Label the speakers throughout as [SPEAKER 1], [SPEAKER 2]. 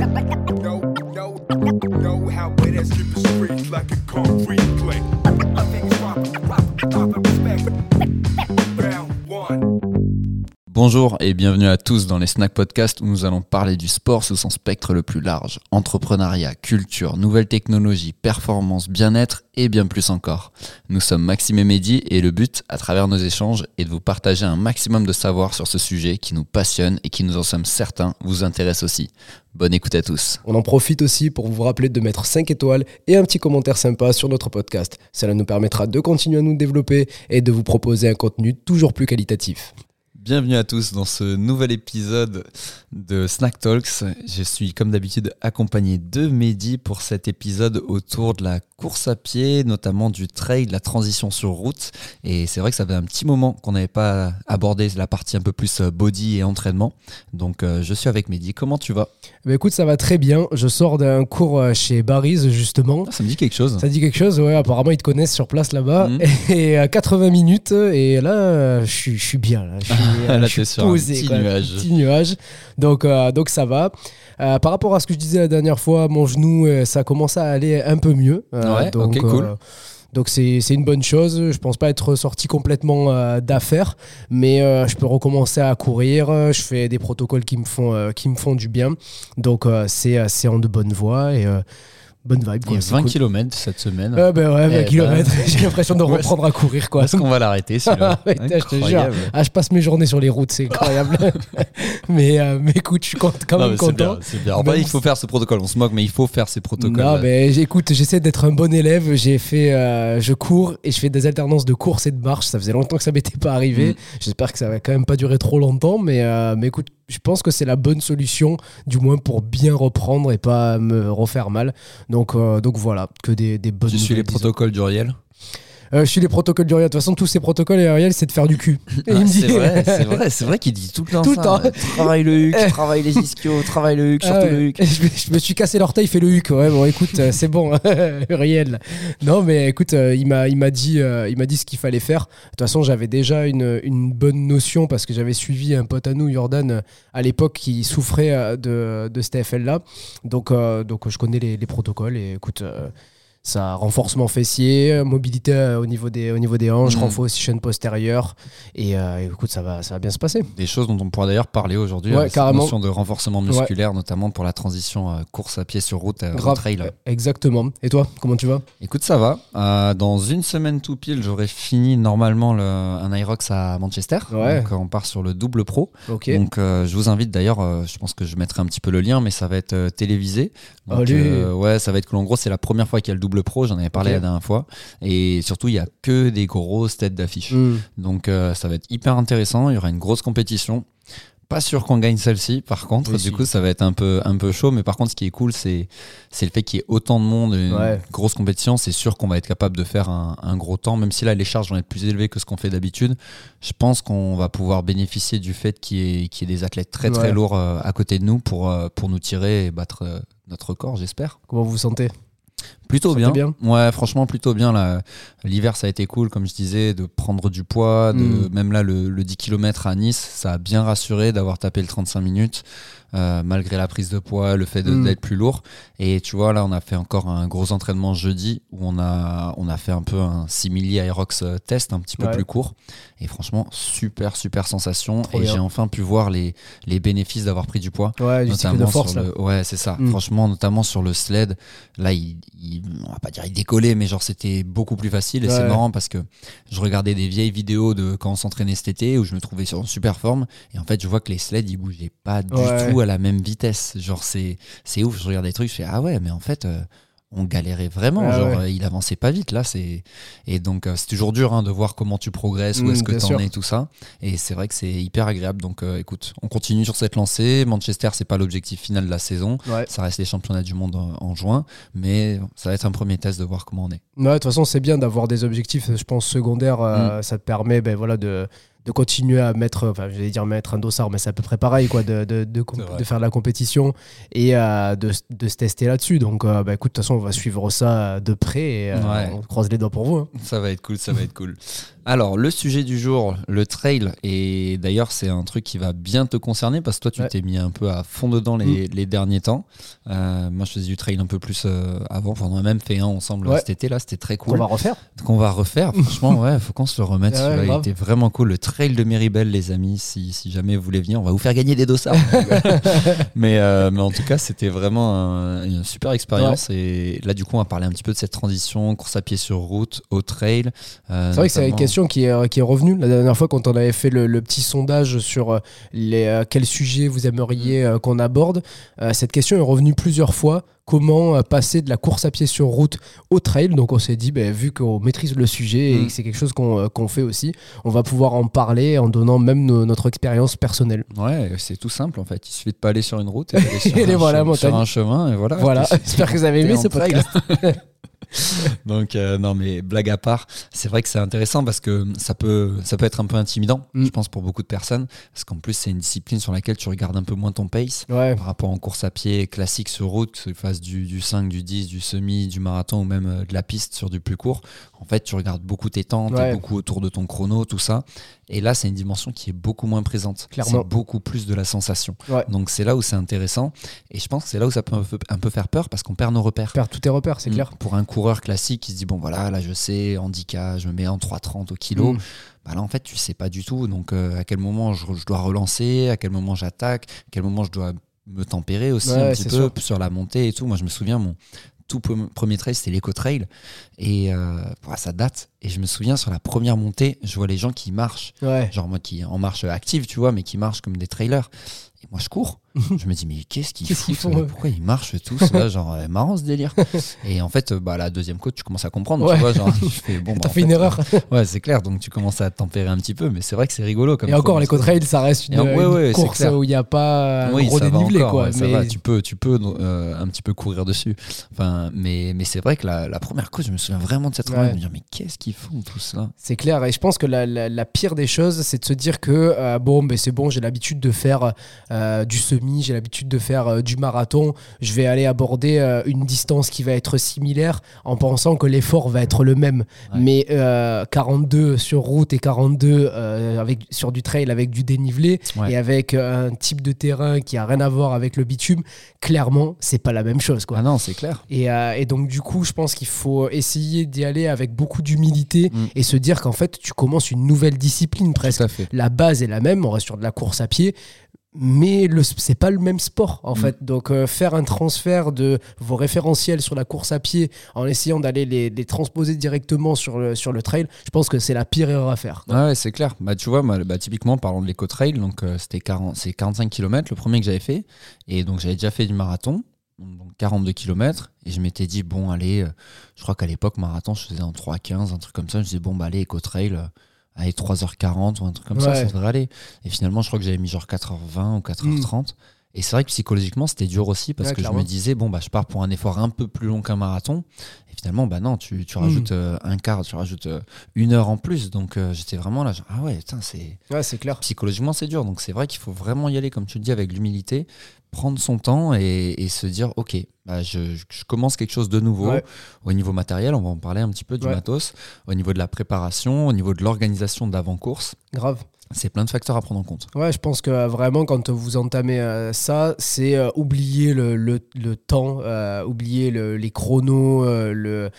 [SPEAKER 1] No, no, know how it has hit the streets like a concrete plate.
[SPEAKER 2] Bonjour et bienvenue à tous dans les Snack Podcast où nous allons parler du sport sous son spectre le plus large. Entrepreneuriat, culture, nouvelles technologies, performance, bien-être et bien plus encore. Nous sommes Maxime et Mehdi et le but, à travers nos échanges, est de vous partager un maximum de savoir sur ce sujet qui nous passionne et qui nous en sommes certains vous intéresse aussi. Bonne écoute à tous.
[SPEAKER 3] On en profite aussi pour vous rappeler de mettre 5 étoiles et un petit commentaire sympa sur notre podcast. Cela nous permettra de continuer à nous développer et de vous proposer un contenu toujours plus qualitatif.
[SPEAKER 2] Bienvenue à tous dans ce nouvel épisode de Snack Talks. Je suis comme d'habitude accompagné de Mehdi pour cet épisode autour de la course à pied, notamment du trail, de la transition sur route. Et c'est vrai que ça fait un petit moment qu'on n'avait pas abordé la partie un peu plus euh, body et entraînement. Donc euh, je suis avec Mehdi. Comment tu vas?
[SPEAKER 3] Bah écoute, ça va très bien. Je sors d'un cours euh, chez Barry's justement.
[SPEAKER 2] Ah, Ça me dit quelque chose.
[SPEAKER 3] Ça dit quelque chose Ouais, apparemment ils te connaissent sur place là-bas.
[SPEAKER 2] Mhm.
[SPEAKER 3] Et à 80 minutes, et là, je suis, je suis bien. Là, je suis,
[SPEAKER 2] Là,
[SPEAKER 3] je
[SPEAKER 2] t'es
[SPEAKER 3] suis
[SPEAKER 2] sur un petit
[SPEAKER 3] quoi.
[SPEAKER 2] nuage.
[SPEAKER 3] Petit nuage. Donc, euh, donc ça va. Euh, par rapport à ce que je disais la dernière fois, mon genou, euh, ça commence à aller un peu mieux.
[SPEAKER 2] Ouais,
[SPEAKER 3] donc,
[SPEAKER 2] cool.
[SPEAKER 3] donc c'est une bonne chose. Je pense pas être sorti complètement euh, d'affaires, mais euh, je peux recommencer à courir. Je fais des protocoles qui me font, euh, qui me font du bien. Donc c'est c'est en de bonne voie et bonne vibe.
[SPEAKER 2] Il y a
[SPEAKER 3] c'est
[SPEAKER 2] 20
[SPEAKER 3] cool.
[SPEAKER 2] km cette semaine.
[SPEAKER 3] Ah ben ouais, 20
[SPEAKER 2] Eh ben,
[SPEAKER 3] kilomètres. J'ai l'impression de reprendre à courir quoi.
[SPEAKER 2] Est-ce qu'on va l'arrêter celui-là
[SPEAKER 3] putain, je te jure.
[SPEAKER 2] Incroyable.
[SPEAKER 3] Ah, je passe mes journées sur les routes, c'est incroyable. mais, euh, mais écoute, je suis quand
[SPEAKER 2] Non,
[SPEAKER 3] même
[SPEAKER 2] bien,
[SPEAKER 3] content.
[SPEAKER 2] c'est bien. En vrai,
[SPEAKER 3] Même
[SPEAKER 2] il faut faire ce protocole. On se moque, mais il faut faire ces protocoles.
[SPEAKER 3] Non, mais écoute, j'essaie d'être un bon élève. J'ai fait, euh, je cours et je fais des alternances de course et de marche. Ça faisait longtemps que ça m'était pas arrivé.
[SPEAKER 2] Mm.
[SPEAKER 3] J'espère que ça va quand même pas durer trop longtemps, mais, euh, mais écoute, je pense que c'est la bonne solution, du moins pour bien reprendre et pas me refaire mal. Donc, euh, donc voilà, que des, des bonnes
[SPEAKER 2] Tu suis les
[SPEAKER 3] disons.
[SPEAKER 2] protocoles d'Uriel
[SPEAKER 3] Euh, je suis les protocoles d'Uriel. De toute façon, tous ces protocoles, Ariel, c'est de faire du cul. Et
[SPEAKER 2] Ah, c'est
[SPEAKER 3] dit-
[SPEAKER 2] vrai, c'est vrai, c'est vrai qu'il dit tout le temps
[SPEAKER 3] Tout le temps.
[SPEAKER 2] Travaille le huc, travaille les ischios, travaille le huc,
[SPEAKER 3] Ah
[SPEAKER 2] surtout
[SPEAKER 3] ouais.
[SPEAKER 2] le huc.
[SPEAKER 3] je, me, je me suis cassé l'orteil, fait le huc. Ouais, bon, écoute, euh, c'est bon, Uriel. Non, mais écoute, euh, il m'a, il m'a dit, euh, il m'a dit ce qu'il fallait faire. De toute façon, j'avais déjà une, une bonne notion parce que j'avais suivi un pote à nous, Jordan, à l'époque, qui souffrait de, de cette AFL-là. Donc, euh, donc, je connais les, les protocoles et écoute. euh, ça renforcement fessier, euh, mobilité euh, au niveau des, au niveau des hanches,
[SPEAKER 2] Mhm.
[SPEAKER 3] renfort aussi chaîne postérieure. Et euh, écoute, ça va, ça va bien se passer.
[SPEAKER 2] Des choses dont on pourra d'ailleurs parler aujourd'hui.
[SPEAKER 3] Ouais,
[SPEAKER 2] cette notion de renforcement musculaire, notamment pour la transition euh, course à pied sur route, euh,
[SPEAKER 3] Grave.
[SPEAKER 2] trail.
[SPEAKER 3] Exactement. Et toi, comment tu vas?
[SPEAKER 2] Écoute, ça va. Dans une semaine tout pile, j'aurai fini normalement le, un Irox à Manchester.
[SPEAKER 3] Ouais.
[SPEAKER 2] Donc, on part sur le double pro. Donc je vous invite d'ailleurs, je pense que je mettrai un petit peu le lien, mais ça va être télévisé. Donc,
[SPEAKER 3] Allez.
[SPEAKER 2] euh, ouais, ça va être cool. En gros, c'est la première fois qu'il y a le double pro, j'en avais parlé la dernière fois. Et surtout, il y a que des grosses têtes d'affiche.
[SPEAKER 3] Hmm.
[SPEAKER 2] Donc euh, ça va être hyper intéressant, il y aura une grosse compétition. Pas sûr qu'on gagne celle-ci, par contre,
[SPEAKER 3] Oui,
[SPEAKER 2] du
[SPEAKER 3] si.
[SPEAKER 2] coup ça va être un peu, un peu chaud, mais par contre ce qui est cool c'est le fait qu'il y ait autant de monde, une
[SPEAKER 3] Ouais.
[SPEAKER 2] grosse compétition, c'est sûr qu'on va être capable de faire un, un gros temps, même si là les charges vont être plus élevées que ce qu'on fait d'habitude, je pense qu'on va pouvoir bénéficier du fait qu'il y ait, qu'il y ait des athlètes très très
[SPEAKER 3] Ouais.
[SPEAKER 2] lourds euh, à côté de nous pour, euh, pour nous tirer et battre notre record, j'espère.
[SPEAKER 3] Comment vous vous sentez?
[SPEAKER 2] Plutôt bien. Ouais, franchement, plutôt bien. là. L'hiver, ça a été cool, comme je disais, de prendre du poids. De,
[SPEAKER 3] Mm.
[SPEAKER 2] Même là, le, le 10 km à Nice, ça a bien rassuré d'avoir tapé le 35 minutes, euh, malgré la prise de poids, le fait
[SPEAKER 3] Mm.
[SPEAKER 2] d'être plus lourd. Et tu vois, là, on a fait encore un gros entraînement jeudi où on a, on a fait un peu un simili Aerox euh, test, un petit peu
[SPEAKER 3] Ouais.
[SPEAKER 2] plus court. Et franchement, super, super sensation.
[SPEAKER 3] Trop
[SPEAKER 2] et j'ai enfin pu voir les, les bénéfices d'avoir pris du poids
[SPEAKER 3] Ouais, de
[SPEAKER 2] notamment
[SPEAKER 3] force
[SPEAKER 2] sur le- ouais c'est ça
[SPEAKER 3] Mm.
[SPEAKER 2] franchement notamment sur le sled là il, il- on va pas dire il décollait mais genre c'était beaucoup plus facile et c'est marrant parce que je regardais des vieilles vidéos de quand on s'entraînait cet été où je me trouvais sur une super forme et en fait je vois que les sleds ils bougeaient pas du
[SPEAKER 3] Ouais.
[SPEAKER 2] Tout à la même vitesse genre c'est c'est ouf je regarde des trucs je fais ah ouais mais en fait euh, on galérait vraiment,
[SPEAKER 3] Ah
[SPEAKER 2] genre
[SPEAKER 3] ouais.
[SPEAKER 2] euh, il avançait pas vite là, c'est et donc euh, c'est toujours dur hein, de voir comment tu progresses, où
[SPEAKER 3] Mm,
[SPEAKER 2] est-ce que t'en es, tout ça. Et c'est vrai que c'est hyper agréable. Donc euh, écoute, on continue sur cette lancée. Manchester, c'est pas l'objectif final de la saison.
[SPEAKER 3] Ouais.
[SPEAKER 2] Ça reste les championnats du monde en, en juin, mais ça va être un premier test de voir comment on est.
[SPEAKER 3] Ouais, de toute façon, c'est bien d'avoir des objectifs, je pense, secondaires.
[SPEAKER 2] Mm.
[SPEAKER 3] Ça te permet ben, voilà, de, de continuer à mettre, enfin, je vais dire mettre un dossard, mais c'est à peu près pareil, quoi, de, de, de, faire de la compétition et euh, de, de se tester là-dessus. Donc, euh, bah, écoute, de toute façon, on va suivre ça de près et euh,
[SPEAKER 2] Ouais.
[SPEAKER 3] on croise les doigts pour vous. hein.
[SPEAKER 2] Ça va être cool, ça va être cool. Alors, le sujet du jour, le trail, et d'ailleurs, c'est un truc qui va bien te concerner parce que toi, tu
[SPEAKER 3] Ouais.
[SPEAKER 2] t'es mis un peu à fond dedans les, les derniers temps. Euh, moi, je faisais du trail un peu plus avant. Enfin, on a même fait un ensemble
[SPEAKER 3] Ouais.
[SPEAKER 2] cet été, là, c'était très
[SPEAKER 3] Qu'on
[SPEAKER 2] cool.
[SPEAKER 3] va refaire.
[SPEAKER 2] Qu'on va refaire. Franchement, ouais, faut qu'on se le remette. Il était vraiment cool. Le trail de Méribel, les amis, si, si jamais vous voulez venir, on va vous faire gagner des dossards. mais, euh, mais en tout cas, c'était vraiment un- une super expérience. Et là, du coup, on va parler un petit peu de cette transition, course à pied sur route, au trail. Euh,
[SPEAKER 3] C'est vrai que c'est une question qui est, qui est revenue la dernière fois quand on avait fait le, le petit sondage sur euh, les, euh, quel sujet vous aimeriez euh, qu'on aborde. Euh, cette question est revenue plusieurs fois. Comment euh, passer de la course à pied sur route au trail Donc on s'est dit, ben, vu qu'on maîtrise le sujet et
[SPEAKER 2] Mm.
[SPEAKER 3] que c'est quelque chose qu'on euh, qu'on fait aussi, on va pouvoir en parler en donnant même notre expérience personnelle.
[SPEAKER 2] Ouais, c'est tout simple en fait. Il suffit de pas aller sur une route et d'aller sur,
[SPEAKER 3] Et
[SPEAKER 2] un,
[SPEAKER 3] voilà,
[SPEAKER 2] che-
[SPEAKER 3] montagne.
[SPEAKER 2] sur un chemin et voilà.
[SPEAKER 3] voilà, j'espère que vous avez aimé ce podcast.
[SPEAKER 2] Donc euh, non mais blague à part, c'est vrai que c'est intéressant parce que ça peut ça peut être un peu intimidant,
[SPEAKER 3] Mm.
[SPEAKER 2] je pense pour beaucoup de personnes, parce qu'en plus c'est une discipline sur laquelle tu regardes un peu moins ton pace
[SPEAKER 3] Ouais,
[SPEAKER 2] par rapport en course à pied classique sur route, que tu fasses du, du 5, du 10, du semi, du marathon ou même euh, de la piste sur du plus court. En fait, tu regardes beaucoup tes temps,
[SPEAKER 3] Ouais.
[SPEAKER 2] beaucoup autour de ton chrono, tout ça. Et là, c'est une dimension qui est beaucoup moins présente.
[SPEAKER 3] Clairement.
[SPEAKER 2] C'est beaucoup plus de la sensation.
[SPEAKER 3] Ouais.
[SPEAKER 2] Donc c'est là où c'est intéressant. Et je pense que c'est là où ça peut un peu, un peu faire peur parce qu'on perd nos repères.
[SPEAKER 3] perdre tous tes repères, c'est
[SPEAKER 2] Mm.
[SPEAKER 3] clair.
[SPEAKER 2] Pour un coureur classique qui se dit bon voilà là je sais handicap je me mets en 3,30 au kilo
[SPEAKER 3] Mm.
[SPEAKER 2] bah là en fait tu sais pas du tout donc euh, à quel moment je, je dois relancer à quel moment j'attaque à quel moment je dois me tempérer aussi
[SPEAKER 3] Ouais,
[SPEAKER 2] un petit peu
[SPEAKER 3] sûr.
[SPEAKER 2] sur la montée et tout moi je me souviens mon tout pre- premier trail c'était l'éco trail et euh, bah, ça date et je me souviens sur la première montée je vois les gens qui marchent
[SPEAKER 3] Ouais.
[SPEAKER 2] genre moi qui en marche active tu vois mais qui marchent comme des trailers et moi je cours je me dis mais qu'est-ce qu'ils
[SPEAKER 3] qu'ils
[SPEAKER 2] foutent
[SPEAKER 3] font,
[SPEAKER 2] euh,
[SPEAKER 3] eux
[SPEAKER 2] pourquoi ils marchent tous là genre euh, marrant ce délire et en fait euh, bah la deuxième côte tu commences à comprendre
[SPEAKER 3] Ouais.
[SPEAKER 2] tu vois genre je fais bon bah,
[SPEAKER 3] T'as
[SPEAKER 2] en
[SPEAKER 3] fait une erreur.
[SPEAKER 2] ouais c'est clair donc tu commences à tempérer un petit peu mais c'est vrai que c'est rigolo comme
[SPEAKER 3] Et encore, les co-trails, ça reste une,
[SPEAKER 2] ouais,
[SPEAKER 3] une
[SPEAKER 2] ouais,
[SPEAKER 3] course où il n'y a pas un
[SPEAKER 2] oui,
[SPEAKER 3] gros
[SPEAKER 2] ça
[SPEAKER 3] dénivelé.
[SPEAKER 2] encore,
[SPEAKER 3] quoi.
[SPEAKER 2] ouais, ça
[SPEAKER 3] mais
[SPEAKER 2] va, tu peux, tu peux euh, un petit peu courir dessus. Enfin, mais, mais c'est vrai que la, première course, je me souviens vraiment de cette
[SPEAKER 3] Ouais.
[SPEAKER 2] de me dire mais qu'est-ce qu'ils font tout ça
[SPEAKER 3] c'est clair. Et je pense que la, la- la pire des choses, c'est de se dire que euh, bon, ben c'est bon, j'ai l'habitude de faire euh, du semi, j'ai l'habitude de faire euh, du marathon. Je vais aller aborder une distance qui va être similaire en pensant que l'effort va être le même.
[SPEAKER 2] Ouais.
[SPEAKER 3] Mais euh, 42 sur route et 42 euh, avec, sur du trail avec du dénivelé
[SPEAKER 2] Ouais.
[SPEAKER 3] et avec un type de terrain qui a rien à voir avec le bitume, clairement, c'est pas la même chose. Quoi.
[SPEAKER 2] Ah non, c'est clair.
[SPEAKER 3] Et, et donc du coup, je pense qu'il faut essayer d'y aller avec beaucoup d'humilité
[SPEAKER 2] Mm.
[SPEAKER 3] et se dire qu'en fait, tu commences une nouvelle discipline presque. La base est la même, on reste sur de la course à pied, mais c'est pas le même sport en
[SPEAKER 2] Mm.
[SPEAKER 3] fait. Donc euh, faire un transfert de vos référentiels sur la course à pied en essayant d'aller les, les transposer directement sur le, sur le trail, je pense que c'est la pire erreur à faire.
[SPEAKER 2] Ah ouais, c'est clair. Bah, tu vois, bah, typiquement, parlons de l'éco trail, donc euh, c'était 40, c'est 45 km, le premier que j'avais fait. Et donc, j'avais déjà fait du marathon, donc 42 km. Et je m'étais dit, bon, allez, euh, je crois qu'à l'époque, marathon, je faisais en 3,15, un truc comme ça. Je me disais, bon, bah, allez, éco trail, euh, allez, 3h40 ou un truc comme ça,
[SPEAKER 3] Ouais.
[SPEAKER 2] ça devrait aller. Et finalement, je crois que j'avais mis genre 4h20 ou 4h30. Et c'est vrai que psychologiquement, c'était dur aussi parce
[SPEAKER 3] Ouais,
[SPEAKER 2] que je me disais, bon, bah, je pars pour un effort un peu plus long qu'un marathon. Et finalement, bah non, tu, tu
[SPEAKER 3] Mm.
[SPEAKER 2] rajoutes euh, un quart, tu rajoutes euh, une heure en plus. Donc, euh, j'étais vraiment là, genre, ah ouais, putain, c'est.
[SPEAKER 3] Ouais, c'est clair.
[SPEAKER 2] Psychologiquement, c'est dur. Donc, c'est vrai qu'il faut vraiment y aller, comme tu le dis, avec l'humilité, prendre son temps et, et se dire, ok, bah, je, je commence quelque chose de nouveau.
[SPEAKER 3] Ouais.
[SPEAKER 2] Au niveau matériel, on va en parler un petit peu du
[SPEAKER 3] Ouais.
[SPEAKER 2] matos. Au niveau de la préparation, au niveau de l'organisation d'avant-course,
[SPEAKER 3] Grave.
[SPEAKER 2] c'est plein de facteurs à prendre en compte.
[SPEAKER 3] Ouais, je pense que euh, vraiment, quand vous entamez euh, ça, c'est euh, oublier le, le- le temps, euh, oublier le- les chronos, le,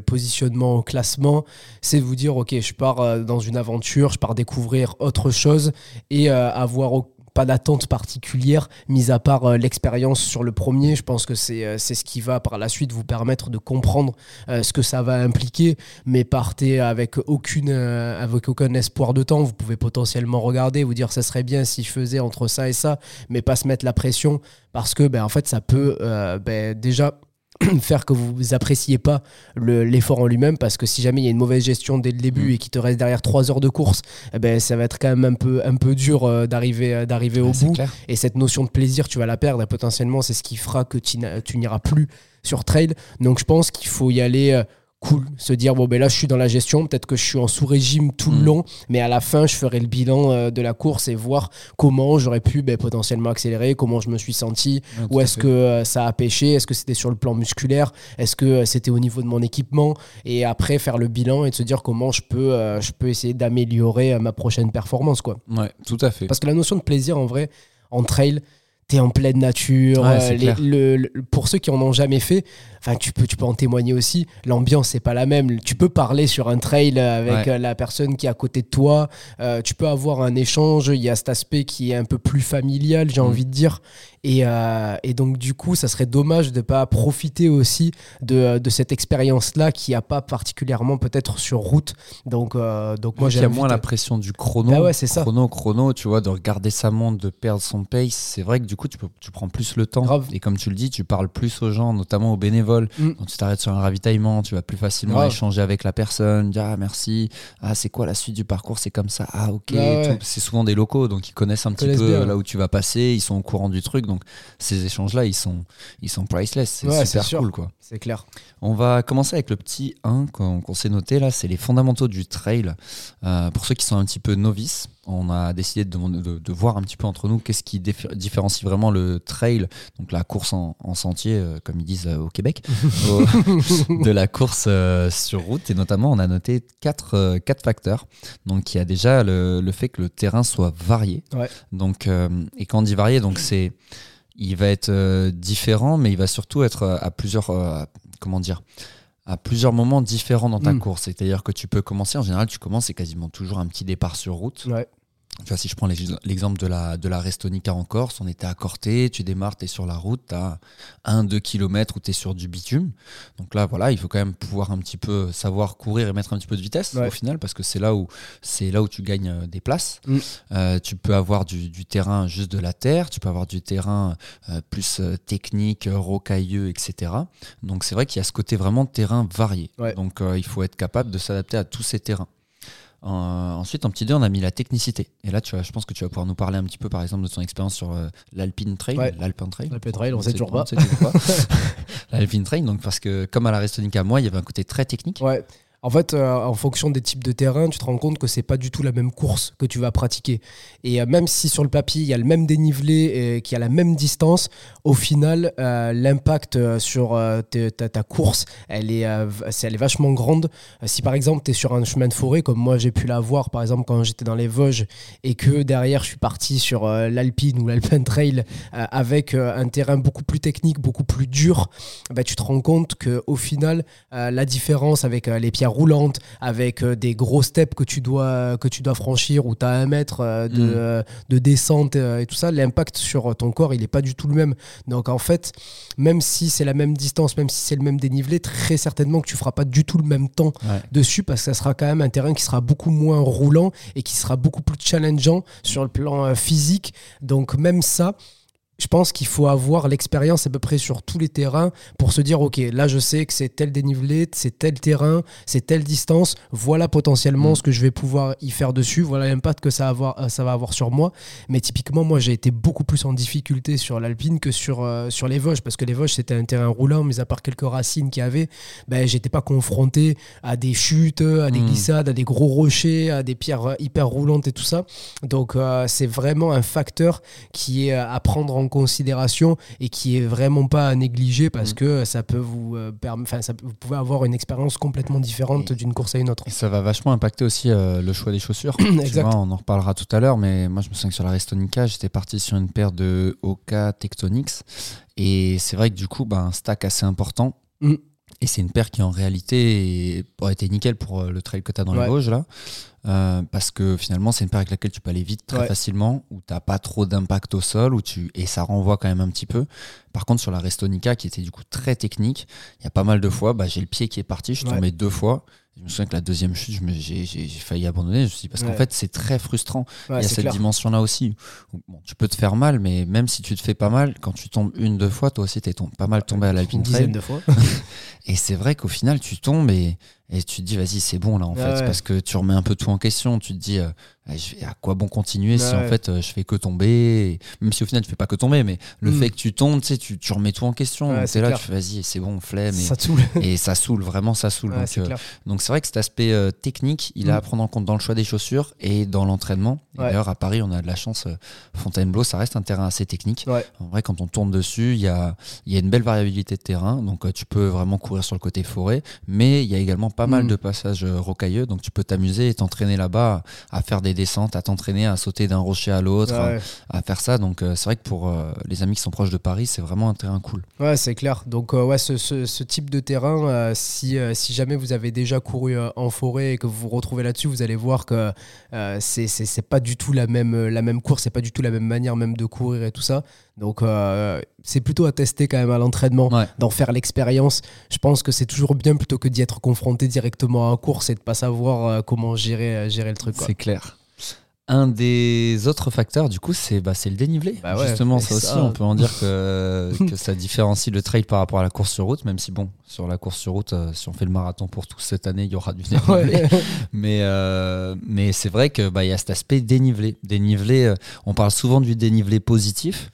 [SPEAKER 3] positionnement au classement. C'est vous dire, OK, je pars dans une aventure, je pars découvrir autre chose et avoir au- d'attente particulière, mis à part euh, l'expérience sur le premier. Je pense que c'est euh, c'est ce qui va par la suite vous permettre de comprendre euh, ce que ça va impliquer. Mais partez avec, aucune, avec aucun espoir de temps. Vous pouvez potentiellement regarder, vous dire ça serait bien si je faisais entre ça et ça, mais pas se mettre la pression parce que ben, en fait ça peut ben, déjà faire que vous appréciez pas le- l'effort en lui-même parce que si jamais il y a une mauvaise gestion dès le début
[SPEAKER 2] Mm.
[SPEAKER 3] et qu'il te reste derrière trois heures de course eh ben ça va être quand même un peu un peu dur euh, d'arriver euh, d'arriver au bout
[SPEAKER 2] clair.
[SPEAKER 3] et cette notion de plaisir, tu vas la perdre et potentiellement, c'est ce qui fera que tu n'iras plus sur trail. Donc, je pense qu'il faut y aller euh, cool. Se dire, bon, ben là, je suis dans la gestion, peut-être que je suis en sous-régime tout le
[SPEAKER 2] Mm.
[SPEAKER 3] long, mais à la fin, je ferai le bilan euh, de la course et voir comment j'aurais pu ben, potentiellement accélérer, comment je me suis senti,
[SPEAKER 2] Ouais,
[SPEAKER 3] où est-ce que euh, ça a pêché, est-ce que c'était sur le plan musculaire, est-ce que euh, c'était au niveau de mon équipement, et après faire le bilan et de se dire comment je peux, je peux essayer d'améliorer ma prochaine performance, quoi.
[SPEAKER 2] Ouais, tout à fait.
[SPEAKER 3] Parce que la notion de plaisir, en vrai, en trail, t'es en pleine nature.
[SPEAKER 2] Ouais,
[SPEAKER 3] euh,
[SPEAKER 2] c'est
[SPEAKER 3] les-
[SPEAKER 2] clair.
[SPEAKER 3] le- le- pour ceux qui en ont jamais fait, enfin, tu peux, tu peux en témoigner aussi. L'ambiance, c'est pas la même. Tu peux parler sur un trail avec
[SPEAKER 2] Ouais.
[SPEAKER 3] euh, la personne qui est à côté de toi. Euh, tu peux avoir un échange. Il y a cet aspect qui est un peu plus familial, j'ai
[SPEAKER 2] Mm.
[SPEAKER 3] envie de dire. Et, euh, et donc, du coup, ça serait dommage de pas profiter aussi de, de cette expérience-là qui a pas particulièrement peut-être sur route. Donc, euh, donc moi,
[SPEAKER 2] il y a
[SPEAKER 3] j'invite-
[SPEAKER 2] moins la pression du chrono.
[SPEAKER 3] Bah ouais, c'est ça.
[SPEAKER 2] Chrono, chrono, tu vois, de regarder sa montre, de perdre son pace. C'est vrai que du coup, tu, peux, tu prends plus le temps.
[SPEAKER 3] Grave.
[SPEAKER 2] Et comme tu le dis, tu parles plus aux gens, notamment aux bénévoles.
[SPEAKER 3] Mm.
[SPEAKER 2] Quand tu t'arrêtes sur un ravitaillement, tu vas plus facilement
[SPEAKER 3] Grave.
[SPEAKER 2] échanger avec la personne, dire ah merci, ah c'est quoi la suite du parcours, c'est comme ça, ah ok.
[SPEAKER 3] Ah ouais.
[SPEAKER 2] C'est souvent des locaux, donc ils connaissent un petit
[SPEAKER 3] connaissent
[SPEAKER 2] peu
[SPEAKER 3] bien.
[SPEAKER 2] là où tu vas passer, ils sont au courant du truc, donc ces échanges-là, ils sont, ils sont priceless, c'est
[SPEAKER 3] Ouais,
[SPEAKER 2] super cool quoi.
[SPEAKER 3] C'est clair.
[SPEAKER 2] On va commencer avec le petit 1 qu'on s'est noté là, c'est les fondamentaux du trail. Euh, pour ceux qui sont un petit peu novices, on a décidé de, demander- de- de voir un petit peu entre nous qu'est-ce qui diffé- différencie vraiment le trail, donc la course en, en sentier, euh, comme ils disent euh, au Québec, au- de la course sur route. Et notamment, on a noté quatre, quatre facteurs. Donc, il y a déjà le, le fait que le terrain soit varié.
[SPEAKER 3] Ouais.
[SPEAKER 2] Donc, et quand on dit varié, donc c'est il va être euh, différent, mais il va surtout être euh, à plusieurs, euh, comment dire, à plusieurs moments différents dans ta
[SPEAKER 3] Mm.
[SPEAKER 2] course. C'est-à-dire que tu peux commencer, en général, tu commences, c'est quasiment toujours un petit départ sur route.
[SPEAKER 3] Ouais.
[SPEAKER 2] Tu vois, si je prends l'ex- l'exemple de la, de la Restonica en Corse, on était à Corté, tu démarres, tu es sur la route, tu as 1-2 km où tu es sur du bitume. Donc là, voilà, il faut quand même pouvoir un petit peu savoir courir et mettre un petit peu de vitesse
[SPEAKER 3] Ouais.
[SPEAKER 2] au final, parce que c'est là où, là où tu gagnes euh, des places.
[SPEAKER 3] Mm.
[SPEAKER 2] Euh, tu peux avoir du, du terrain juste de la terre, tu peux avoir du terrain euh, plus technique, rocailleux, etc. Donc c'est vrai qu'il y a ce côté vraiment de terrain varié.
[SPEAKER 3] Ouais.
[SPEAKER 2] Donc euh, il faut être capable de s'adapter à tous ces terrains. Euh, ensuite, en petit 2, on a mis la technicité. Et là, tu vois, je pense que tu vas pouvoir nous parler un petit peu, par exemple, de ton expérience sur euh, l'Alpine Trail.
[SPEAKER 3] Ouais.
[SPEAKER 2] L'Alpine Trail.
[SPEAKER 3] L'Alpine Trail, on sait toujours pas.
[SPEAKER 2] L'Alpine Trail, donc parce que comme à la Restonica, moi, il y avait un côté très technique.
[SPEAKER 3] Ouais. En fait, euh, en fonction des types de terrain, tu te rends compte que c'est pas du tout la même course que tu vas pratiquer. Et euh, même si sur le papier, il y a le même dénivelé et qu'il y a la même distance, au final, euh, l'impact sur ta, course, elle est, elle est vachement grande. Si par exemple, tu es sur un chemin de forêt, comme moi j'ai pu l'avoir, par exemple, quand j'étais dans les Vosges, et que derrière, je suis parti sur l'Alpine ou l'Alpine Trail avec un terrain beaucoup plus technique, beaucoup plus dur, bah, tu te rends compte que au final, la différence avec les pierres roulantes, avec euh, des gros steps que tu dois, que tu dois franchir où tu as un mètre euh, de,
[SPEAKER 2] Mm.
[SPEAKER 3] euh, de descente et tout ça, l'impact sur ton corps, il n'est pas du tout le même. Donc en fait, même si c'est la même distance, même si c'est le même dénivelé, très certainement que tu feras pas du tout le même temps
[SPEAKER 2] Ouais.
[SPEAKER 3] dessus parce que ça sera quand même un terrain qui sera beaucoup moins roulant et qui sera beaucoup plus challengeant sur le plan physique. Donc même ça, je pense qu'il faut avoir l'expérience à peu près sur tous les terrains pour se dire, OK, là je sais que c'est tel dénivelé, c'est tel terrain, c'est telle distance, voilà potentiellement
[SPEAKER 2] Mm.
[SPEAKER 3] ce que je vais pouvoir y faire dessus, voilà l'impact que ça, va avoir- euh, ça va avoir sur moi. Mais typiquement, moi j'ai été beaucoup plus en difficulté sur l'Alpine que sur, euh, sur les Vosges parce que les Vosges c'était un terrain roulant, mais à part quelques racines qu'il y avait, ben, j'étais pas confronté à des chutes, à des
[SPEAKER 2] Mm.
[SPEAKER 3] glissades, à des gros rochers, à des pierres euh, hyper roulantes et tout ça. Donc euh, c'est vraiment un facteur qui est à prendre en considération et qui est vraiment pas à négliger parce
[SPEAKER 2] Mm.
[SPEAKER 3] que ça peut vous euh, perm- enfin ça peut- vous pouvez avoir une expérience complètement différente d'une course à une autre.
[SPEAKER 2] Et ça va vachement impacter aussi euh, le choix des chaussures. Tu
[SPEAKER 3] Exact.
[SPEAKER 2] vois, on en reparlera tout à l'heure, mais moi je me souviens que sur la Restonica, j'étais parti sur une paire de Oka Tectonics. Et c'est vrai que du coup, bah, un stack assez important.
[SPEAKER 3] Mm.
[SPEAKER 2] Et c'est une paire qui en réalité aurait été nickel pour euh, le trail que tu as dans
[SPEAKER 3] Ouais.
[SPEAKER 2] les Vosges là. Euh, parce que finalement, c'est une paire avec laquelle tu peux aller vite très
[SPEAKER 3] Ouais.
[SPEAKER 2] facilement, où tu pas trop d'impact au sol, où tu... et ça renvoie quand même un petit peu. Par contre, sur la Restonica, qui était du coup très technique, il y a pas mal de fois, bah, j'ai le pied qui est parti, je suis tombé deux fois. Je me souviens que la deuxième chute, j'ai failli abandonner. Je me suis dit, parce qu'en fait, c'est très frustrant.
[SPEAKER 3] Ouais,
[SPEAKER 2] il y a cette dimension-là aussi. bon, tu peux te faire mal, mais même si tu te fais pas mal, quand tu tombes une, deux fois, toi aussi, tu es pas mal tombé à l'Alpine
[SPEAKER 3] Une
[SPEAKER 2] Trail.
[SPEAKER 3] dizaine de fois.
[SPEAKER 2] Et c'est vrai qu'au final, tu tombes et, et tu te dis vas-y c'est bon là en
[SPEAKER 3] Ouais,
[SPEAKER 2] fait
[SPEAKER 3] ouais.
[SPEAKER 2] parce que tu remets un peu tout en question tu te dis euh, Ah, je vais- à quoi bon continuer si
[SPEAKER 3] Ouais.
[SPEAKER 2] en fait euh, je fais que tomber? Et même si au final tu fais pas que tomber mais le
[SPEAKER 3] Mm.
[SPEAKER 2] fait que tu tombes tu sais tu, tu remets tout en question
[SPEAKER 3] Ouais, c'est
[SPEAKER 2] là
[SPEAKER 3] clair.
[SPEAKER 2] tu fais vas-y c'est bon flemme et
[SPEAKER 3] Ça saoule.
[SPEAKER 2] et ça saoule vraiment ça saoule
[SPEAKER 3] Ouais,
[SPEAKER 2] donc
[SPEAKER 3] c'est
[SPEAKER 2] euh, donc c'est vrai que cet aspect euh, technique, il est
[SPEAKER 3] Mm.
[SPEAKER 2] à prendre en compte dans le choix des chaussures et dans l'entraînement. D'ailleurs, à Paris, on a de la chance. Fontainebleau, ça reste un terrain assez technique. En vrai, quand on tourne dessus, il y a, il y a une belle variabilité de terrain. Donc, tu peux vraiment courir sur le côté forêt. Mais il y a également pas mal
[SPEAKER 3] Mm.
[SPEAKER 2] de passages euh, rocailleux. Donc, tu peux t'amuser et t'entraîner là-bas à faire des descentes, à t'entraîner à sauter d'un rocher à l'autre,
[SPEAKER 3] Ouais.
[SPEAKER 2] à, à faire ça. Donc, euh, c'est vrai que pour euh, les amis qui sont proches de Paris, c'est vraiment un terrain cool.
[SPEAKER 3] Ouais, c'est clair. Donc, euh, ouais, ce, ce- ce type de terrain, si, si jamais vous avez déjà couru en forêt et que vous vous retrouvez là-dessus, vous allez voir que c'est pas du tout la même, la même course, c'est pas du tout la même manière même de courir et tout ça. Donc, euh, c'est plutôt à tester quand même à l'entraînement,
[SPEAKER 2] Ouais.
[SPEAKER 3] d'en faire l'expérience. Je pense que c'est toujours bien plutôt que d'y être confronté directement en course et de pas savoir euh, comment gérer, euh, gérer le truc.
[SPEAKER 2] C'est clair. Un des autres facteurs, du coup, c'est bah, c'est le dénivelé.
[SPEAKER 3] Bah ouais,
[SPEAKER 2] Justement, ça aussi, on peut en dire que, que ça différencie le trail par rapport à la course sur route, même si, bon, sur la course sur route, euh, si on fait le marathon pour tous cette année, il y aura du dénivelé.
[SPEAKER 3] Ouais.
[SPEAKER 2] Mais, euh, mais c'est vrai qu'il bah, y a cet aspect dénivelé. Dénivelé, on parle souvent du dénivelé positif.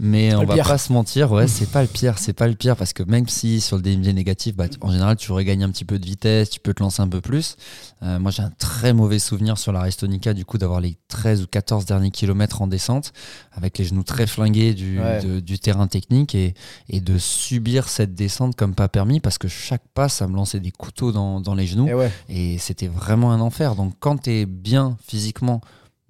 [SPEAKER 2] Mais
[SPEAKER 3] pas
[SPEAKER 2] on va
[SPEAKER 3] pire.
[SPEAKER 2] pas se mentir, ouais, c'est pas le pire, c'est pas le pire parce que même si sur le dénivelé négatif, bah, en général, tu regagnes un petit peu de vitesse, tu peux te lancer un peu plus. Euh, moi, j'ai un très mauvais souvenir sur la Restonica, du coup, d'avoir les 13 ou 14 derniers kilomètres en descente, avec les genoux très flingués du,
[SPEAKER 3] Ouais.
[SPEAKER 2] de- du terrain technique et, et de subir cette descente comme pas permis parce que chaque pas, ça me lançait des couteaux dans, dans les genoux
[SPEAKER 3] Et ouais.
[SPEAKER 2] et c'était vraiment un enfer. Donc, quand tu es bien physiquement,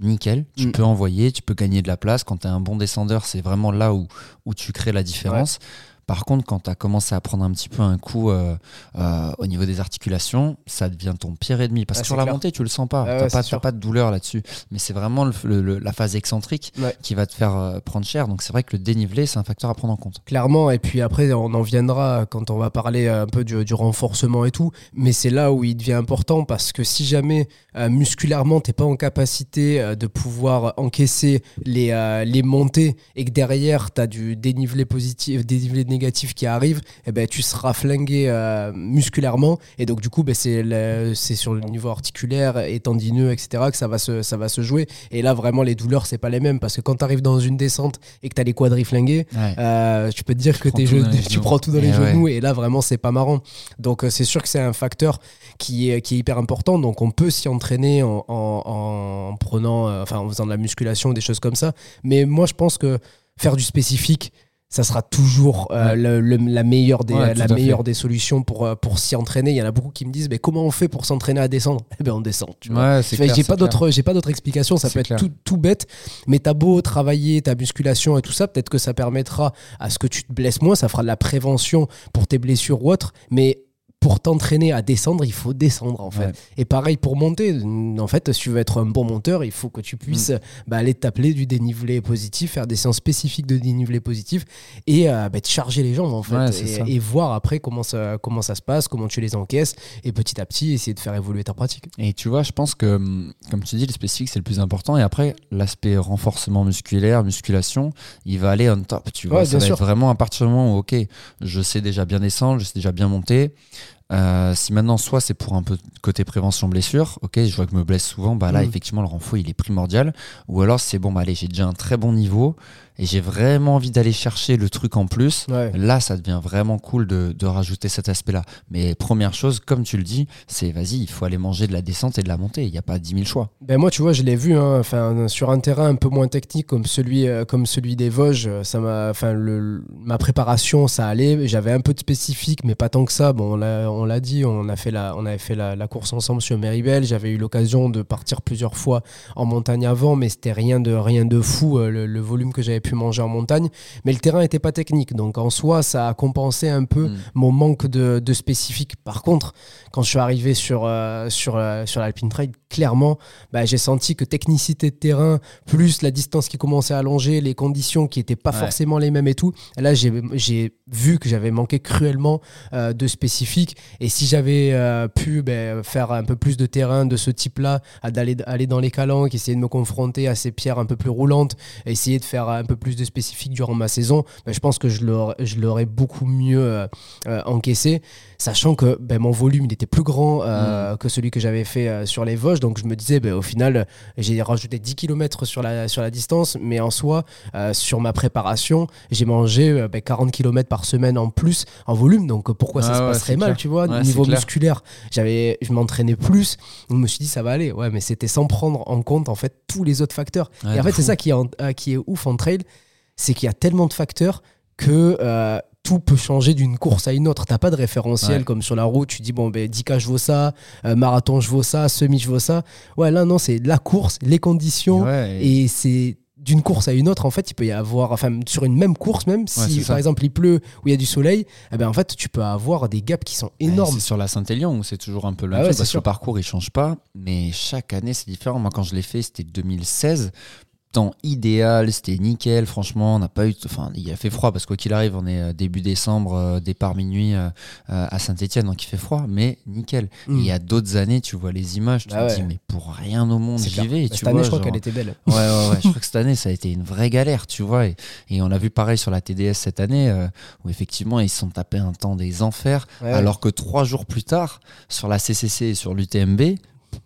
[SPEAKER 2] nickel, tu
[SPEAKER 3] Mm.
[SPEAKER 2] peux envoyer, tu peux gagner de la place. Quand tu es un bon descendeur, c'est vraiment là où, où tu crées la différence. Par contre, quand tu as commencé à prendre un petit peu un coup euh, euh, au niveau des articulations, ça devient ton pire ennemi. Parce
[SPEAKER 3] Ah,
[SPEAKER 2] que sur la montée, tu le sens pas.
[SPEAKER 3] Ah ouais,
[SPEAKER 2] t'as pas, de douleur là-dessus. Mais c'est vraiment le- le- le- la phase excentrique
[SPEAKER 3] Ouais.
[SPEAKER 2] qui va te faire euh, prendre cher. Donc c'est vrai que le dénivelé, c'est un facteur à prendre en compte.
[SPEAKER 3] Clairement, et puis après, on en viendra quand on va parler un peu du, du renforcement et tout. Mais c'est là où il devient important parce que si jamais musculairement, t'es pas en capacité de pouvoir encaisser les, les montées et que derrière, tu as du dénivelé positif, dénivelé négatif qui arrive, eh ben, tu seras flingué euh, musculairement. Et donc, du coup, ben, c'est le- c'est sur le niveau articulaire et tendineux, etc., que ça va se, ça va se jouer. Et là, vraiment, les douleurs, c'est pas les mêmes parce que quand tu arrives dans une descente et que tu as les quadris flingués, euh, tu peux te dire que tes genoux- tu prends tout dans les
[SPEAKER 2] Eh ouais.
[SPEAKER 3] genoux et là vraiment c'est pas marrant. Donc euh, c'est sûr que c'est un facteur qui est, qui est hyper important. Donc on peut s'y entraîner en, en- en prenant, euh, enfin en faisant de la musculation, des choses comme ça. Mais moi je pense que faire du spécifique, ça sera toujours euh,
[SPEAKER 2] Ouais.
[SPEAKER 3] le- le- la meilleure des,
[SPEAKER 2] Ouais,
[SPEAKER 3] la
[SPEAKER 2] fait.
[SPEAKER 3] des solutions pour, euh, pour s'y entraîner. Il y en a beaucoup qui me disent mais comment on fait pour s'entraîner à descendre? Eh ben on descend. Tu vois.
[SPEAKER 2] Ouais,
[SPEAKER 3] j'ai pas d'autre j'ai pas d'autre explication ça peut être tout, tout bête mais t'as beau travailler ta musculation et tout ça peut-être que ça permettra à ce que tu te blesses moins ça fera de la prévention pour tes blessures ou autres mais pour t'entraîner à descendre, il faut descendre en fait.
[SPEAKER 2] Ouais.
[SPEAKER 3] Et pareil pour monter. En fait, si tu veux être un bon monteur, il faut que tu puisses
[SPEAKER 2] Mm.
[SPEAKER 3] bah, aller t'appeler du dénivelé positif, faire des séances spécifiques de dénivelé positif et euh, bah, te charger les jambes en fait.
[SPEAKER 2] Ouais,
[SPEAKER 3] et, et voir après comment ça, comment ça se passe, comment tu les encaisses et petit à petit essayer de faire évoluer ta pratique.
[SPEAKER 2] Et tu vois, je pense que, hum, comme tu dis, le spécifique, c'est le plus important. Et après, l'aspect renforcement musculaire, musculation, il va aller on top. Tu vois,
[SPEAKER 3] Ouais,
[SPEAKER 2] ça va être vraiment à partir du moment où, OK, je sais déjà bien descendre, je sais déjà bien monter. Euh, si maintenant, soit c'est pour un peu côté prévention blessure, ok, je vois que je me blesse souvent, bah là,
[SPEAKER 3] Mhm.
[SPEAKER 2] effectivement, le renfort, il est primordial. Ou alors, c'est bon, bah allez, j'ai déjà un très bon niveau et j'ai vraiment envie d'aller chercher le truc en plus.
[SPEAKER 3] Ouais.
[SPEAKER 2] Là, ça devient vraiment cool de, de rajouter cet aspect-là. Mais première chose, comme tu le dis, c'est vas-y, il faut aller manger de la descente et de la montée. Il n'y a pas 10 000 choix.
[SPEAKER 3] Ben moi, tu vois, je l'ai vu, hein, sur un terrain un peu moins technique comme celui, euh, comme celui des Vosges, euh, ça m'a, le, ma préparation, ça allait. J'avais un peu de spécifique, mais pas tant que ça. Bon, on l'a, dit, on a fait la, on avait fait la, la course ensemble sur Méribel. J'avais eu l'occasion de partir plusieurs fois en montagne avant, mais c'était rien de, rien de fou euh, le, le volume que j'avais pu manger en montagne. Mais le terrain était pas technique, donc en soi, ça a compensé un peu
[SPEAKER 2] Mm.
[SPEAKER 3] mon manque de, de spécifique. Par contre, quand je suis arrivé sur, euh, sur, euh, sur l'Alpine Trail, clairement, bah, j'ai senti que technicité de terrain, plus la distance qui commençait à allonger, les conditions qui n'étaient pas
[SPEAKER 2] Ouais.
[SPEAKER 3] forcément les mêmes et tout, là, j'ai vu que j'avais manqué cruellement euh, de spécifique. Et si j'avais euh, pu ben, faire un peu plus de terrain de ce type-là, d'aller aller dans les calanques, essayer de me confronter à ces pierres un peu plus roulantes, essayer de faire un peu plus de spécifique durant ma saison, ben, je pense que je l'aurais, beaucoup mieux euh, encaissé, sachant que ben, mon volume il était plus grand euh, que celui que j'avais fait euh, sur les Vosges. Donc je me disais, ben, au final, j'ai rajouté 10 km sur la, sur la distance, mais en soi, euh, sur ma préparation, j'ai mangé euh, ben, 40 km par semaine en plus en volume. Donc pourquoi ça
[SPEAKER 2] Ah
[SPEAKER 3] se passerait mal,
[SPEAKER 2] clair.
[SPEAKER 3] tu vois
[SPEAKER 2] Ouais,
[SPEAKER 3] Niveau musculaire, j'avais, je m'entraînais plus. Donc, je me suis dit, ça va aller. Ouais, mais c'était sans prendre en compte en fait tous les autres facteurs.
[SPEAKER 2] Ouais,
[SPEAKER 3] Et en fait, c'est ça qui est, en- qui est ouf en trail, c'est qu'il y a tellement de facteurs que tout peut changer d'une course à une autre. T'as pas de référentiel
[SPEAKER 2] Ouais.
[SPEAKER 3] comme sur la route. Tu dis, bon, ben, 10K, je vaux ça, euh, marathon, je vaux ça, semi, je vaux ça. Ouais, là, non, c'est la course, les conditions.
[SPEAKER 2] Ouais, et-
[SPEAKER 3] Et c'est d'une course à une autre, en fait, il peut y avoir, enfin, sur une même course, même si, par exemple, il pleut ou il y a du soleil, eh ben, en fait, tu peux avoir des gaps qui sont énormes.
[SPEAKER 2] C'est sur la Saint-Élion où c'est toujours un peu le
[SPEAKER 3] Ah
[SPEAKER 2] même
[SPEAKER 3] ouais,
[SPEAKER 2] truc,
[SPEAKER 3] c'est
[SPEAKER 2] parce que le parcours il change pas, mais chaque année c'est différent. Moi quand je l'ai fait c'était 2016, temps idéal, c'était nickel. Franchement, on n'a pas eu, enfin il a fait froid parce quoi qu'il arrive, on est euh, début décembre, euh, départ minuit euh, à Saint-Étienne, donc il fait froid, mais nickel.
[SPEAKER 3] Mm.
[SPEAKER 2] Et Il y a d'autres années, tu vois les images, tu
[SPEAKER 3] Bah
[SPEAKER 2] te
[SPEAKER 3] ouais.
[SPEAKER 2] dis mais pour rien au monde j'y vais. Et
[SPEAKER 3] Cette
[SPEAKER 2] tu
[SPEAKER 3] année,
[SPEAKER 2] vois,
[SPEAKER 3] je crois
[SPEAKER 2] genre-
[SPEAKER 3] qu'elle était belle.
[SPEAKER 2] Ouais, ouais, ouais. je crois que cette année, ça a été une vraie galère, tu vois. Et, et on a vu pareil sur la TDS cette année, euh, où effectivement, ils se sont tapés un temps des enfers, alors que trois jours plus tard, sur la CCC et sur l'UTMB,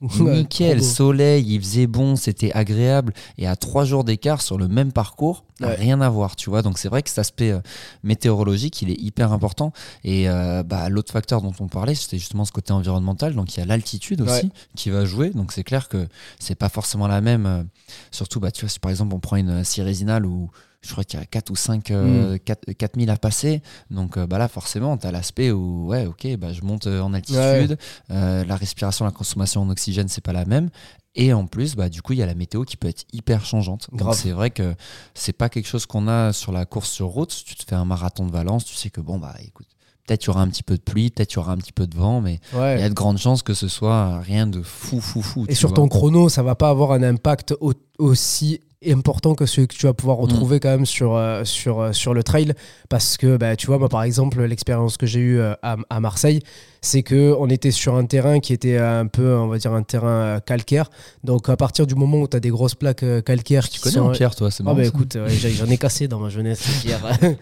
[SPEAKER 2] nickel, soleil, il faisait bon, c'était agréable. Et à trois jours d'écart sur le même parcours,
[SPEAKER 3] Ouais.
[SPEAKER 2] rien à voir, tu vois. Donc c'est vrai que cet aspect euh, météorologique, il est hyper important. Et euh, bah, l'autre facteur dont on parlait, c'était justement ce côté environnemental. Donc il y a l'altitude aussi
[SPEAKER 3] Ouais.
[SPEAKER 2] qui va jouer. Donc c'est clair que c'est pas forcément la même. euh, surtout, bah, tu vois, si par exemple on prend une Cirésinale où je crois qu'il y a 4 ou 5
[SPEAKER 3] Mm.
[SPEAKER 2] 4, 4000 à passer. Donc euh, bah là, forcément, tu as l'aspect où, ouais, ok, bah, je monte euh, en altitude.
[SPEAKER 3] Ouais.
[SPEAKER 2] Euh, la respiration, la consommation en oxygène, c'est pas la même. Et en plus, bah, du coup, il y a la météo qui peut être hyper changeante. Donc c'est vrai que c'est pas quelque chose qu'on a sur la course sur route. Si tu te fais un marathon de Valence, tu sais que bon, bah écoute, peut-être il y aura un petit peu de pluie, peut-être il y aura un petit peu de vent, mais
[SPEAKER 3] Ouais.
[SPEAKER 2] il y a de grandes chances que ce soit rien de fou, fou, fou.
[SPEAKER 3] Et sur
[SPEAKER 2] vois.
[SPEAKER 3] ton chrono, ça va pas avoir un impact au- aussi important que celui que tu vas pouvoir retrouver quand même sur, euh, sur, euh, sur le trail. Parce que bah, tu vois moi par exemple l'expérience que j'ai eue euh, à, à Marseille c'est que on était sur un terrain qui était un peu on va dire un terrain calcaire. Donc à partir du moment où tu as des grosses plaques calcaires
[SPEAKER 2] Tu
[SPEAKER 3] qui
[SPEAKER 2] connais
[SPEAKER 3] sont
[SPEAKER 2] en pierre, toi, c'est
[SPEAKER 3] ah bah écoute j'en ai cassé dans ma jeunesse les pierres.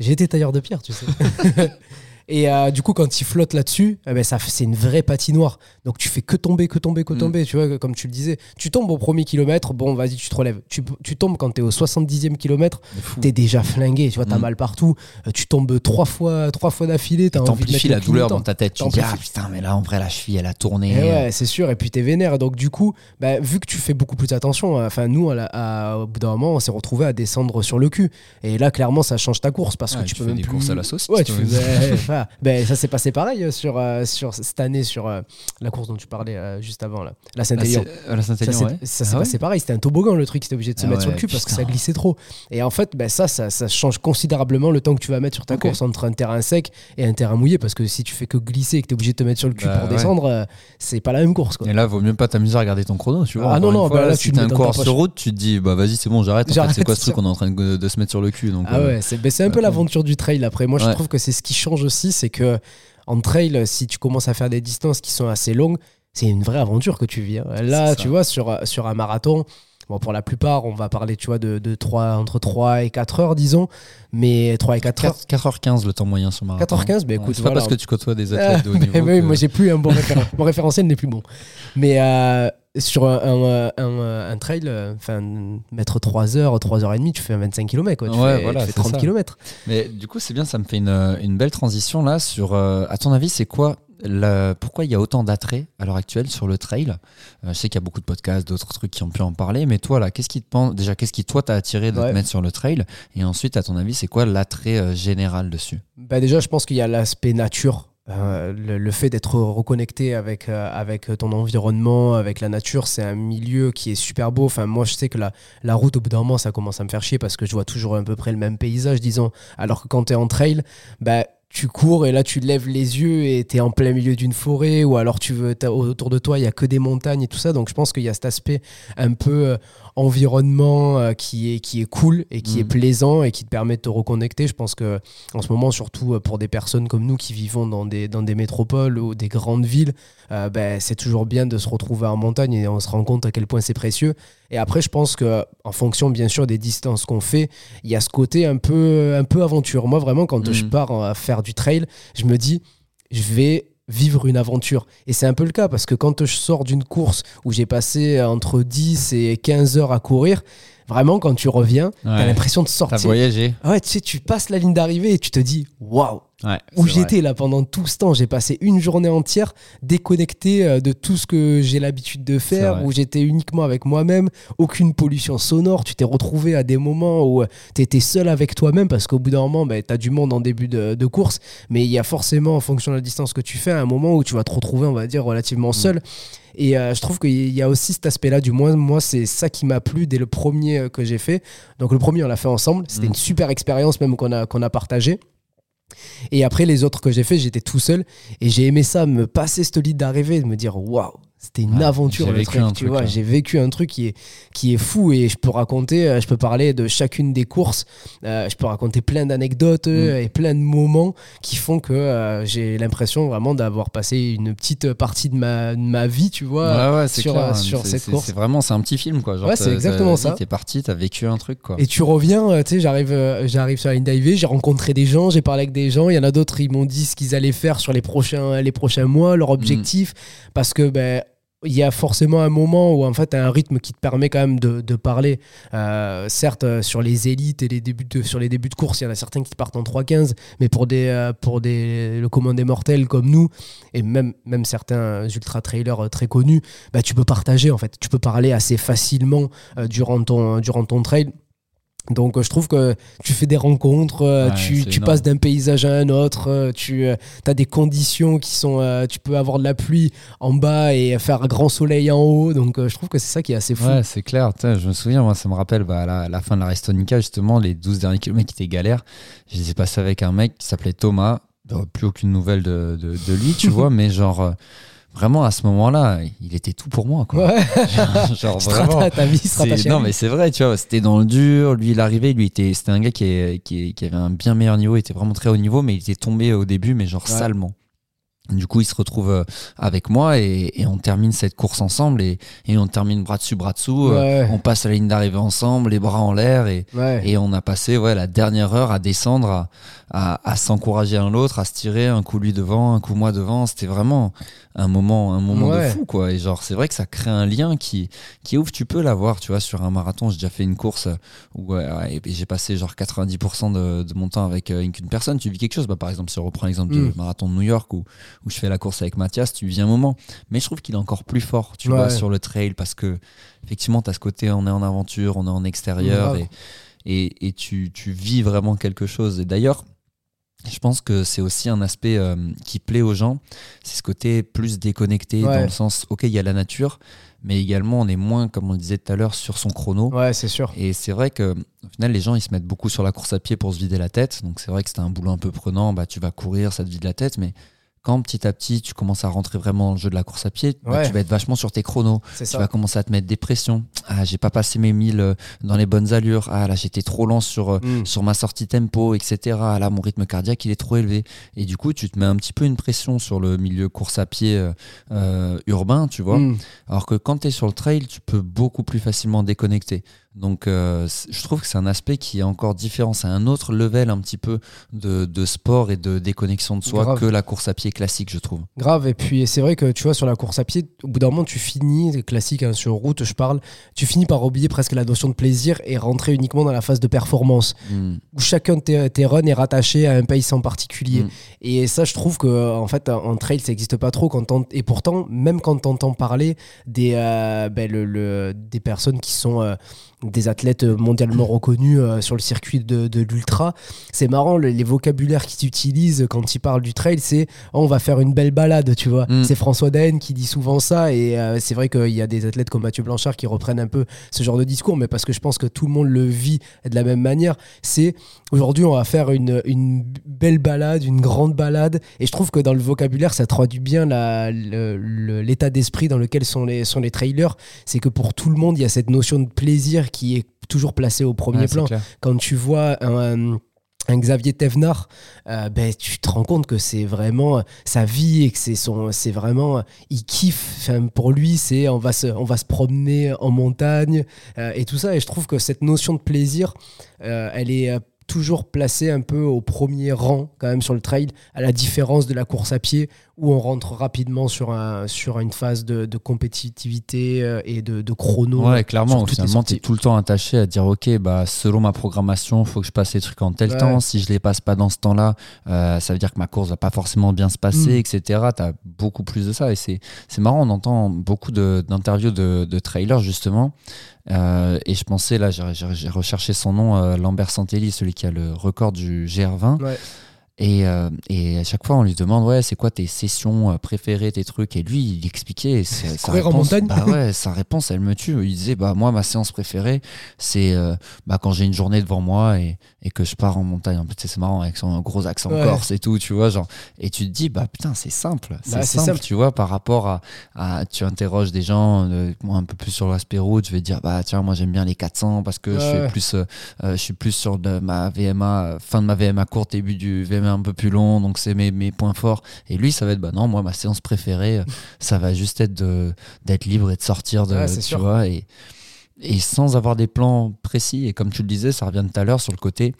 [SPEAKER 3] J'ai été tailleur de pierre tu sais Et euh, du coup, quand il flotte là-dessus, eh ben, ça, c'est une vraie patinoire. Donc tu fais que tomber, que tomber, que
[SPEAKER 2] Mm.
[SPEAKER 3] tomber. Tu vois, comme tu le disais, tu tombes au premier kilomètre, bon, vas-y, tu te relèves. Tu, tu tombes quand tu es au 70e kilomètre, tu es déjà flingué. Tu vois, tu as
[SPEAKER 2] Mm.
[SPEAKER 3] mal partout. Euh, tu tombes trois fois, trois fois d'affilée. Tu le
[SPEAKER 2] la douleur dans ta tête. Tu te dis, ah putain, mais là, en vrai, la cheville, elle a tourné.
[SPEAKER 3] Eh ouais, c'est sûr. Et puis t'es vénère. Donc du coup, bah, vu que tu fais beaucoup plus attention, enfin nous, à la- à- au bout d'un moment, on s'est retrouvé à descendre sur le cul. Et là, clairement, ça change ta course parce
[SPEAKER 2] Ouais,
[SPEAKER 3] que tu,
[SPEAKER 2] tu
[SPEAKER 3] peux
[SPEAKER 2] fais
[SPEAKER 3] même
[SPEAKER 2] des
[SPEAKER 3] plus.
[SPEAKER 2] courses à la saucisse,
[SPEAKER 3] Ouais, tu fais. ben, ça s'est passé pareil euh, sur euh, sur cette année sur euh, la course dont tu parlais euh, juste avant là, la
[SPEAKER 2] Ah,
[SPEAKER 3] Saint-Élion.
[SPEAKER 2] c'est- la
[SPEAKER 3] Ça
[SPEAKER 2] Saint-Élion,
[SPEAKER 3] s'est
[SPEAKER 2] ouais.
[SPEAKER 3] ça s'est
[SPEAKER 2] Ah ouais
[SPEAKER 3] passé pareil, c'était un toboggan le truc, c'était obligé de se
[SPEAKER 2] Ah
[SPEAKER 3] mettre sur le cul parce que ça glissait trop. Et en fait, ben ça, ça, ça change considérablement le temps que tu vas mettre sur ta
[SPEAKER 2] Ok.
[SPEAKER 3] course entre un terrain sec et un terrain mouillé parce que si tu fais que glisser et que tu es obligé de te mettre sur le cul
[SPEAKER 2] Bah
[SPEAKER 3] pour descendre, c'est pas la même course. Quoi.
[SPEAKER 2] Et là, vaut mieux pas t'amuser à regarder ton chrono, tu vois.
[SPEAKER 3] Ah non, non,
[SPEAKER 2] fois,
[SPEAKER 3] bah là,
[SPEAKER 2] si
[SPEAKER 3] tu mets
[SPEAKER 2] un coureur sur route, tu te dis, bah vas-y, c'est bon, j'arrête. C'est quoi ce truc qu'on est en train de, se mettre sur le cul
[SPEAKER 3] Ah ouais, c'est ben, c'est un peu l'aventure du trail après. Moi, je trouve que c'est ce qui change aussi, c'est que en trail, si tu commences à faire des distances qui sont assez longues, c'est une vraie aventure que tu vis. hein. Là, tu vois, sur, sur un marathon, bon, pour la plupart, on va parler, tu vois, de, de 3, entre 3 et 4 heures, disons. Mais 3 et 4 heures.
[SPEAKER 2] 4, 4h15 le temps moyen sur marathon.
[SPEAKER 3] 4h15, bah écoute,
[SPEAKER 2] c'est pas parce que tu côtoies des
[SPEAKER 3] Ah,
[SPEAKER 2] athlètes de haut
[SPEAKER 3] mais
[SPEAKER 2] niveau.
[SPEAKER 3] oui,
[SPEAKER 2] que-
[SPEAKER 3] moi, j'ai plus un bon référentiel. Mon référentiel n'est plus bon. Mais euh, sur un, un, un- un trail, euh, enfin, mettre 3 heures, 3 heures et demie, tu fais un 25 km. Quoi. Tu
[SPEAKER 2] Ouais,
[SPEAKER 3] fais,
[SPEAKER 2] voilà,
[SPEAKER 3] tu fais
[SPEAKER 2] c'est
[SPEAKER 3] 30
[SPEAKER 2] ça.
[SPEAKER 3] km.
[SPEAKER 2] Mais du coup, c'est bien, ça me fait une, une belle transition là sur. euh, à ton avis, c'est quoi la- pourquoi il y a autant d'attrait à l'heure actuelle sur le trail? Euh, Je sais qu'il y a beaucoup de podcasts, d'autres trucs qui ont pu en parler, mais toi là, qu'est-ce qui te pense déjà Qu'est-ce qui toi t'a attiré de
[SPEAKER 3] Ouais.
[SPEAKER 2] te mettre sur le trail? Et ensuite, à ton avis, c'est quoi l'attrait euh, général dessus?
[SPEAKER 3] Bah déjà, je pense qu'il y a l'aspect nature. Euh, le, le fait d'être reconnecté avec, euh, avec ton environnement, avec la nature, c'est un milieu qui est super beau. Enfin, moi, je sais que la, la route, au bout d'un moment, ça commence à me faire chier parce que je vois toujours à peu près le même paysage, disons. Alors que quand tu es en trail, bah, tu cours et là, tu lèves les yeux et tu es en plein milieu d'une forêt ou alors tu veux, autour de toi, il y a que des montagnes et tout ça. Donc, je pense qu'il y a cet aspect un peu euh, environnement euh, qui est qui est cool et qui est
[SPEAKER 2] Mhm.
[SPEAKER 3] plaisant et qui te permet de te reconnecter. Je pense que en ce moment, surtout euh, pour des personnes comme nous qui vivons dans des dans des métropoles ou des grandes villes, euh, ben, c'est toujours bien de se retrouver en montagne et on se rend compte à quel point c'est précieux. Et après, je pense que en fonction bien sûr des distances qu'on fait, il y a ce côté un peu un peu aventure. Moi, vraiment, quand
[SPEAKER 2] Mhm.
[SPEAKER 3] je pars à faire du trail, je me dis, je vais vivre une aventure. Et c'est un peu le cas parce que quand je sors d'une course où j'ai passé entre 10 et 15 heures à courir, vraiment quand tu reviens, t'as
[SPEAKER 2] Ouais.
[SPEAKER 3] l'impression de
[SPEAKER 2] T'as
[SPEAKER 3] sortir.
[SPEAKER 2] voyagé
[SPEAKER 3] Ah Ouais, tu sais, tu passes la ligne d'arrivée et tu te dis, waouh,
[SPEAKER 2] Ouais.
[SPEAKER 3] où j'étais là pendant tout ce temps. J'ai passé une journée entière déconnecté euh, de tout ce que j'ai l'habitude de faire, où j'étais uniquement avec moi-même, aucune pollution sonore. Tu t'es retrouvé à des moments où tu étais seul avec toi-même parce qu'au bout d'un moment, tu as du monde en début de, de course, mais il y a forcément, en fonction de la distance que tu fais, un moment où tu vas te retrouver, on va dire, relativement seul. Et euh, je trouve qu'il y a aussi cet aspect-là, du moins, moi, c'est ça qui m'a plu dès le premier euh, que j'ai fait. Donc, le premier, on l'a fait ensemble. C'était
[SPEAKER 2] Mm.
[SPEAKER 3] une super expérience, même qu'on a, qu'on a partagée. Et après, les autres que j'ai fait, j'étais tout seul. Et j'ai aimé ça, me passer cette ligne d'arrivée, de me dire waouh, c'était une
[SPEAKER 2] Ouais,
[SPEAKER 3] aventure le
[SPEAKER 2] un
[SPEAKER 3] tu vois. J'ai vécu un truc qui est, qui est fou et je peux raconter, euh, je peux parler de chacune des courses. Euh, je peux raconter plein d'anecdotes euh, et plein de moments qui font que euh, j'ai l'impression vraiment d'avoir passé une petite partie de ma, de ma vie, tu vois.
[SPEAKER 2] Ouais, ouais, c'est
[SPEAKER 3] sur,
[SPEAKER 2] clair.
[SPEAKER 3] sur cette course.
[SPEAKER 2] C'est vraiment, c'est un petit film, quoi. Genre,
[SPEAKER 3] Ouais, c'est exactement ça.
[SPEAKER 2] T'es parti, t'as vécu un truc, quoi.
[SPEAKER 3] Et tu reviens, tu sais, j'arrive, j'arrive sur la ligne d'arrivée, j'ai rencontré des gens, j'ai parlé avec des gens. Il y en a d'autres, ils m'ont dit ce qu'ils allaient faire sur les prochains, les prochains mois, leur objectif, parce que ben il y a forcément un moment où en fait t'as un rythme qui te permet quand même de, parler. Euh, certes, euh, sur les élites et les débuts de, sur les débuts de course, il y en a certains qui partent en 3-15, mais pour des euh, pour le commun des mortels comme nous et même certains ultra trailers très connus, bah, tu peux partager en fait, tu peux parler assez facilement durant ton trail. Donc euh, je trouve que tu fais des rencontres, euh,
[SPEAKER 2] Ouais,
[SPEAKER 3] tu, passes d'un paysage à un autre, euh, tu as des conditions qui sont... tu peux avoir de la pluie en bas et faire un grand soleil en haut. Donc je trouve que c'est ça qui est assez fou.
[SPEAKER 2] Ouais, c'est clair. Je me souviens, moi, ça me rappelle bah, la, fin de la Restonica, justement, les 12 derniers kilomètres qui étaient galères. Je les ai passés avec un mec qui s'appelait Thomas. Euh, Plus aucune nouvelle de, de, de lui, tu vois, mais genre, vraiment, à ce moment-là, il était tout pour moi, quoi.
[SPEAKER 3] Ouais,
[SPEAKER 2] genre,
[SPEAKER 3] te
[SPEAKER 2] vraiment.
[SPEAKER 3] ta vie se
[SPEAKER 2] C'est-
[SPEAKER 3] rattachait à
[SPEAKER 2] non mais c'est vrai tu vois c'était dans le dur lui il arrivait lui était c'était un gars qui, est- qui, est- qui avait un bien meilleur niveau il était vraiment très haut niveau mais il était tombé au début mais genre
[SPEAKER 3] Ouais.
[SPEAKER 2] salement du coup il se retrouve euh, avec moi et, et on termine cette course ensemble et, et on termine bras dessus bras dessous euh,
[SPEAKER 3] Ouais.
[SPEAKER 2] on passe la ligne d'arrivée ensemble les bras en l'air et,
[SPEAKER 3] Ouais.
[SPEAKER 2] et on a passé ouais, la dernière heure à descendre, à, à, à s'encourager un l'autre, à se tirer, un coup lui devant, un coup moi devant. C'était vraiment un moment, un moment
[SPEAKER 3] Ouais.
[SPEAKER 2] de fou, quoi. Et genre, c'est vrai que ça crée un lien qui, qui est ouf. Tu peux l'avoir, tu vois, sur un marathon. J'ai déjà fait une course où ouais, et j'ai passé genre 90% de, de mon temps avec euh, qu'une personne. Tu vis quelque chose. Bah, par exemple, si on reprend l'exemple
[SPEAKER 3] Mm.
[SPEAKER 2] du marathon de New York où, où je fais la course avec Mathias, tu vis un moment. Mais je trouve qu'il est encore plus fort, tu vois, sur le trail parce que effectivement, tu as ce côté, on est en aventure, on est en extérieur
[SPEAKER 3] Grave.
[SPEAKER 2] et, et, et tu, tu vis vraiment quelque chose. Et d'ailleurs, je pense que c'est aussi un aspect euh, qui plaît aux gens, c'est ce côté plus déconnecté
[SPEAKER 3] Ouais.
[SPEAKER 2] dans le sens, ok, il y a la nature, mais également on est moins, comme on le disait tout à l'heure, sur son chrono.
[SPEAKER 3] Ouais, c'est sûr.
[SPEAKER 2] Et c'est vrai que au final, les gens ils se mettent beaucoup sur la course à pied pour se vider la tête. Donc c'est vrai que c'était un boulot un peu prenant. Bah tu vas courir, ça te vide la tête, mais quand petit à petit tu commences à rentrer vraiment dans le jeu de la course à pied, bah, tu vas être vachement sur tes chronos. Tu
[SPEAKER 3] ça.
[SPEAKER 2] vas commencer à te mettre des pressions. Ah, j'ai pas passé mes 1000 euh, dans les bonnes allures. Ah, là, j'étais trop lent sur, euh,
[SPEAKER 3] Mm.
[SPEAKER 2] sur ma sortie tempo, etc. Ah, là, mon rythme cardiaque, il est trop élevé. Et du coup, tu te mets un petit peu une pression sur le milieu course à pied euh, euh, urbain, tu vois.
[SPEAKER 3] Mm.
[SPEAKER 2] Alors que quand tu es sur le trail, tu peux beaucoup plus facilement déconnecter. Donc, euh, je trouve que c'est un aspect qui est encore différent. C'est un autre level un petit peu de, de sport et de déconnexion de soi
[SPEAKER 3] Grave.
[SPEAKER 2] que la course à pied classique, je trouve.
[SPEAKER 3] Grave, et puis c'est vrai que tu vois, sur la course à pied, au bout d'un moment, tu finis, classique, hein, sur route, je parle, tu finis par oublier presque la notion de plaisir et rentrer uniquement dans la phase de performance,
[SPEAKER 2] Mm.
[SPEAKER 3] où chacun de tes, tes runs est rattaché à un pace en particulier.
[SPEAKER 2] Mm.
[SPEAKER 3] Et ça, je trouve que en fait, en trail, ça n'existe pas trop. Quand et pourtant, même quand tu entends parler des, euh, ben, le- le- des personnes qui sont euh, des athlètes mondialement reconnus euh, sur le circuit de, de l'ultra. C'est marrant, le- les vocabulaires qu'ils utilisent quand ils parlent du trail, c'est Oh, on va faire une belle balade, tu vois.
[SPEAKER 2] Mm.
[SPEAKER 3] C'est François Daen qui dit souvent ça, et euh, c'est vrai qu'il y a des athlètes comme Mathieu Blanchard qui reprennent un peu ce genre de discours, mais parce que je pense que tout le monde le vit de la même manière. C'est aujourd'hui, on va faire une, une belle balade, une grande balade, et je trouve que dans le vocabulaire, ça traduit bien l'état d'esprit dans lequel sont les, sont les trailers. C'est que pour tout le monde, il y a cette notion de plaisir qui est toujours placée au premier
[SPEAKER 2] Ouais,
[SPEAKER 3] plan quand tu vois un, un Xavier Thévenard, euh, ben, tu te rends compte que c'est vraiment sa vie et que c'est son, c'est vraiment, il kiffe. Enfin, pour lui, c'est on va se, on va se promener en montagne euh, et tout ça. Et je trouve que cette notion de plaisir, euh, elle est euh, toujours placée un peu au premier rang quand même sur le trail, à la différence de la course à pied où on rentre rapidement sur, un, sur une phase de, de compétitivité euh, et de, de chrono.
[SPEAKER 2] Ouais, clairement, finalement, tu es tout le temps attaché à dire, OK, bah, selon ma programmation, il faut que je passe les trucs en tel
[SPEAKER 3] Ouais.
[SPEAKER 2] temps. Si je les passe pas dans ce temps-là, euh, ça veut dire que ma course va pas forcément bien se passer,
[SPEAKER 3] Mm.
[SPEAKER 2] etc. Tu as beaucoup plus de ça. Et c'est marrant, on entend beaucoup d'interviews de, de trailers, justement. Euh, et je pensais, là, j'ai recherché son nom, euh, Lambert Santelli, celui qui a le record du GR20.
[SPEAKER 3] Ouais.
[SPEAKER 2] Et, euh, et à chaque fois, on lui demande, ouais, c'est quoi tes sessions euh, préférées, tes trucs? Et lui, il expliquait. c'est- sa
[SPEAKER 3] Courir en
[SPEAKER 2] réponse-
[SPEAKER 3] montagne?
[SPEAKER 2] Bah ouais, sa réponse, elle me tue. Il disait, bah moi, ma séance préférée, c'est euh, bah, quand j'ai une journée devant moi et, et que je pars en montagne. En plus, c'est marrant avec son gros accent
[SPEAKER 3] Ouais.
[SPEAKER 2] corse et tout, tu vois. Genre, et tu te dis, bah putain, c'est simple. C'est
[SPEAKER 3] Bah,
[SPEAKER 2] simple,
[SPEAKER 3] simple.
[SPEAKER 2] tu vois, par rapport à, à- Tu interroges des gens, euh, moi, un peu plus sur l'aspect route, je vais dire, bah tiens, moi, j'aime bien les 400 parce que je, fais plus, euh, je suis plus sur de ma VMA, fin de ma VMA courte, début du VMA un peu plus long, donc c'est mes, mes points forts. Et lui, ça va être, bah non, moi, ma séance préférée, euh, ça va juste être de- d'être libre et de sortir de,
[SPEAKER 3] Ouais,
[SPEAKER 2] tu
[SPEAKER 3] sûr.
[SPEAKER 2] vois, et, et sans avoir des plans précis. Et comme tu le disais, ça revient tout à l'heure sur le côté.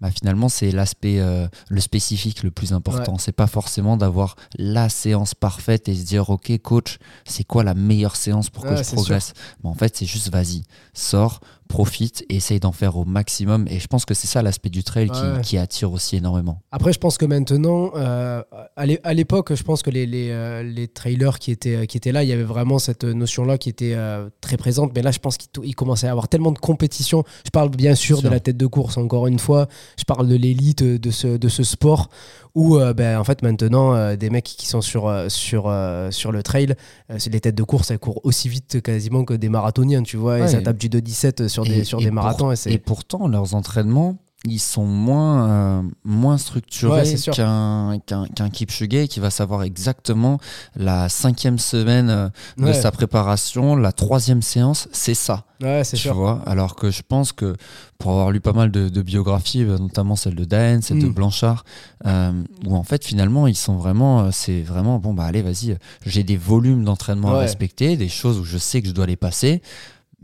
[SPEAKER 2] Bah finalement, c'est l'aspect, euh, le spécifique le plus important. C'est pas forcément d'avoir la séance parfaite et se dire, ok, coach, c'est quoi la meilleure séance pour que je progresse? Mais en fait, c'est juste, vas-y, sors, profite, et essaye d'en faire au maximum. Et je pense que c'est ça l'aspect du trail qui-
[SPEAKER 3] Ouais.
[SPEAKER 2] qui, attire aussi énormément.
[SPEAKER 3] Après, je pense que maintenant, euh, à l'é- à l'époque, je pense que les, les, euh, les trailers qui étaient, qui étaient là, il y avait vraiment cette notion-là qui était euh, très présente. Mais là, je pense qu'il commençait à avoir tellement de compétition. Je parle bien sûr,
[SPEAKER 2] Sûr.
[SPEAKER 3] de la tête de course, encore une fois. Je parle de l'élite de ce, de ce sport où, euh, ben, en fait, maintenant, euh, des mecs qui sont sur, euh, sur, euh, sur le trail, euh, c'est les têtes de course, elles courent aussi vite quasiment que des marathoniens, tu vois.
[SPEAKER 2] Ouais.
[SPEAKER 3] et ça tape du 2-17 sur des,
[SPEAKER 2] Et-
[SPEAKER 3] sur
[SPEAKER 2] et
[SPEAKER 3] des
[SPEAKER 2] pour-
[SPEAKER 3] marathons. Et
[SPEAKER 2] Et pourtant, leurs entraînements, ils sont moins, euh, moins structurés qu'un qu'un Kipchoge qui va savoir exactement la cinquième semaine euh, de
[SPEAKER 3] Ouais.
[SPEAKER 2] sa préparation, la troisième séance, c'est ça.
[SPEAKER 3] ouais, c'est
[SPEAKER 2] Tu
[SPEAKER 3] sûr.
[SPEAKER 2] vois Alors que je pense que pour avoir lu pas mal de, de biographies, euh, notamment celle de Daen, celle de
[SPEAKER 3] Mm.
[SPEAKER 2] Blanchard, euh, où en fait finalement ils sont vraiment, c'est vraiment bon bah allez vas-y, j'ai des volumes d'entraînement à respecter, des choses où je sais que je dois les passer.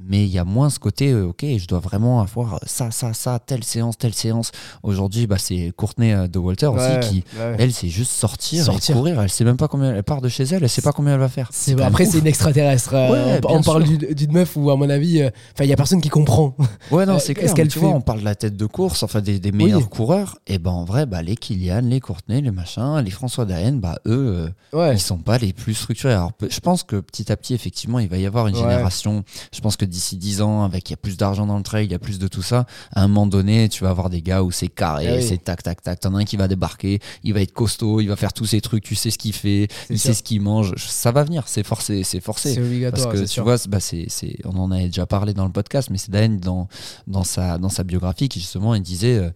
[SPEAKER 2] Mais il y a moins ce côté, euh, ok, je dois vraiment avoir ça, ça, ça, telle séance, telle séance. Aujourd'hui, bah, c'est Courtenay euh, de Walter
[SPEAKER 3] Ouais,
[SPEAKER 2] aussi qui,
[SPEAKER 3] ouais.
[SPEAKER 2] elle, c'est juste sortir,
[SPEAKER 3] Sortir.
[SPEAKER 2] et courir. Elle sait même pas combien, elle part de chez elle, elle sait pas combien elle va faire.
[SPEAKER 3] C'est- après, c'est une extraterrestre. Euh,
[SPEAKER 2] Ouais,
[SPEAKER 3] on, parle d'une meuf où, à mon avis, euh, il y a personne qui comprend.
[SPEAKER 2] Ouais, non, c'est clair.
[SPEAKER 3] qu'elle
[SPEAKER 2] mais tu
[SPEAKER 3] fait
[SPEAKER 2] vois, on parle de la tête de course, enfin des, des meilleurs
[SPEAKER 3] Oui.
[SPEAKER 2] coureurs. Et ben en vrai, bah, les Kylian, les Courtenay, les machins, les François Daen, bah eux, euh, ils sont pas les plus structurés. Alors je pense que petit à petit, effectivement, il va y avoir une génération. Je pense que d'ici 10 ans, avec il y a plus d'argent dans le trail, il y a plus de tout ça. À un moment donné, tu vas avoir des gars où c'est carré,
[SPEAKER 3] Ah oui.
[SPEAKER 2] c'est tac, tac, tac. T'en as un qui va débarquer, il va être costaud, il va faire tous ses trucs, tu sais ce qu'il fait, il
[SPEAKER 3] sûr.
[SPEAKER 2] sait ce qu'il mange. Ça va venir, c'est forcé, c'est forcé.
[SPEAKER 3] C'est
[SPEAKER 2] Parce que tu
[SPEAKER 3] sûr.
[SPEAKER 2] vois, bah, c'est, on en avait déjà parlé dans le podcast, mais c'est Daen dans, dans, sa, dans sa biographie qui justement il disait, euh,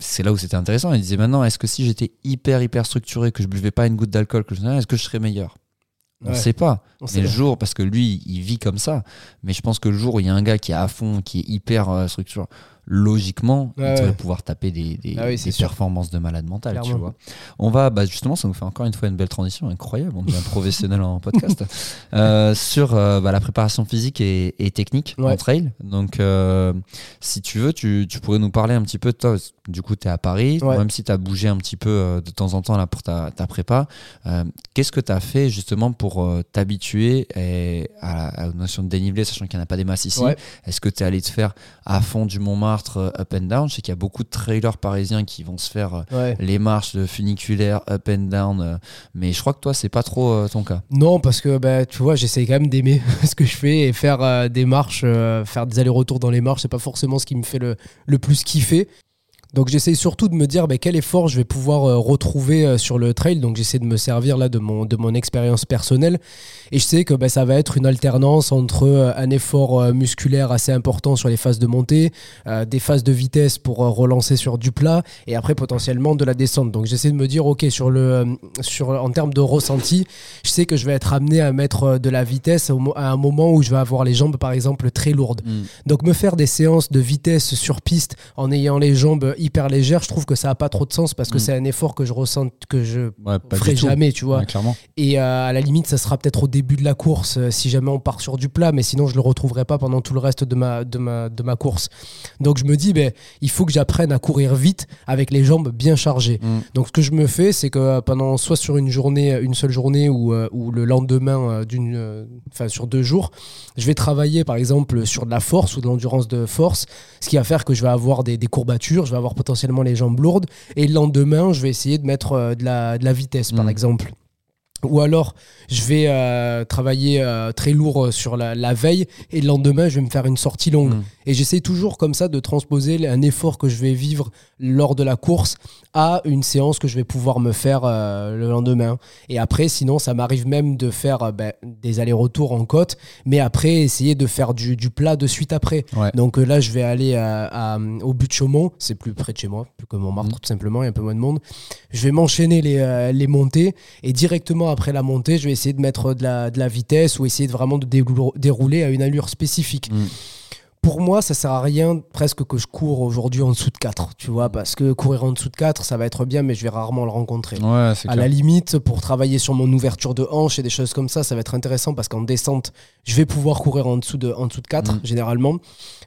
[SPEAKER 2] c'est là où c'était intéressant, il disait maintenant, est-ce que si j'étais hyper hyper structuré, que je buvais pas une goutte d'alcool, que je, est-ce que je serais meilleur? On
[SPEAKER 3] Ouais.
[SPEAKER 2] sait pas.
[SPEAKER 3] On
[SPEAKER 2] Mais
[SPEAKER 3] sait
[SPEAKER 2] le
[SPEAKER 3] pas.
[SPEAKER 2] jour, parce que lui, il vit comme ça. Mais je pense que le jour où il y a un gars qui est à fond, qui est hyper euh, structuré, logiquement,
[SPEAKER 3] Ouais,
[SPEAKER 2] il devrait
[SPEAKER 3] ouais.
[SPEAKER 2] pouvoir taper des, des,
[SPEAKER 3] Ah oui,
[SPEAKER 2] des performances de malade mental, tu vois. On va, bah justement, ça nous fait encore une fois une belle transition, incroyable. On devient professionnel en podcast. Euh, sur euh, bah, la préparation physique et, et technique en trail. Donc, euh, si tu veux, tu, tu pourrais nous parler un petit peu de toi. Du coup, tu es à Paris,
[SPEAKER 3] Ouais.
[SPEAKER 2] même si tu as bougé un petit peu euh, de temps en temps là, pour ta, ta prépa, euh, qu'est-ce que tu as fait justement pour euh, t'habituer à, à la notion de dénivelé, sachant qu'il n'y en a pas des masses ici
[SPEAKER 3] Ouais.
[SPEAKER 2] Est-ce que tu es allé te faire à fond du Montmartre up and down? Je sais qu'il y a beaucoup de trailers parisiens qui vont se faire
[SPEAKER 3] Ouais.
[SPEAKER 2] les marches de funiculaire up and down, mais je crois que toi, c'est pas trop ton cas.
[SPEAKER 3] Non, parce que bah, tu vois, j'essaie quand même d'aimer ce que je fais et faire des marches, faire des allers-retours dans les marches, c'est pas forcément ce qui me fait le, le plus kiffer. Donc j'essaie surtout de me dire bah, quel effort je vais pouvoir euh, retrouver euh, sur le trail. Donc j'essaie de me servir là de mon, de mon expérience personnelle. Et je sais que bah, ça va être une alternance entre euh, un effort musculaire assez important sur les phases de montée, des phases de vitesse pour relancer sur du plat et après potentiellement de la descente. Donc j'essaie de me dire ok sur le, sur, en termes de ressenti, je sais que je vais être amené à mettre de la vitesse au à un moment où je vais avoir les jambes par exemple très lourdes. Donc me faire des séances de vitesse sur piste en ayant les jambes hyper légères, je trouve que ça a pas trop de sens parce que
[SPEAKER 2] Mm.
[SPEAKER 3] c'est un effort que je ressens que je
[SPEAKER 2] Ouais,
[SPEAKER 3] ferai jamais, tu vois.
[SPEAKER 2] Ouais.
[SPEAKER 3] Et euh, à la limite, ça sera peut-être au début de la course euh, si jamais on part sur du plat, mais sinon je le retrouverai pas pendant tout le reste de ma, de ma, de ma course. Donc je me dis, ben, il faut que j'apprenne à courir vite avec les jambes bien chargées.
[SPEAKER 2] Mm.
[SPEAKER 3] Donc ce que je me fais, c'est que euh, pendant soit sur une journée, une seule journée ou, ou le lendemain d'une, enfin sur deux jours, je vais travailler par exemple sur de la force ou de l'endurance de force, ce qui va faire que je vais avoir des, des courbatures, je vais avoir potentiellement les jambes lourdes, et le lendemain, je vais essayer de mettre euh, de, la, de la vitesse par
[SPEAKER 2] Mm.
[SPEAKER 3] exemple. Ou alors, je vais euh, travailler euh, très lourd sur la, la veille et le lendemain, je vais me faire une sortie longue.
[SPEAKER 2] Mm.
[SPEAKER 3] Et j'essaie toujours comme ça de transposer un effort que je vais vivre lors de la course à une séance que je vais pouvoir me faire euh, le lendemain. Et après, sinon, ça m'arrive même de faire euh, ben, des allers-retours en côte, mais après, essayer de faire du, du plat de suite après.
[SPEAKER 2] Ouais.
[SPEAKER 3] Donc euh, là, je vais aller à- à- au but de Chaumont, c'est plus près de chez moi, plus que Montmartre,
[SPEAKER 2] Mhm.
[SPEAKER 3] tout simplement, il y a un peu moins de monde. Je vais m'enchaîner les, les montées et directement après la montée, je vais essayer de mettre de la, de la vitesse ou essayer de vraiment de déroul- dérouler à une allure spécifique.
[SPEAKER 2] Mm.
[SPEAKER 3] Pour moi, ça sert à rien presque que je cours aujourd'hui en dessous de 4, tu vois, parce que courir en dessous de 4, ça va être bien, mais je vais rarement le rencontrer.
[SPEAKER 2] Ouais,
[SPEAKER 3] À
[SPEAKER 2] clair.
[SPEAKER 3] la limite, pour travailler sur mon ouverture de hanche et des choses comme ça, ça va être intéressant parce qu'en descente, je vais pouvoir courir en dessous de, en dessous de 4,
[SPEAKER 2] Mm.
[SPEAKER 3] généralement,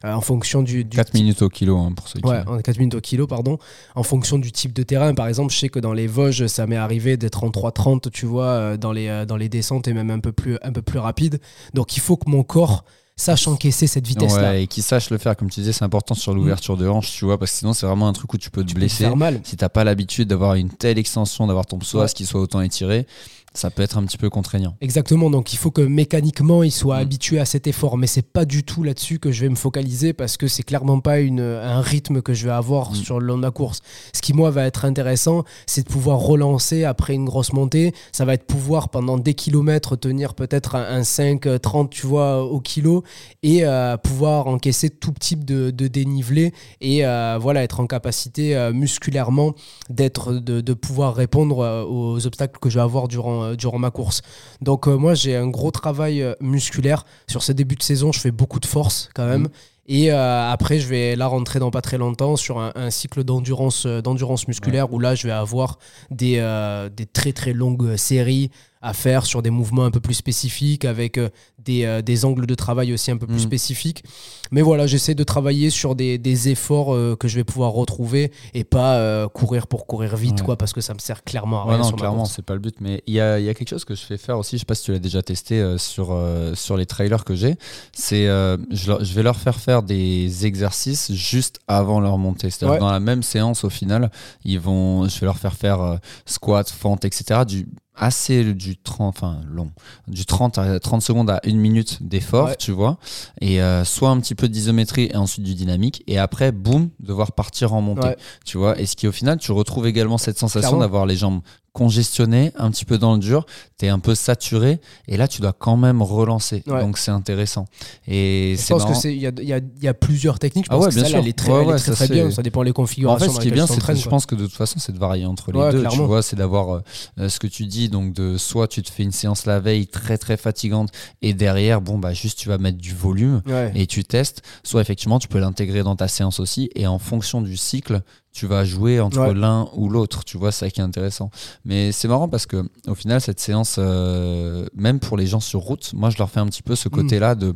[SPEAKER 3] euh, en fonction du, du
[SPEAKER 2] 4 minutes au kilo hein, pour ceux qui.
[SPEAKER 3] Ouais, en 4 minutes au kilo, pardon. En fonction du type de terrain, par exemple, je sais que dans les Vosges, ça m'est arrivé d'être en 3,30, tu vois, euh, dans les, euh, dans les descentes et même un peu, plus, un peu plus rapide. Donc il faut que mon corps sache encaisser cette vitesse-là.
[SPEAKER 2] Ouais, et qui sache le faire, comme tu disais, c'est important sur l'ouverture de hanche, tu vois, parce que sinon c'est vraiment un truc où tu peux te
[SPEAKER 3] Tu peux te
[SPEAKER 2] blesser.
[SPEAKER 3] faire mal.
[SPEAKER 2] Si t'as pas l'habitude d'avoir une telle extension, d'avoir ton psoas
[SPEAKER 3] Ouais.
[SPEAKER 2] qui soit autant étiré, ça peut être un petit peu contraignant.
[SPEAKER 3] Exactement, donc il faut que mécaniquement il soit
[SPEAKER 2] Mm.
[SPEAKER 3] habitué à cet effort, mais c'est pas du tout là-dessus que je vais me focaliser parce que c'est clairement pas une, un rythme que je vais avoir
[SPEAKER 2] Mm.
[SPEAKER 3] sur le long de la course. Ce qui moi va être intéressant, c'est de pouvoir relancer après une grosse montée. Ça va être pouvoir pendant des kilomètres tenir peut-être un, un 5, euh, 30, tu vois, au kilo et euh, pouvoir encaisser tout type de, de dénivelé et euh, voilà être en capacité euh, musculairement d'être de, de pouvoir répondre euh, aux obstacles que je vais avoir durant, euh, durant ma course. Donc euh, moi j'ai un gros travail euh, musculaire sur ce début de saison. Je fais beaucoup de force quand même.
[SPEAKER 2] Mhm.
[SPEAKER 3] Et euh, après, je vais là rentrer dans pas très longtemps sur un, un cycle d'endurance d'endurance musculaire où là, je vais avoir des, euh, des très très longues séries à faire sur des mouvements un peu plus spécifiques avec euh, des, euh, des angles de travail aussi un peu plus
[SPEAKER 2] Mhm.
[SPEAKER 3] spécifiques. Mais voilà, j'essaie de travailler sur des, des efforts euh, que je vais pouvoir retrouver et pas euh, courir pour courir vite,
[SPEAKER 2] Ouais.
[SPEAKER 3] quoi, parce que ça me sert clairement à
[SPEAKER 2] Ouais,
[SPEAKER 3] rien
[SPEAKER 2] non,
[SPEAKER 3] sur
[SPEAKER 2] clairement, c'est pas le but. Mais il y a, y a quelque chose que je fais faire aussi, je sais pas si tu l'as déjà testé euh, sur, sur les trailers que j'ai. C'est je, je vais leur faire faire des exercices juste avant leur montée. C'est-à-dire
[SPEAKER 3] Ouais.
[SPEAKER 2] dans la même séance, au final, ils vont, je vais leur faire faire squat, fente, etc. Du, assez du 30, enfin long, du 30 à 30 secondes à une minute d'effort,
[SPEAKER 3] Ouais.
[SPEAKER 2] tu vois. Et euh, soit un petit peu d'isométrie et ensuite du dynamique. Et après, boum, devoir partir en montée
[SPEAKER 3] Ouais.
[SPEAKER 2] tu vois et ce qui au final tu retrouves également cette sensation d'avoir les jambes congestionnées un petit peu dans le dur tu es un peu saturé et là tu dois quand même relancer
[SPEAKER 3] Ouais.
[SPEAKER 2] donc c'est intéressant et
[SPEAKER 3] Je pense que
[SPEAKER 2] marrant.
[SPEAKER 3] c'est il y a, y a- y a plusieurs techniques. Je
[SPEAKER 2] Ah
[SPEAKER 3] pense
[SPEAKER 2] ouais,
[SPEAKER 3] que
[SPEAKER 2] bien
[SPEAKER 3] celle
[SPEAKER 2] sûr.
[SPEAKER 3] elle est très,
[SPEAKER 2] Ouais,
[SPEAKER 3] elle est
[SPEAKER 2] ouais,
[SPEAKER 3] très,
[SPEAKER 2] ça,
[SPEAKER 3] très bien. Ça dépend
[SPEAKER 2] En
[SPEAKER 3] configurations.
[SPEAKER 2] fait, ce qui est bien, c'est que je pense que de toute façon, c'est de varier entre les deux. Tu vois, c'est d'avoir euh, ce que tu dis, donc de soit tu te fais une séance la veille très très fatigante et derrière, bon bah juste tu vas mettre du volume et tu testes. Soit effectivement, tu peux l'intégrer dans ta séance aussi et en fonction du cycle, tu vas jouer entre
[SPEAKER 3] Ouais.
[SPEAKER 2] l'un ou l'autre. Tu vois, c'est ça qui est intéressant. Mais c'est marrant parce que au final, cette séance, euh, même pour les gens sur route, moi je leur fais un petit peu ce
[SPEAKER 3] Mm.
[SPEAKER 2] côté-là de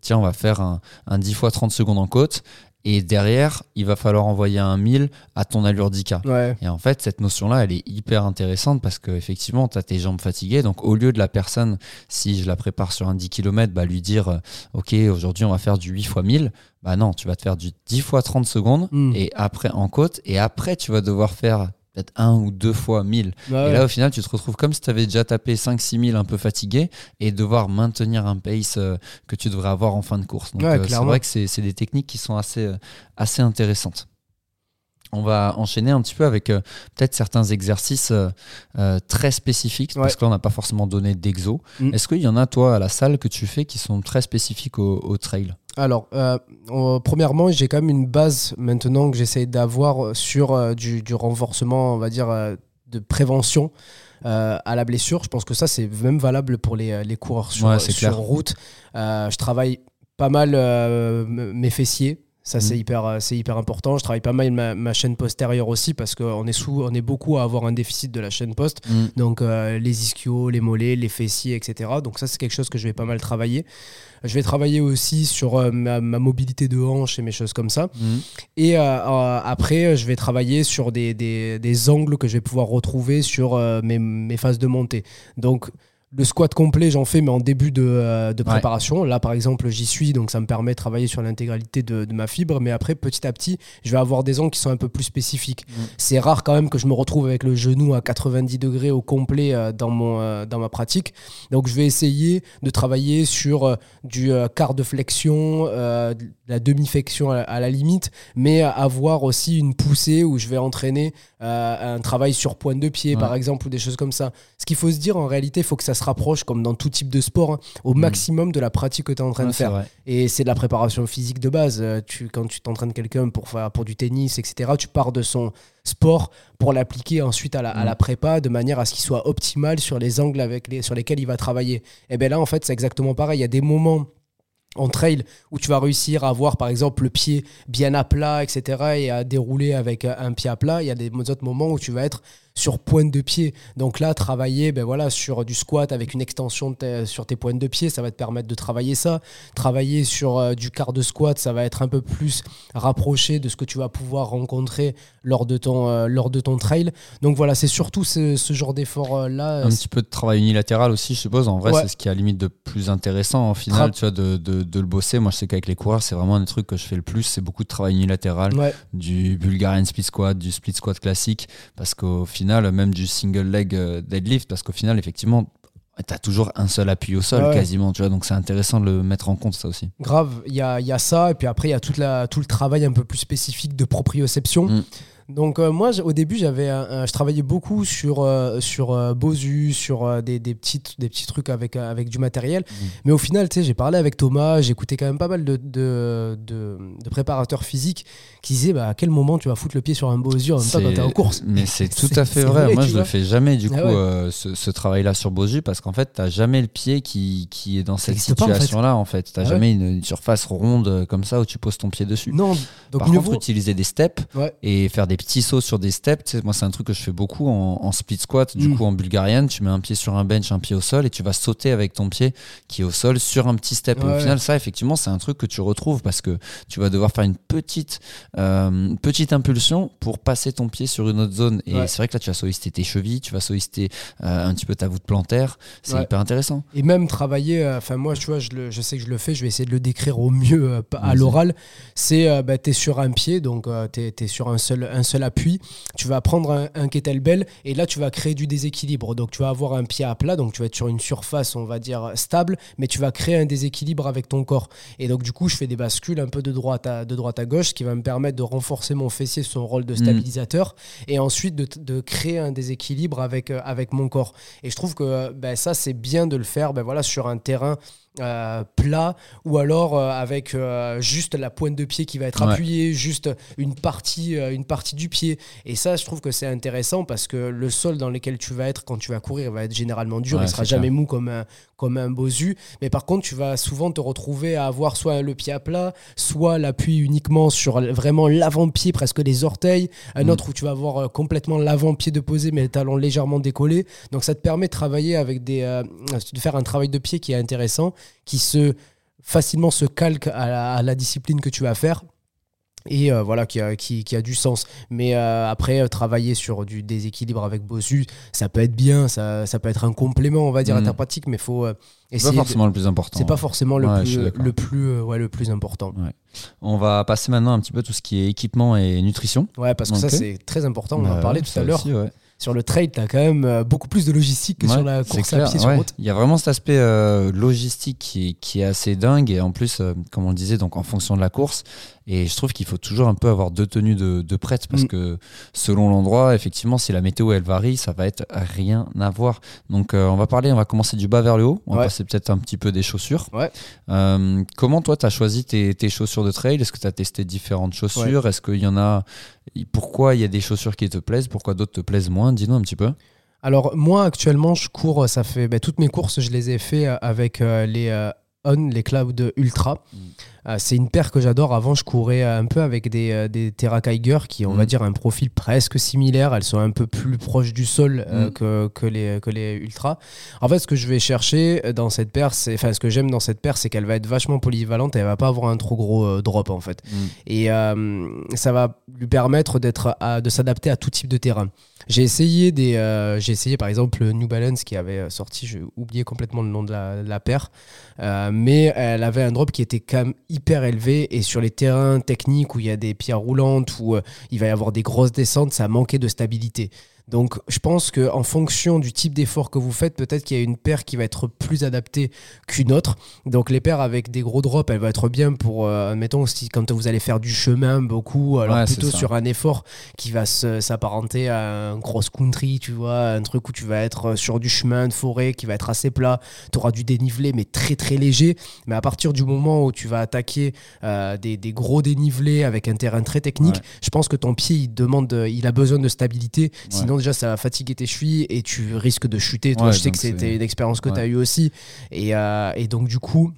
[SPEAKER 2] tiens, on va faire un, un 10 fois 30 secondes en côte. Et derrière, il va falloir envoyer un 1000 à ton allure 10K.
[SPEAKER 3] Ouais.
[SPEAKER 2] Et en fait, cette notion-là, elle est hyper intéressante parce qu'effectivement, tu as tes jambes fatiguées. Donc, au lieu de la personne, si je la prépare sur un 10 km, bah, lui dire euh, Ok, aujourd'hui, on va faire du 8 x 1000. Bah non, tu vas te faire du 10 x 30 secondes
[SPEAKER 3] Mm.
[SPEAKER 2] et après en côte. Et après, tu vas devoir faire peut-être un ou deux fois 1000.
[SPEAKER 3] Ouais.
[SPEAKER 2] Et là, au final, tu te retrouves comme si tu avais déjà tapé 5-6 000 un peu fatigué et devoir maintenir un pace euh, que tu devrais avoir en fin de course. Donc,
[SPEAKER 3] Ouais,
[SPEAKER 2] euh, c'est vrai que c'est c'est des techniques qui sont assez, euh, assez intéressantes. On va enchaîner un petit peu avec euh, peut-être certains exercices euh, euh, très spécifiques, parce que là, on n'a pas forcément donné d'exo.
[SPEAKER 3] Mm.
[SPEAKER 2] Est-ce qu'il y en a, toi, à la salle que tu fais qui sont très spécifiques au, au trail?
[SPEAKER 3] Alors, euh, euh, premièrement, j'ai quand même une base maintenant que j'essaie d'avoir sur euh, du, du renforcement, on va dire, de prévention euh, à la blessure. Je pense que ça, c'est même valable pour les, les coureurs sur,
[SPEAKER 2] Ouais,
[SPEAKER 3] route. Euh, je travaille pas mal euh, mes fessiers. Ça, c'est
[SPEAKER 2] Mhm.
[SPEAKER 3] hyper, euh, c'est hyper important. Je travaille pas mal ma, ma chaîne postérieure aussi parce qu'on est, sous, on est beaucoup à avoir un déficit de la chaîne post. Donc euh, les ischios, les mollets, les fessiers, etc. Donc ça c'est quelque chose que je vais pas mal travailler. Je vais travailler aussi sur euh, ma, ma mobilité de hanche et mes choses comme ça.
[SPEAKER 2] Mm.
[SPEAKER 3] Et euh, après, je vais travailler sur des, des- des angles que je vais pouvoir retrouver sur mes, mes phases de montée. Donc le squat complet, j'en fais, mais en début de, euh, de
[SPEAKER 2] Ouais.
[SPEAKER 3] préparation. Là, par exemple, j'y suis, donc ça me permet de travailler sur l'intégralité de, de ma fibre. Mais après, petit à petit, je vais avoir des angles qui sont un peu plus spécifiques.
[SPEAKER 2] Mm.
[SPEAKER 3] C'est rare quand même que je me retrouve avec le genou à 90 degrés au complet euh, dans, mon, euh, dans ma pratique. Donc, je vais essayer de travailler sur du quart de flexion, de la demi-flexion à, à la limite, mais avoir aussi une poussée où je vais entraîner un travail sur pointe de pied,
[SPEAKER 2] Ouais.
[SPEAKER 3] par exemple, ou des choses comme ça. Ce qu'il faut se dire, en réalité, il faut que ça se rapproche, comme dans tout type de sport, hein, au maximum de la pratique que tu es en train
[SPEAKER 2] Mm. Ouais,
[SPEAKER 3] de faire. Et c'est de la préparation physique de base. Euh, Tu, quand tu t'entraînes quelqu'un pour, faire- pour du tennis, etc., tu pars de son sport pour l'appliquer ensuite à la, à
[SPEAKER 2] Mm.
[SPEAKER 3] la prépa de manière à ce qu'il soit optimal sur les angles avec les, sur lesquels il va travailler. Et bien là, en fait, c'est exactement pareil. Il y a des moments en trail où tu vas réussir à avoir par exemple le pied bien à plat, etc. et à dérouler avec un pied à plat. Il y a des autres moments où tu vas être sur pointe de pied. Donc là, travailler ben voilà, sur du squat avec une extension de tes- sur tes pointes de pied, ça va te permettre de travailler ça. Travailler sur euh, du quart de squat, ça va être un peu plus rapproché de ce que tu vas pouvoir rencontrer lors de ton, euh, lors de ton trail. Donc voilà, c'est surtout ce, ce genre d'effort-là.
[SPEAKER 2] Un petit peu de travail unilatéral aussi, je suppose. En vrai,
[SPEAKER 3] Ouais.
[SPEAKER 2] c'est ce qui est à la limite de plus intéressant en final,
[SPEAKER 3] Tra-
[SPEAKER 2] tu vois, de, de, de le bosser. Moi, je sais qu'avec les coureurs, c'est vraiment un des trucs que je fais le plus. C'est beaucoup de travail unilatéral,
[SPEAKER 3] Ouais,
[SPEAKER 2] du Bulgarian split squat, du split squat classique, parce qu'au final, même du single leg euh, deadlift, parce qu'au final, effectivement, tu as toujours un seul appui au sol
[SPEAKER 3] Ouais.
[SPEAKER 2] quasiment, tu vois. Donc, c'est intéressant de le mettre en compte, ça aussi.
[SPEAKER 3] grave, il y a, y a ça, et puis après, il y a toute la, tout le travail un peu plus spécifique de proprioception.
[SPEAKER 2] Mm.
[SPEAKER 3] Donc euh, moi, au début, j'avais, un- un- je travaillais beaucoup sur euh, sur euh, Bosu, sur euh, des, des petites des petits trucs avec euh, avec du matériel.
[SPEAKER 2] Mm.
[SPEAKER 3] Mais au final, tu sais, j'ai parlé avec Thomas, j'écoutais quand même pas mal de de, de, de préparateurs physiques qui disaient bah à quel moment tu vas foutre le pied sur un Bosu en même temps quand t'es en course?
[SPEAKER 2] Mais c'est tout à fait vrai.
[SPEAKER 3] vrai,
[SPEAKER 2] Moi, je le fais jamais, du
[SPEAKER 3] Ah
[SPEAKER 2] coup,
[SPEAKER 3] ouais.
[SPEAKER 2] euh, ce, ce travail-là sur Bosu, parce qu'en fait, tu jamais le pied qui, qui est dans cette
[SPEAKER 3] en fait.
[SPEAKER 2] situation-là, en fait. Tu
[SPEAKER 3] Ah ouais.
[SPEAKER 2] jamais une, une surface ronde euh, comme ça où tu poses ton pied dessus.
[SPEAKER 3] Non, donc
[SPEAKER 2] Par contre,
[SPEAKER 3] vaut-
[SPEAKER 2] utiliser des steps
[SPEAKER 3] Ouais.
[SPEAKER 2] et faire des petits sauts sur des steps, tu sais, moi, c'est un truc que je fais beaucoup en, en split squat. Du
[SPEAKER 3] Mm.
[SPEAKER 2] coup, en bulgarienne, tu mets un pied sur un bench, un pied au sol et tu vas sauter avec ton pied qui est au sol sur un petit step. Et au final, ça, effectivement, c'est un truc que tu retrouves parce que tu vas devoir faire une petite, euh, petite impulsion pour passer ton pied sur une autre zone. Et
[SPEAKER 3] Ouais.
[SPEAKER 2] c'est vrai que là, tu vas solliciter tes chevilles, tu vas solliciter euh, un petit peu ta voûte plantaire. C'est hyper intéressant.
[SPEAKER 3] Et même travailler, euh, enfin moi, tu vois, je, le- je sais que je le fais, je vais essayer de le décrire au mieux à l'oral. C'est, bah, tu es sur un pied, donc tu es, sur un seul, un seul appui. Tu vas prendre un, un kettlebell et là, tu vas créer du déséquilibre. Donc, tu vas avoir un pied à plat, donc tu vas être sur une surface, on va dire, stable, mais tu vas créer un déséquilibre avec ton corps. Et donc, du coup, je fais des bascules un peu de droite à, de droite à gauche, ce qui va me permettre de renforcer mon fessier, son rôle de stabilisateur, et ensuite de, de créer un déséquilibre avec, euh, avec mon corps. Et je trouve que euh, ben, ça, c'est bien de le faire ben, voilà, sur un terrain euh, plat ou alors euh, avec euh, juste la pointe de pied qui va être
[SPEAKER 2] Ouais.
[SPEAKER 3] appuyée, juste une partie, une partie du pied. Et ça, je trouve que c'est intéressant parce que le sol dans lequel tu vas être quand tu vas courir va être généralement dur.
[SPEAKER 2] Ouais,
[SPEAKER 3] il sera jamais mou comme un, comme un bosu. Mais par contre, tu vas souvent te retrouver à avoir soit le pied à plat, soit l'appui uniquement sur vraiment l'avant-pied, presque les orteils. Un
[SPEAKER 2] Mm.
[SPEAKER 3] autre où tu vas avoir complètement l'avant-pied de posé, mais le talon légèrement décollé. Donc ça te permet de travailler avec des, de faire un travail de pied qui est intéressant, qui se facilement se calque à la, à la discipline que tu vas faire. et euh, voilà qui a, qui, qui a du sens mais euh, après euh, travailler sur du déséquilibre avec Bossu ça peut être bien ça, ça peut être un complément on va dire
[SPEAKER 2] Mhm.
[SPEAKER 3] à ta pratique mais faut
[SPEAKER 2] C'est pas
[SPEAKER 3] de-
[SPEAKER 2] forcément le plus important.
[SPEAKER 3] c'est pas forcément le
[SPEAKER 2] Ouais,
[SPEAKER 3] plus le plus ouais, le plus important
[SPEAKER 2] On va passer maintenant un petit peu tout ce qui est équipement et nutrition.
[SPEAKER 3] ouais parce que ça c'est très important on en
[SPEAKER 2] Bah
[SPEAKER 3] parlait
[SPEAKER 2] ouais,
[SPEAKER 3] tout à l'heure. Sur le trail t'as quand même euh, beaucoup plus de logistique que
[SPEAKER 2] Ouais,
[SPEAKER 3] sur la course à pied sur
[SPEAKER 2] ouais.
[SPEAKER 3] route
[SPEAKER 2] Il y a vraiment cet aspect euh, logistique qui est, qui est assez dingue et en plus, euh, comme on le disait, donc en fonction de la course. Et je trouve qu'il faut toujours un peu avoir deux tenues de, de prête parce
[SPEAKER 3] Mm.
[SPEAKER 2] que selon l'endroit, effectivement, si la météo elle varie, ça va être rien à voir. Donc euh, on va parler, on va commencer du bas vers le haut. On va
[SPEAKER 3] Ouais.
[SPEAKER 2] passer peut-être un petit peu des chaussures.
[SPEAKER 3] Ouais.
[SPEAKER 2] Euh, comment toi, tu as choisi tes, tes chaussures de trail? Est-ce que tu as testé différentes chaussures? Est-ce qu'il y en a Pourquoi il y a des chaussures qui te plaisent? Pourquoi d'autres te plaisent moins? Dis-nous un petit peu.
[SPEAKER 3] Alors moi actuellement je cours, ça fait ben, toutes mes courses je les ai fait euh, avec euh, les euh, On, les Cloud Ultra.
[SPEAKER 2] Mm.
[SPEAKER 3] Euh, c'est une paire que j'adore. Avant je courais un peu avec des, euh, des Terra Kiger qui on
[SPEAKER 2] Mm.
[SPEAKER 3] va dire un profil presque similaire. Elles sont un peu plus proches du sol euh,
[SPEAKER 2] Mm.
[SPEAKER 3] que, que, les, que les Ultra. En fait ce que je vais chercher dans cette paire, c'est, enfin ce que j'aime dans cette paire c'est qu'elle va être vachement polyvalente et elle va pas avoir un trop gros euh, drop en fait et euh, ça va lui permettre d'être à- de s'adapter à tout type de terrain. J'ai essayé des, euh, j'ai essayé par exemple New Balance qui avait sorti, j'ai oublié complètement le nom de la, de la paire, euh, mais elle avait un drop qui était quand même hyper élevé et sur les terrains techniques où il y a des pierres roulantes où euh, il va y avoir des grosses descentes, ça manquait de stabilité. Donc je pense que en fonction du type d'effort que vous faites, peut-être qu'il y a une paire qui va être plus adaptée qu'une autre. Donc les paires avec des gros drops, elles vont être bien pour, euh, admettons, si, quand vous allez faire du chemin beaucoup, alors
[SPEAKER 2] Ouais,
[SPEAKER 3] plutôt sur un effort qui va s'apparenter à un cross country, tu vois, un truc où tu vas être sur du chemin de forêt qui va être assez plat, tu auras du dénivelé mais très très léger. Mais à partir du moment où tu vas attaquer euh, des, des gros dénivelés avec un terrain très technique,
[SPEAKER 2] Ouais.
[SPEAKER 3] je pense que ton pied il demande, de- il a besoin de stabilité.
[SPEAKER 2] Ouais.
[SPEAKER 3] Sinon déjà ça va fatiguer tes chevilles et tu risques de chuter. Toi,
[SPEAKER 2] Ouais,
[SPEAKER 3] je sais que c'était
[SPEAKER 2] c'est-
[SPEAKER 3] une expérience que tu as
[SPEAKER 2] Ouais.
[SPEAKER 3] eu aussi. Et, euh, et donc du coup.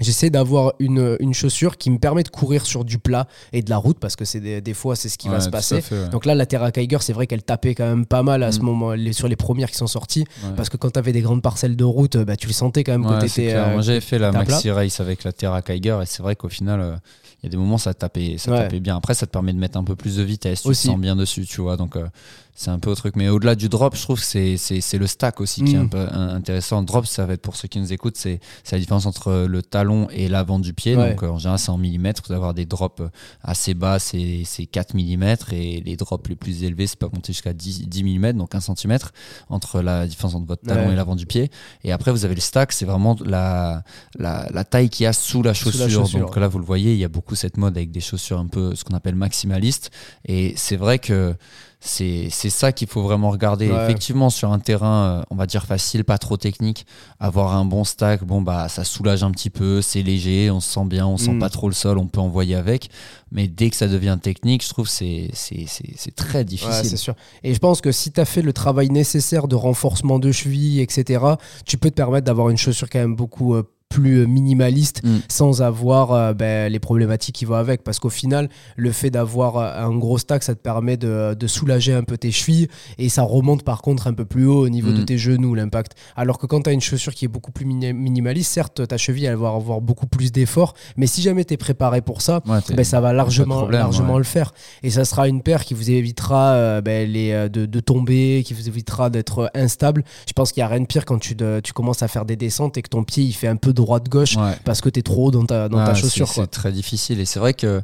[SPEAKER 3] J'essaie d'avoir une, une chaussure qui me permet de courir sur du plat et de la route parce que c'est des, des fois c'est ce qui va se passer.
[SPEAKER 2] fait, ouais.
[SPEAKER 3] Donc là, la Terra Kiger, c'est vrai qu'elle tapait quand même pas mal à ce
[SPEAKER 2] Mm.
[SPEAKER 3] moment, les, sur les premières qui sont sorties.
[SPEAKER 2] Ouais.
[SPEAKER 3] Parce que quand tu avais des grandes parcelles de route, bah, tu le sentais quand même que t'étais, euh,
[SPEAKER 2] Moi j'avais fait la
[SPEAKER 3] plat.
[SPEAKER 2] maxi race avec la Terra Kiger et c'est vrai qu'au final euh, il y a des moments ça tapait ça tapait bien après ça te permet de mettre un peu plus de vitesse tu
[SPEAKER 3] Aussi.
[SPEAKER 2] te sens bien dessus tu vois donc euh, c'est un peu au truc mais au-delà du drop je trouve que c'est le stack aussi qui est
[SPEAKER 3] Mm.
[SPEAKER 2] un peu un- intéressant drop ça va être pour ceux qui nous écoutent c'est la différence entre le talon et l'avant du pied
[SPEAKER 3] Ouais.
[SPEAKER 2] donc euh, en général c'est en millimètres vous allez avoir des drops assez bas c'est c'est 4 mm et les drops les plus élevés c'est pas monter jusqu'à 10, 10 mm donc 1 cm entre la différence entre votre talon
[SPEAKER 3] Ouais.
[SPEAKER 2] et l'avant du pied et après vous avez le stack c'est vraiment la, la, la taille qu'il y a sous la
[SPEAKER 3] Sous la
[SPEAKER 2] chaussure.
[SPEAKER 3] chaussure,
[SPEAKER 2] Donc
[SPEAKER 3] ouais.
[SPEAKER 2] là, vous le voyez, il y a beaucoup cette mode avec des chaussures un peu ce qu'on appelle maximalistes. Et c'est vrai que c'est c'est ça qu'il faut vraiment regarder.
[SPEAKER 3] Ouais.
[SPEAKER 2] Effectivement, sur un terrain, euh, on va dire facile, pas trop technique, avoir un bon stack, bon bah ça soulage un petit peu, c'est léger, on se sent bien, on sent
[SPEAKER 3] Mm.
[SPEAKER 2] pas trop le sol, on peut envoyer avec. Mais dès que ça devient technique, je trouve que c'est c'est très
[SPEAKER 3] Ouais,
[SPEAKER 2] difficile.
[SPEAKER 3] c'est sûr. Et je pense que si tu as fait le travail nécessaire de renforcement de cheville, etc., tu peux te permettre d'avoir une chaussure quand même beaucoup euh, plus euh, minimaliste
[SPEAKER 2] Mm.
[SPEAKER 3] sans avoir euh, ben, les problématiques qui vont avec. Parce qu'au final, le fait d'avoir euh, un gros stack, ça te permet de, de soulager un peu tes chevilles et ça remonte par contre un peu plus haut au niveau de
[SPEAKER 2] Mm.
[SPEAKER 3] tes genoux, l'impact. Alors que quand tu as une chaussure qui est beaucoup plus mini- minimaliste, certes, ta cheville, elle va avoir beaucoup plus d'efforts, mais si jamais tu es préparé pour ça,
[SPEAKER 2] Ouais,
[SPEAKER 3] ben, ça va largement,
[SPEAKER 2] problème,
[SPEAKER 3] largement
[SPEAKER 2] ouais.
[SPEAKER 3] le faire. Et ça sera une paire qui vous évitera euh, ben, les, de, de tomber, qui vous évitera d'être instable. Je pense qu'il n'y a rien de pire quand tu, de- tu commences à faire des descentes et que ton pied il fait un peu droite-gauche
[SPEAKER 2] Ouais.
[SPEAKER 3] parce que tu es trop haut dans ta, dans ta
[SPEAKER 2] Ah,
[SPEAKER 3] chaussure.
[SPEAKER 2] c'est- très difficile. Et c'est vrai que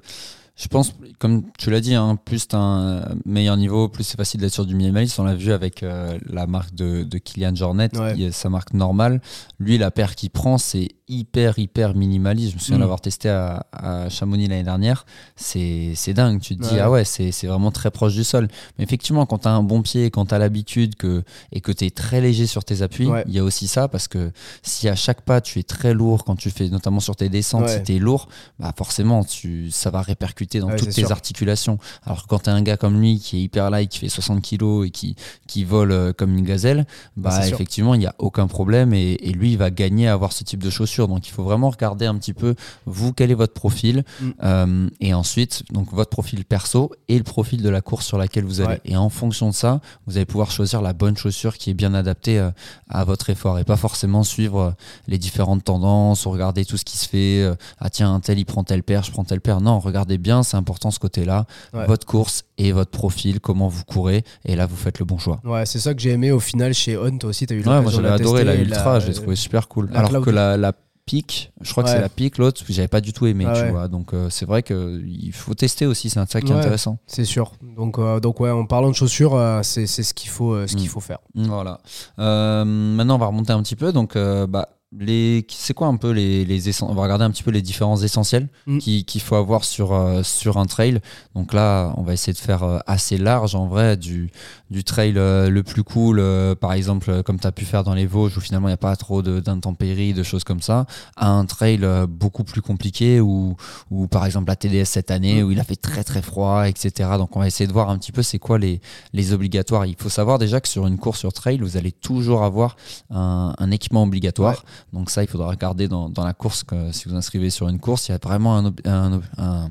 [SPEAKER 2] je pense, comme tu l'as dit, hein, plus tu as un meilleur niveau, plus c'est facile d'être sur du minimalisme. On l'a vu avec euh, la marque de, de Kylian Jornet,
[SPEAKER 3] Ouais.
[SPEAKER 2] sa marque normale. Lui, la paire qu'il prend, c'est hyper, hyper minimaliste. Je me souviens
[SPEAKER 3] Mm.
[SPEAKER 2] l'avoir testé à, à Chamonix l'année dernière. C'est dingue. Tu te dis,
[SPEAKER 3] Ouais.
[SPEAKER 2] ah ouais, c'est vraiment très proche du sol. Mais effectivement, quand tu as un bon pied, quand tu as l'habitude que, et que tu es très léger sur tes appuis, il
[SPEAKER 3] Ouais.
[SPEAKER 2] y a aussi ça parce que si à chaque pas tu es très lourd, quand tu fais notamment sur tes descentes,
[SPEAKER 3] Ouais.
[SPEAKER 2] si tu es lourd, bah forcément tu, ça va répercuter dans toutes tes
[SPEAKER 3] sûr.
[SPEAKER 2] articulations. Alors que quand tu as un gars comme lui qui est hyper light, qui fait 60 kilos et qui, qui vole euh, comme une gazelle, bah effectivement il n'y a aucun problème et, et lui il va gagner à avoir ce type de chaussures. Donc il faut vraiment regarder un petit peu vous quel est votre profil
[SPEAKER 3] Mm.
[SPEAKER 2] euh, et ensuite donc votre profil perso et le profil de la course sur laquelle vous allez.
[SPEAKER 3] Ouais.
[SPEAKER 2] Et en fonction de ça, vous allez pouvoir choisir la bonne chaussure qui est bien adaptée euh, à votre effort et pas forcément suivre euh, les différentes tendances ou regarder tout ce qui se fait. euh, ah tiens, un tel il prend telle paire, je prends telle paire. Non, regardez bien, c'est important ce côté-là.
[SPEAKER 3] Ouais.
[SPEAKER 2] Votre course et votre profil, comment vous courez. Et là, vous faites le bon choix.
[SPEAKER 3] Ouais, c'est ça que j'ai aimé au final chez Hunt aussi. As eu
[SPEAKER 2] Ouais, moi j'avais adoré la Ultra, je l'ai trouvé super cool.
[SPEAKER 3] la
[SPEAKER 2] Alors
[SPEAKER 3] Cloud.
[SPEAKER 2] que la, la Peak, je crois que c'est la Peak, l'autre, j'avais pas du tout aimé,
[SPEAKER 3] Ah
[SPEAKER 2] tu
[SPEAKER 3] ouais.
[SPEAKER 2] vois. Donc euh, c'est vrai qu'il faut tester aussi, c'est un ça qui est
[SPEAKER 3] Ouais.
[SPEAKER 2] intéressant.
[SPEAKER 3] C'est sûr. Donc, euh, donc ouais, en parlant de chaussures, euh, c'est ce qu'il faut, euh, ce qu'il
[SPEAKER 2] Mm.
[SPEAKER 3] faut faire.
[SPEAKER 2] Voilà. Euh, maintenant, on va remonter un petit peu. Donc, bah, les, c'est quoi un peu les, les essen- On va regarder un petit peu les différences essentielles
[SPEAKER 3] Mm.
[SPEAKER 2] qui- qu'il faut avoir sur, euh, sur un trail. Donc là, on va essayer de faire euh, assez large en vrai, du, du trail euh, le plus cool, euh, par exemple, euh, comme tu as pu faire dans les Vosges où finalement il n'y a pas trop d'intempéries, de, choses comme ça, à un trail beaucoup plus compliqué où, où, par exemple, la TDS cette année,
[SPEAKER 3] Mm.
[SPEAKER 2] où il a fait très très froid, etc. Donc on va essayer de voir un petit peu c'est quoi les, les obligatoires. Il faut savoir déjà que sur une course sur trail, vous allez toujours avoir un, un équipement obligatoire. Donc ça, il faudra regarder dans, dans la course, que si vous inscrivez sur une course, il y a vraiment un, un, un-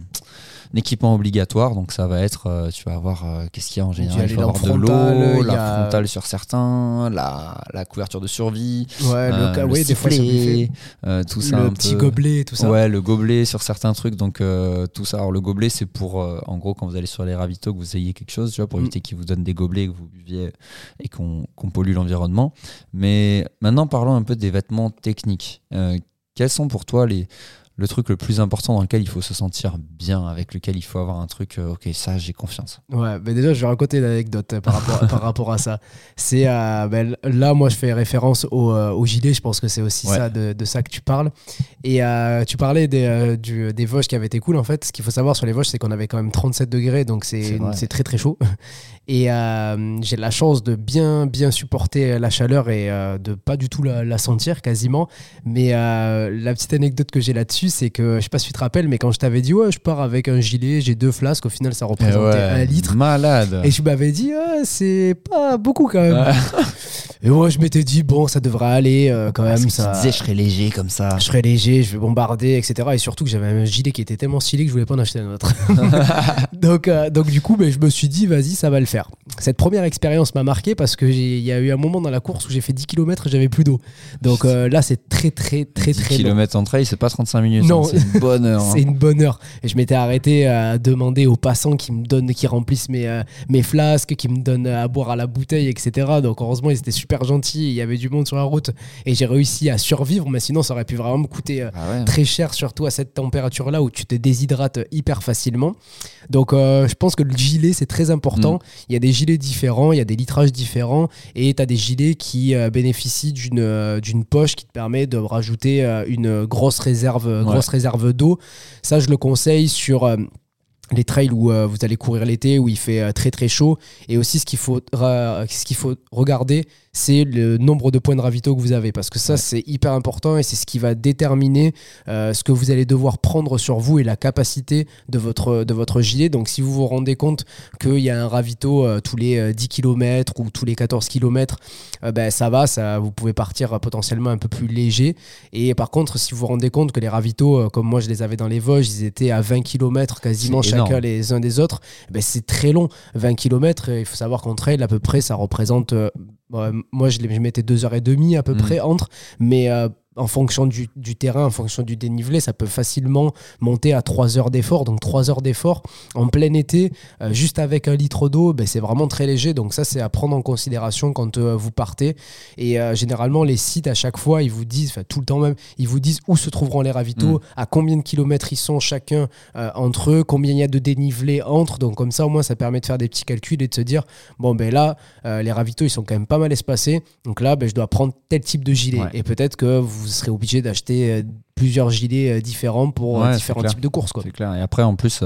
[SPEAKER 2] un équipement obligatoire. Donc ça va être, euh, tu vas avoir, euh, qu'est-ce qu'il y a en général? Il faut avoir de l'eau, la
[SPEAKER 3] a-
[SPEAKER 2] frontale sur certains, la, la couverture de survie,
[SPEAKER 3] Ouais,
[SPEAKER 2] euh,
[SPEAKER 3] le, ca-
[SPEAKER 2] le
[SPEAKER 3] des fois,
[SPEAKER 2] euh, tout ça.
[SPEAKER 3] le petit
[SPEAKER 2] peu.
[SPEAKER 3] gobelet, tout ça.
[SPEAKER 2] Ouais, le gobelet sur certains trucs, donc euh, tout ça. Alors le gobelet, c'est pour, euh, en gros, quand vous allez sur les ravitaux, que vous ayez quelque chose, tu vois, pour
[SPEAKER 3] Mm.
[SPEAKER 2] éviter qu'ils vous donnent des gobelets, que vous buviez et qu'on pollue l'environnement. Mais maintenant, parlons un peu des vêtements techniques. Euh, quels sont pour toi les le truc le plus important dans lequel il faut se sentir bien, avec lequel il faut avoir un truc, euh, ok, ça, j'ai confiance.
[SPEAKER 3] Ouais, mais déjà, je vais raconter une anecdote euh, par rapport, par rapport à ça. C'est euh, ben, là, moi, je fais référence au, euh, au gilet. Je pense que c'est aussi
[SPEAKER 2] Ouais.
[SPEAKER 3] ça de, de ça que tu parles. Et tu parlais des, du- des Vosges qui avaient été cool. En fait, ce qu'il faut savoir sur les Vosges, c'est qu'on avait quand même 37 degrés, donc
[SPEAKER 2] C'est
[SPEAKER 3] très très chaud. Et j'ai la chance de bien bien supporter la chaleur et de pas du tout la, la sentir quasiment. Mais la petite anecdote que j'ai là-dessus, c'est que je sais pas si tu te rappelles, mais quand je t'avais dit ouais, je pars avec un gilet, j'ai deux flasques, au final ça représentait un litre.
[SPEAKER 2] Malade.
[SPEAKER 3] Et tu m'avais dit, Ah, c'est pas beaucoup quand même. Et moi, je m'étais dit, bon, ça devrait aller euh, quand
[SPEAKER 2] Parce
[SPEAKER 3] même.
[SPEAKER 2] que tu
[SPEAKER 3] Ça...
[SPEAKER 2] disais, je serais léger comme ça.
[SPEAKER 3] Je serais léger, je vais bombarder, etc. Et surtout que j'avais un gilet qui était tellement stylé que je voulais pas en acheter un autre. donc, euh, donc, du coup, ben, je me suis dit, vas-y, ça va le faire. Cette première expérience m'a marqué parce qu'il y a eu un moment dans la course où j'ai fait 10 km et j'avais plus d'eau. Donc euh, là, c'est très, très, très,
[SPEAKER 2] 10
[SPEAKER 3] très long.
[SPEAKER 2] km en trail, c'est pas 35 minutes.
[SPEAKER 3] Non.
[SPEAKER 2] hein, c'est une bonne heure. hein.
[SPEAKER 3] C'est une bonne heure. Et je m'étais arrêté à demander aux passants qui me donnent, qui remplissent mes, euh, mes flasques, qui me donnent à boire à la bouteille, etc. Donc heureusement, ils étaient super gentils. Il y avait du monde sur la route et j'ai réussi à survivre. Mais sinon, ça aurait pu vraiment me coûter euh,
[SPEAKER 2] Ah ouais.
[SPEAKER 3] très cher, surtout à cette température-là où tu te déshydrates hyper facilement. Donc euh, je pense que le gilet, c'est très important.
[SPEAKER 2] Mm.
[SPEAKER 3] Il y a des gilets différents, il y a des litrages différents et tu as des gilets qui euh, bénéficient d'une euh, d'une poche qui te permet de rajouter euh, une grosse réserve,
[SPEAKER 2] Ouais.
[SPEAKER 3] grosse réserve d'eau. Ça, je le conseille sur. euh, les trails où euh, vous allez courir l'été, où il fait euh, très très chaud. Et aussi, ce qu'il faut, ce qu'il faut regarder, c'est le nombre de points de ravito que vous avez. Parce que ça,
[SPEAKER 2] Ouais.
[SPEAKER 3] c'est hyper important et c'est ce qui va déterminer euh, ce que vous allez devoir prendre sur vous et la capacité de votre, de votre gilet. Donc, si vous vous rendez compte qu'il y a un ravito euh, tous les euh, 10 km ou tous les 14 km, ben, ça va, ça, vous pouvez partir euh, potentiellement un peu plus léger. Et par contre, si vous vous rendez compte que les ravitaux, euh, comme moi je les avais dans les Vosges, ils étaient à 20 km quasiment chacun
[SPEAKER 2] énorme.
[SPEAKER 3] les uns des autres, ben, c'est très long. 20 km, il faut savoir qu'en trail, à peu près, ça représente. Euh, moi, je, les- je mettais 2h30 à peu
[SPEAKER 2] Mm.
[SPEAKER 3] près entre, mais. En fonction du, du terrain, en fonction du dénivelé, ça peut facilement monter à 3 heures d'effort. Donc 3 heures d'effort en plein été, euh, juste avec un litre d'eau, ben, c'est vraiment très léger. Donc ça, c'est à prendre en considération quand euh, vous partez. Et euh, généralement, les sites, à chaque fois, ils vous disent, enfin tout le temps même, ils vous disent où se trouveront les ravitaux,
[SPEAKER 2] Mm.
[SPEAKER 3] à combien de kilomètres ils sont chacun entre eux, combien il y a de dénivelé entre. Donc comme ça, au moins, ça permet de faire des petits calculs et de se dire, bon, ben là, les ravitaux, ils sont quand même pas mal espacés. Donc là, ben, je dois prendre tel type de gilet.
[SPEAKER 2] Ouais.
[SPEAKER 3] Et peut-être que vous serez obligé d'acheter euh, plusieurs gilets euh, différents pour euh,
[SPEAKER 2] Ouais,
[SPEAKER 3] différents types de courses. Quoi.
[SPEAKER 2] C'est clair. Et après, en plus,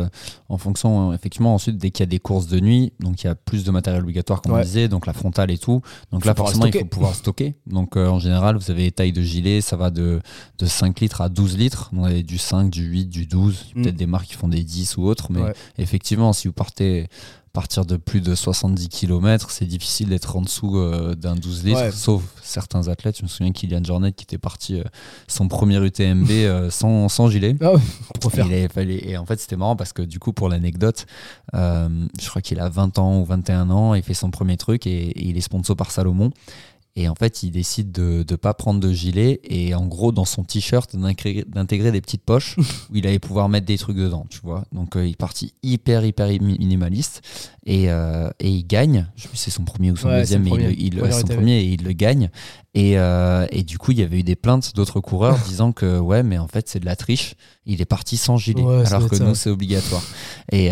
[SPEAKER 2] en fonction, effectivement, ensuite, dès qu'il y a des courses de nuit, donc il y a plus de matériel obligatoire, comme on disait, donc la frontale et tout. Donc là, forcément, il faut pouvoir stocker. Donc euh, en général, vous avez des tailles de gilet, ça va de, de 5 litres à 12 litres. Vous avez du 5, du 8, du 12.
[SPEAKER 3] Mm.
[SPEAKER 2] Peut-être des marques qui font des 10 ou autres. Mais
[SPEAKER 3] Ouais.
[SPEAKER 2] effectivement, si vous partez partir de plus de 70 km, c'est difficile d'être en dessous euh, d'un 12 litres,
[SPEAKER 3] Ouais.
[SPEAKER 2] sauf certains athlètes. Je me souviens Kylian Jornet qui était parti euh, son premier UTMB euh, sans, sans gilet.
[SPEAKER 3] Ouais, pour faire.
[SPEAKER 2] Il avait fallu- et en fait, c'était marrant parce que du coup, pour l'anecdote, je crois qu'il a 20 ans ou 21 ans, il fait son premier truc et, et il est sponsor par Salomon. Et en fait, il décide de ne pas prendre de gilet et en gros, dans son t-shirt, d'intégrer des petites poches où il allait pouvoir mettre des trucs dedans, tu vois. Donc, euh, il est parti hyper, hyper mi- minimaliste et, euh, et il gagne. Je sais plus si c'est son premier ou son
[SPEAKER 3] Ouais,
[SPEAKER 2] deuxième, mais il,
[SPEAKER 3] premier.
[SPEAKER 2] il-
[SPEAKER 3] Premier
[SPEAKER 2] son premier et il le gagne. Et, euh, et du coup, il y avait eu des plaintes d'autres coureurs disant que ouais, mais en fait, c'est de la triche. Il est parti sans gilet,
[SPEAKER 3] Ouais,
[SPEAKER 2] alors que
[SPEAKER 3] ça.
[SPEAKER 2] nous, c'est obligatoire. Et,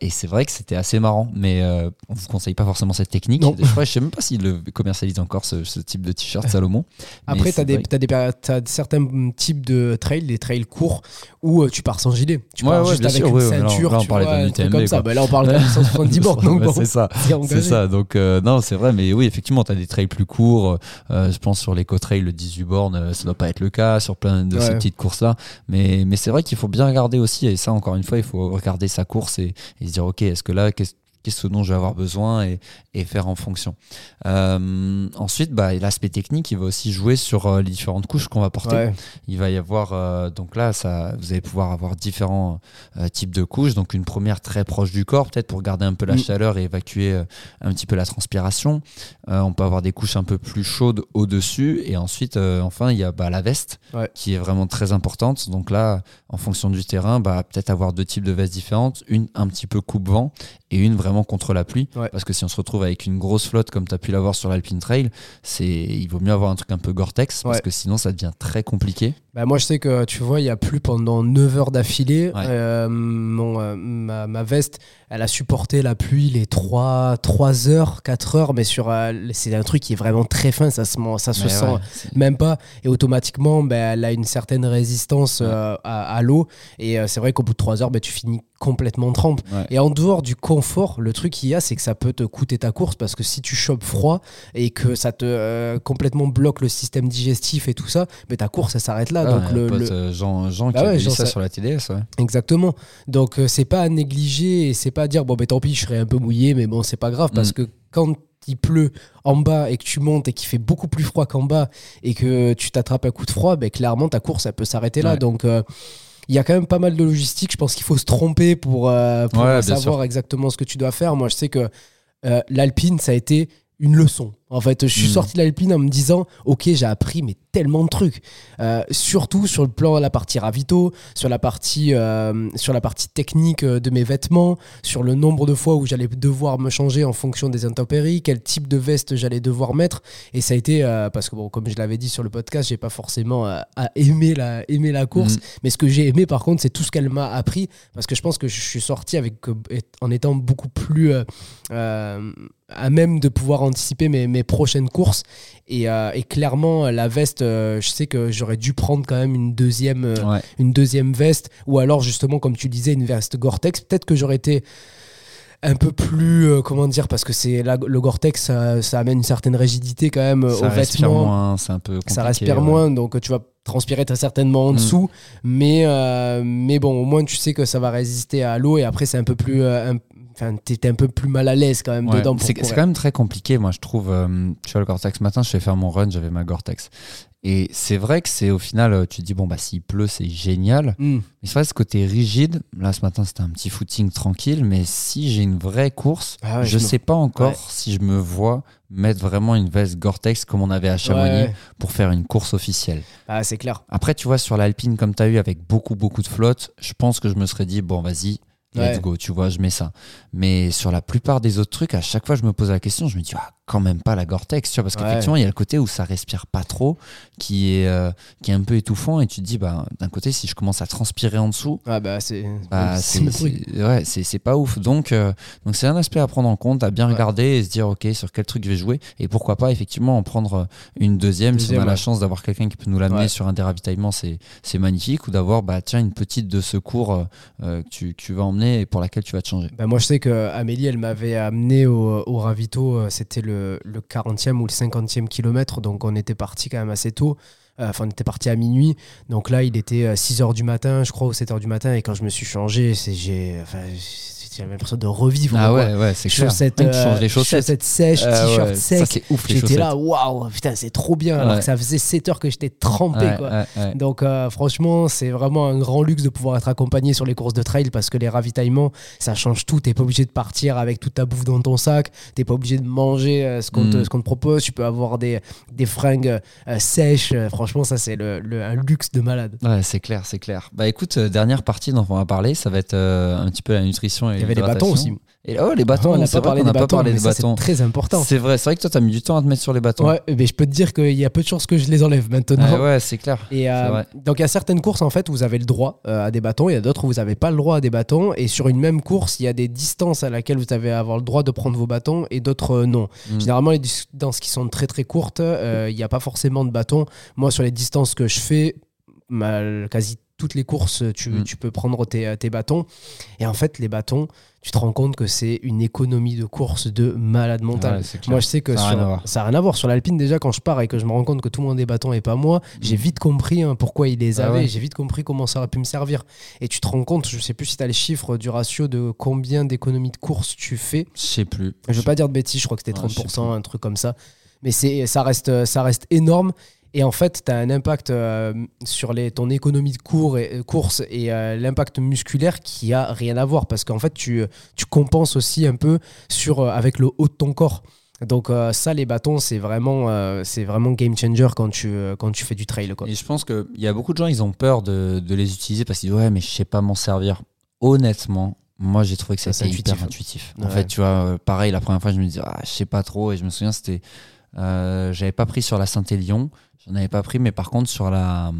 [SPEAKER 2] et c'est vrai que c'était assez marrant, mais on vous conseille pas forcément cette technique. Je crois, je sais même pas s'il le commercialise encore ce, ce type de t-shirt Salomon.
[SPEAKER 3] Après, tu as, t'as certains types de trails, des trails courts, où euh, tu pars sans gilet. Tu pars
[SPEAKER 2] ouais,
[SPEAKER 3] juste avec
[SPEAKER 2] sûr,
[SPEAKER 3] une
[SPEAKER 2] ouais,
[SPEAKER 3] ceinture,
[SPEAKER 2] là, on parlait d'un UTMB,
[SPEAKER 3] comme ça. Bah, là, on parle d'un 170 bornes, donc bon,
[SPEAKER 2] c'est ça.
[SPEAKER 3] c'est
[SPEAKER 2] ça, donc euh, non, c'est vrai, mais oui, effectivement, tu as des trails plus courts. euh, je pense sur l'éco-trail, le 18 bornes, ça doit pas être le cas, sur plein de ces petites courses-là. Mais, mais c'est vrai qu'il faut bien regarder aussi, et ça, encore une fois, il faut regarder sa course et, et se dire, OK, est-ce que là, qu'est-ce qu'est-ce dont je vais avoir besoin et, et faire en fonction. Euh, ensuite, bah, l'aspect technique, il va aussi jouer sur euh, les différentes couches qu'on va porter.
[SPEAKER 3] Ouais.
[SPEAKER 2] Il va y avoir, euh, donc là, ça, vous allez pouvoir avoir différents euh, types de couches. Donc une première très proche du corps, peut-être pour garder un peu la
[SPEAKER 3] Mm.
[SPEAKER 2] chaleur et évacuer un petit peu la transpiration. On peut avoir des couches un peu plus chaudes au-dessus. Et ensuite, enfin, il y a bah, la veste
[SPEAKER 3] Ouais.
[SPEAKER 2] qui est vraiment très importante. Donc là, en fonction du terrain, bah, peut-être avoir deux types de vestes différentes. Une un petit peu coupe-vent et une vraiment contre la pluie.
[SPEAKER 3] Ouais.
[SPEAKER 2] Parce que si on se retrouve avec une grosse flotte comme tu as pu l'avoir sur l'Alpine Trail, c'est il vaut mieux avoir un truc un peu Gore-Tex parce
[SPEAKER 3] Ouais.
[SPEAKER 2] que sinon ça devient très compliqué.
[SPEAKER 3] Bah, moi, je sais que tu vois, il y a plus pendant 9 heures d'affilée.
[SPEAKER 2] Ouais.
[SPEAKER 3] euh, mon, euh, ma, ma veste, elle a supporté la pluie les 3, 3 heures, 4 heures, mais sur euh, c'est un truc qui est vraiment très fin, ça se, ça se
[SPEAKER 2] Mais
[SPEAKER 3] sent
[SPEAKER 2] ouais,
[SPEAKER 3] même pas. Et automatiquement, ben, elle a une certaine résistance euh, à, à l'eau. Et c'est vrai qu'au bout de 3 heures, ben, tu finis complètement trempe.
[SPEAKER 2] Ouais.
[SPEAKER 3] Et en dehors du confort, le truc qu'il y a, c'est que ça peut te coûter ta course parce que si tu chopes froid et que ça te euh, complètement bloque le système digestif et tout ça, ben, ta course, elle s'arrête là.
[SPEAKER 2] Ah,
[SPEAKER 3] Donc le,
[SPEAKER 2] pote,
[SPEAKER 3] le-
[SPEAKER 2] euh, Jean, Jean
[SPEAKER 3] Bah
[SPEAKER 2] qui a
[SPEAKER 3] ouais,
[SPEAKER 2] dit
[SPEAKER 3] Jean,
[SPEAKER 2] ça
[SPEAKER 3] ça-
[SPEAKER 2] sur la TDS. Ouais.
[SPEAKER 3] Exactement. Donc euh, c'est pas à négliger et c'est pas à dire bon ben tant pis je serai un peu mouillé mais bon c'est pas grave parce
[SPEAKER 2] Mm.
[SPEAKER 3] que quand il pleut en bas et que tu montes et qu'il fait beaucoup plus froid qu'en bas et que tu t'attrapes un coup de froid, ben clairement ta course elle peut s'arrêter là.
[SPEAKER 2] Ouais.
[SPEAKER 3] Donc euh, il y a quand même pas mal de logistique. Je pense qu'il faut se tromper pour, euh, pour
[SPEAKER 2] Ouais, bien
[SPEAKER 3] savoir exactement ce que tu dois faire. Moi je sais que euh, l'Alpine ça a été une leçon. En fait, je suis
[SPEAKER 2] Mm.
[SPEAKER 3] sorti de l'Alpine en me disant, ok, j'ai appris mais tellement de trucs. Euh, surtout sur le plan de la partie ravito, sur la partie, euh, sur la partie technique euh, de mes vêtements, sur le nombre de fois où j'allais devoir me changer en fonction des intempéries, quel type de veste j'allais devoir mettre. Et ça a été, euh, parce que bon, comme je l'avais dit sur le podcast, j'ai pas forcément à aimer la, aimer la course.
[SPEAKER 2] Mhm.
[SPEAKER 3] Mais ce que j'ai aimé, par contre, c'est tout ce qu'elle m'a appris. Parce que je pense que je suis sorti avec, en étant beaucoup plus à même de pouvoir anticiper mes, mes prochaines courses. Et, euh, et clairement, la veste, euh, je sais que j'aurais dû prendre quand même une deuxième, euh,
[SPEAKER 2] Ouais.
[SPEAKER 3] une deuxième veste. Ou alors, justement, comme tu disais, une veste Gore-Tex. Peut-être que j'aurais été un peu plus, euh, comment dire, parce que c'est le Gore-Tex, ça, ça amène une certaine rigidité quand même euh,
[SPEAKER 2] Ça
[SPEAKER 3] aux vêtements
[SPEAKER 2] moins, un peu
[SPEAKER 3] ça respire
[SPEAKER 2] ouais.
[SPEAKER 3] moins, donc tu vas transpirer très certainement en
[SPEAKER 2] Mm.
[SPEAKER 3] dessous. Mais, euh, mais bon, au moins tu sais que ça va résister à l'eau et après c'est un peu plus. euh, un- Enfin, t'es un peu plus mal à l'aise quand même
[SPEAKER 2] Ouais,
[SPEAKER 3] dedans.
[SPEAKER 2] C'est quand même très compliqué, moi je trouve. euh, tu vois, le Gore-Tex ce matin, je vais faire mon run, j'avais ma Gore-Tex. Et c'est vrai que c'est au final, euh, tu te dis, bon, bah s'il pleut, c'est génial.
[SPEAKER 3] Mm.
[SPEAKER 2] Mais c'est vrai, ce côté rigide, là ce matin c'était un petit footing tranquille, mais si j'ai une vraie course,
[SPEAKER 3] Ah ouais,
[SPEAKER 2] je
[SPEAKER 3] je me-
[SPEAKER 2] sais pas encore
[SPEAKER 3] Ouais.
[SPEAKER 2] si je me vois mettre vraiment une veste Gore-Tex comme on avait à Chamonix
[SPEAKER 3] Ouais,
[SPEAKER 2] pour faire une course officielle.
[SPEAKER 3] Ah, c'est clair.
[SPEAKER 2] Après, tu vois, sur l'Alpine, comme tu as eu avec beaucoup, beaucoup de flotte, je pense que je me serais dit, bon, vas-y, let's
[SPEAKER 3] Ouais.
[SPEAKER 2] go, tu vois, je mets ça. Mais sur la plupart des autres trucs, à chaque fois, je me pose la question, je me dis, ah, quand même pas la Gore-Tex, tu vois, parce
[SPEAKER 3] Ouais.
[SPEAKER 2] qu'effectivement, il y a le côté où ça respire pas trop, qui est, euh, qui est un peu étouffant, et tu te dis, bah, d'un côté, si je commence à transpirer en dessous,
[SPEAKER 3] Ah bah c'est
[SPEAKER 2] bah, ouais, pas ouf. Donc, euh, donc c'est un aspect à prendre en compte, à bien
[SPEAKER 3] Ouais.
[SPEAKER 2] regarder et se dire, ok, sur quel truc je vais jouer, et pourquoi pas effectivement en prendre une deuxième, si on a la chance d'avoir quelqu'un qui peut nous l'amener sur un des ravitaillements, c'est magnifique, ou d'avoir, bah tiens, une petite de secours euh, euh, que tu, tu vas emmener et pour laquelle tu vas te changer.
[SPEAKER 3] Bah, moi, je sais que Amélie, elle m'avait amené au, au ravito, c'était le, le 40e ou le 50e kilomètre, donc on était parti quand même assez tôt. Euh, Enfin, on était parti à minuit. Donc là, il était 6h du matin, je crois, ou 7h du matin. Et quand je me suis changé, c'est j'ai, enfin, j'avais l'impression de revivre.
[SPEAKER 2] Ah ouais, ouais, c'est clair.
[SPEAKER 3] Chaussettes, euh,
[SPEAKER 2] les chaussettes.
[SPEAKER 3] chaussettes sèches,
[SPEAKER 2] Ah
[SPEAKER 3] t-shirt
[SPEAKER 2] ouais, ça,
[SPEAKER 3] sec.
[SPEAKER 2] c'est ouf, les
[SPEAKER 3] J'étais là, waouh, putain, c'est trop bien. Alors que ça faisait 7 heures que j'étais trempé, quoi. Donc euh, franchement, c'est vraiment un grand luxe de pouvoir être accompagné sur les courses de trail parce que les ravitaillements, ça change tout. T'es pas obligé de partir avec toute ta bouffe dans ton sac. T'es pas obligé de manger euh, ce qu'on te,
[SPEAKER 2] Mm.
[SPEAKER 3] ce qu'on te propose. Tu peux avoir des, des fringues euh, sèches. Euh, franchement, ça c'est le, le- un luxe de malade.
[SPEAKER 2] Ouais, c'est clair, c'est clair. Bah écoute, euh, dernière partie dont on va parler, ça va être euh, un petit peu la nutrition et
[SPEAKER 3] y avait les bâtons aussi.
[SPEAKER 2] Et oh, les bâtons,
[SPEAKER 3] on n'a pas parlé des
[SPEAKER 2] pas
[SPEAKER 3] bâtons,
[SPEAKER 2] parlé des
[SPEAKER 3] ça, c'est
[SPEAKER 2] bâtons.
[SPEAKER 3] très important.
[SPEAKER 2] C'est vrai, c'est vrai que toi, t'as mis du temps à te mettre sur les bâtons.
[SPEAKER 3] Ouais, mais je peux te dire qu'il y a peu de chances que je les enlève maintenant.
[SPEAKER 2] Ouais, ouais, c'est clair.
[SPEAKER 3] Et euh, donc il y a certaines courses en fait où vous avez le droit euh, à des bâtons, il y a d'autres où vous n'avez pas le droit à des bâtons et sur une même course il y a des distances à laquelle vous avez à avoir le droit de prendre vos bâtons et d'autres euh, non.
[SPEAKER 2] Mm.
[SPEAKER 3] Généralement les distances qui sont très très courtes, il n'y a pas forcément de bâtons. Moi sur les distances que je fais, ma- quasi toutes les courses tu,
[SPEAKER 2] Mm.
[SPEAKER 3] tu peux prendre tes, tes bâtons et en fait les bâtons tu te rends compte que c'est une économie de course de malade mental.
[SPEAKER 2] Ouais.
[SPEAKER 3] Moi, je sais que
[SPEAKER 2] Ça rien
[SPEAKER 3] n'a rien à voir. Sur l'Alpine, déjà, quand je pars et que je me rends compte que tout le monde a des bâtons et pas moi, j'ai vite compris hein, pourquoi il les
[SPEAKER 2] Ah
[SPEAKER 3] avait.
[SPEAKER 2] ouais.
[SPEAKER 3] J'ai vite compris comment ça aurait pu me servir. Et tu te rends compte, je sais plus si tu as les chiffres du ratio de combien d'économies de course tu fais.
[SPEAKER 2] Je sais plus.
[SPEAKER 3] Je veux pas dire de bêtises, je crois que c'était
[SPEAKER 2] Ouais, je sais
[SPEAKER 3] 30%, un truc comme ça. Mais c'est, ça, reste, ça reste énorme. Et en fait, tu as un impact euh, sur les, ton économie de cours et, euh, course et euh, l'impact musculaire qui a rien à voir. Parce qu'en fait, tu, tu compenses aussi un peu sur, avec le haut de ton corps. Donc euh, ça, les bâtons, c'est vraiment, euh, c'est vraiment game changer quand tu, euh, quand tu fais du trail. Quoi.
[SPEAKER 2] Et je pense qu'il y a beaucoup de gens, ils ont peur de, de les utiliser parce qu'ils disent ouais, mais je sais pas m'en servir. Honnêtement, moi j'ai trouvé que c'était
[SPEAKER 3] c'est
[SPEAKER 2] hyper
[SPEAKER 3] intuitif.
[SPEAKER 2] intuitif. En fait, tu vois, pareil, la première fois, je me disais ah, je sais pas trop. Et je me souviens, c'était. J'avais pas pris sur la Saint-Élion. J'en avais pas pris, mais par contre, sur la,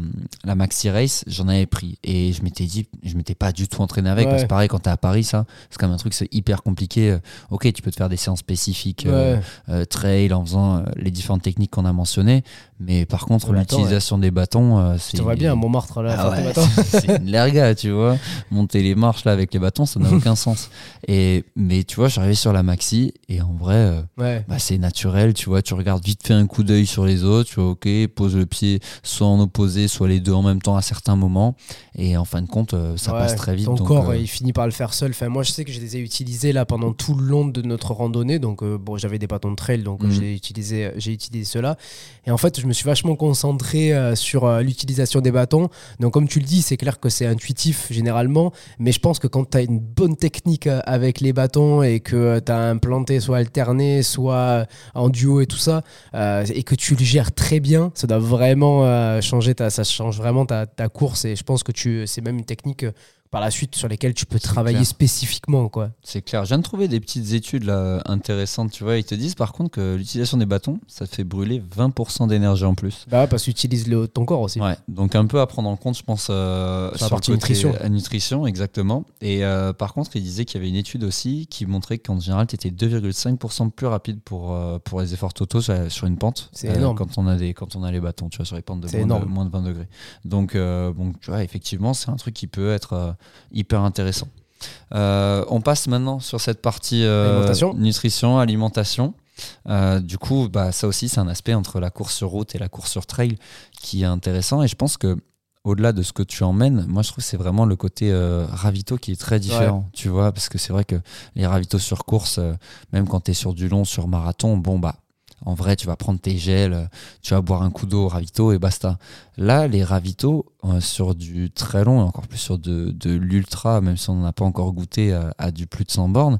[SPEAKER 2] la Maxi Race, j'en avais pris. Et je m'étais dit, je m'étais pas du tout entraîné avec.
[SPEAKER 3] Ouais.
[SPEAKER 2] Que pareil, quand t'es à Paris, ça, c'est comme un truc, c'est hyper compliqué. Euh, Ok, tu peux te faire des séances spécifiques. euh,
[SPEAKER 3] Ouais.
[SPEAKER 2] euh, trail en faisant les différentes techniques qu'on a mentionnées. Mais par contre, l'utilisation des bâtons, euh, c'est.
[SPEAKER 3] Tu vois bien Montmartre là,
[SPEAKER 2] Ah ouais, c'est une lerga, tu vois. Monter les marches là avec les bâtons, ça n'a aucun sens. Et, mais tu vois, j'arrivais sur la maxi et en vrai, euh, bah, c'est naturel, tu vois. Tu regardes vite fait un coup d'œil sur les autres, tu vois, ok, pose le pied soit en opposé, soit les deux en même temps à certains moments. Et en fin de compte, euh, ça passe très vite.
[SPEAKER 3] Ton
[SPEAKER 2] donc,
[SPEAKER 3] corps, il finit par le faire seul. Enfin, moi, je sais que je les ai utilisés là pendant tout le long de notre randonnée. Donc, bon, j'avais des bâtons de trail, donc
[SPEAKER 2] Mhm.
[SPEAKER 3] j'ai utilisé, j'ai utilisé cela. Et en fait, je me suis vachement concentré euh, sur euh, l'utilisation des bâtons. Donc, comme tu le dis, c'est clair que c'est intuitif généralement. Mais je pense que quand tu as une bonne technique euh, avec les bâtons et que tu as un planté soit alterné, soit en duo et tout ça, et que tu le gères très bien, ça doit vraiment changer ta, change vraiment ta, course. Et je pense que tu, c'est même une technique par la suite sur lesquelles tu peux travailler
[SPEAKER 2] clair.
[SPEAKER 3] spécifiquement. Quoi.
[SPEAKER 2] C'est clair. Je viens de trouver des petites études là, intéressantes, tu vois. Ils te disent par contre que l'utilisation des bâtons, ça te fait brûler 20% d'énergie en plus.
[SPEAKER 3] Bah, ouais, parce que tu utilises le, ton corps aussi.
[SPEAKER 2] Ouais, donc un peu à prendre en compte, je pense, euh,
[SPEAKER 3] Sur la partie nutrition.
[SPEAKER 2] à nutrition, exactement. Et euh, par contre, il disait qu'il y avait une étude aussi qui montrait qu'en général, tu étais 2,5% plus rapide pour, euh, pour les efforts totaux sur, sur une pente.
[SPEAKER 3] C'est énorme.
[SPEAKER 2] Quand on, a des, quand on a les bâtons, tu vois, sur les pentes de, moins de, moins de 20 degrés. Donc, euh, bon, tu vois, effectivement, c'est un truc qui peut être euh, hyper intéressant. Euh, on passe maintenant sur cette partie euh,
[SPEAKER 3] Alimentation.
[SPEAKER 2] nutrition, alimentation. Euh, du coup, bah, ça aussi, c'est un aspect entre la course sur route et la course sur trail qui est intéressant. Et je pense que au-delà de ce que tu emmènes, moi je trouve que c'est vraiment le côté euh, ravito qui est très différent, tu vois, parce que c'est vrai que les ravitaux sur course, euh, même quand tu es sur du long, sur marathon, bon bah en vrai tu vas prendre tes gels, euh, tu vas boire un coup d'eau au ravito et basta. Là, les ravitaux euh, sur du très long et encore plus sur de, l'ultra, même si on n'en a pas encore goûté à, à du plus de 100 bornes,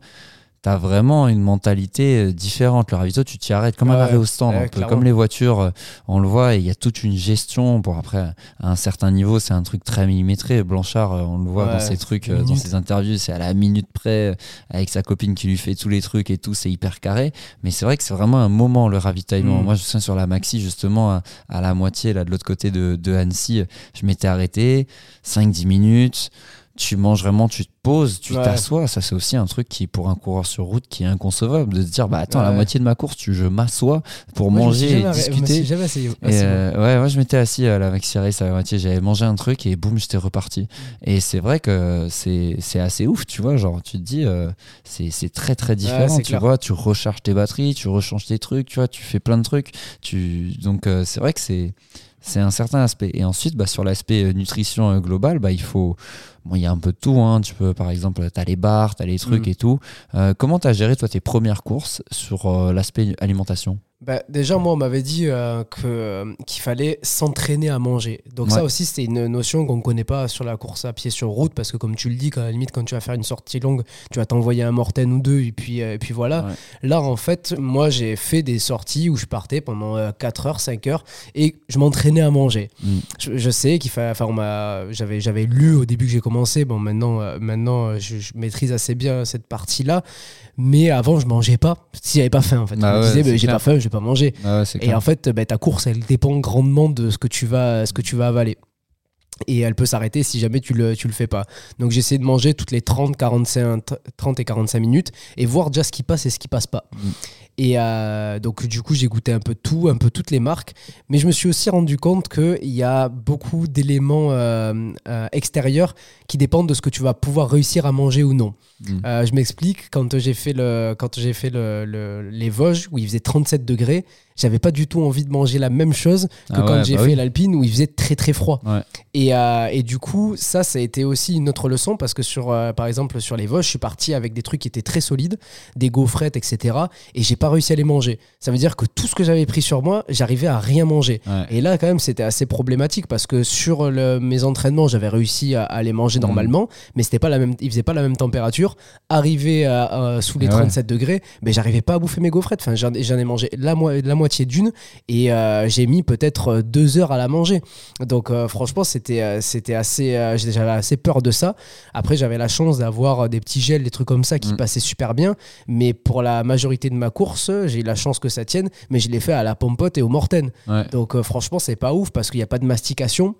[SPEAKER 2] T'as vraiment une mentalité euh, différente. Le ravito, tu t'y arrêtes comme un
[SPEAKER 3] Ouais,
[SPEAKER 2] arrêt au stand,
[SPEAKER 3] ouais,
[SPEAKER 2] un peu comme les voitures, euh, on le voit, et il y a toute une gestion. Bon, après, à un certain niveau, c'est un truc très millimétré. Blanchard, euh, on le voit
[SPEAKER 3] Ouais,
[SPEAKER 2] dans ses trucs, dans ses interviews, c'est à la minute près, avec sa copine qui lui fait tous les trucs et tout, c'est hyper carré. Mais c'est vrai que c'est vraiment un moment, le ravitaillement.
[SPEAKER 3] Mm.
[SPEAKER 2] Moi, je me souviens sur la Maxi, justement, à, à la moitié, là, de l'autre côté de, de Annecy, je m'étais arrêté, 5-10 minutes. Tu manges vraiment, tu te poses, tu
[SPEAKER 3] Ouais.
[SPEAKER 2] t'assois. Ça, c'est aussi un truc qui, pour un coureur sur route, qui est inconcevable. De se dire, bah attends, la
[SPEAKER 3] Ouais.
[SPEAKER 2] moitié de ma course, tu, je m'assois pour
[SPEAKER 3] Moi,
[SPEAKER 2] manger et
[SPEAKER 3] arrêt- je me
[SPEAKER 2] discuter.
[SPEAKER 3] jamais.
[SPEAKER 2] Et
[SPEAKER 3] essayé.
[SPEAKER 2] euh, ouais, moi je m'étais assis à la Maxi Race à la moitié, j'avais mangé un truc et boum, j'étais reparti. Et c'est vrai que c'est assez ouf, tu vois, genre tu te dis, euh, c'est très très différent, tu
[SPEAKER 3] clair.
[SPEAKER 2] vois, tu recharges tes batteries, tu rechanges tes trucs, tu vois, tu fais plein de trucs. Tu... Donc euh, c'est vrai que c'est C'est un certain aspect. Et ensuite, bah, sur l'aspect nutrition globale, bah, il faut. Bon, il y a un peu de tout. Hein. Tu peux, par exemple, tu as les bars, tu as les trucs
[SPEAKER 3] Mm.
[SPEAKER 2] et tout. Euh, comment tu as géré, toi, tes premières courses sur euh, l'aspect alimentation?
[SPEAKER 3] Bah, déjà, moi, on m'avait dit euh, que, euh, qu'il fallait s'entraîner à manger. Donc,
[SPEAKER 2] Ouais.
[SPEAKER 3] ça aussi, c'était une notion qu'on ne connaît pas sur la course à pied sur route, parce que, comme tu le dis, quand, à la limite, quand tu vas faire une sortie longue, tu vas t'envoyer un mortaine ou deux, et puis, euh, et puis voilà.
[SPEAKER 2] Ouais.
[SPEAKER 3] Là, en fait, moi, j'ai fait des sorties où je partais pendant euh, 4 heures, 5 heures, et je m'entraînais à manger.
[SPEAKER 2] Mm.
[SPEAKER 3] Je, je sais qu'il fallait. Enfin, on m'a- j'avais, j'avais lu au début que j'ai commencé. Bon, maintenant, maintenant je, je maîtrise assez bien cette partie-là. Mais avant, je mangeais pas. Si j'avais pas faim, en fait. Je me
[SPEAKER 2] ouais,
[SPEAKER 3] disais,
[SPEAKER 2] c'est
[SPEAKER 3] bah, j'ai pas faim, je pas manger.
[SPEAKER 2] Ah ouais,
[SPEAKER 3] Et
[SPEAKER 2] clair.
[SPEAKER 3] en fait, bah, ta course, elle dépend grandement de ce que tu vas, ce que tu vas avaler. Et elle peut s'arrêter si jamais tu le, tu le fais pas. Donc j'essaie de manger toutes les 30, 45, 30 et 45 minutes et voir déjà ce qui passe et ce qui passe pas.
[SPEAKER 2] Mm.
[SPEAKER 3] Et euh, donc du coup j'ai goûté un peu tout, un peu toutes les marques, mais je me suis aussi rendu compte qu'il y a beaucoup d'éléments euh, euh, extérieurs qui dépendent de ce que tu vas pouvoir réussir à manger ou non.
[SPEAKER 2] Mm.
[SPEAKER 3] Je m'explique, quand j'ai fait, le, quand j'ai fait le, le- les Vosges où il faisait 37 degrés, j'avais pas du tout envie de manger la même chose que
[SPEAKER 2] Ah
[SPEAKER 3] quand j'ai
[SPEAKER 2] bah
[SPEAKER 3] fait
[SPEAKER 2] oui.
[SPEAKER 3] l'Alpine où il faisait très très froid.
[SPEAKER 2] Ouais.
[SPEAKER 3] Et, et du coup, ça, ça a été aussi une autre leçon parce que sur, par exemple, sur les Vosges, je suis parti avec des trucs qui étaient très solides, des gaufrettes, etc. Et j'ai pas réussi à les manger. Ça veut dire que tout ce que j'avais pris sur moi, j'arrivais à rien manger.
[SPEAKER 2] Ouais.
[SPEAKER 3] Et là, quand même, c'était assez problématique parce que sur le- mes entraînements, j'avais réussi à, à les manger
[SPEAKER 2] Mhm.
[SPEAKER 3] normalement, mais c'était pas la même, ils faisaient pas la même température. Arrivé à- à- sous les
[SPEAKER 2] Ah ouais.
[SPEAKER 3] 37 degrés, mais j'arrivais pas à bouffer mes gaufrettes. Enfin, j'en j'en ai mangé la, mo- la moitié d'une et euh, j'ai mis peut-être euh, deux heures à la manger. Donc, euh, franchement, c'était c'était assez, euh, j'avais assez peur de ça. Après, j'avais la chance d'avoir des petits gels, des trucs comme ça qui
[SPEAKER 2] Mhm.
[SPEAKER 3] passaient super bien. Mais pour la majorité de ma course, j'ai eu la chance que ça tienne, mais je l'ai fait à la pompote et au mortaine.
[SPEAKER 2] Ouais.
[SPEAKER 3] Donc euh, franchement, c'est pas ouf parce qu'il n'y a pas de mastication.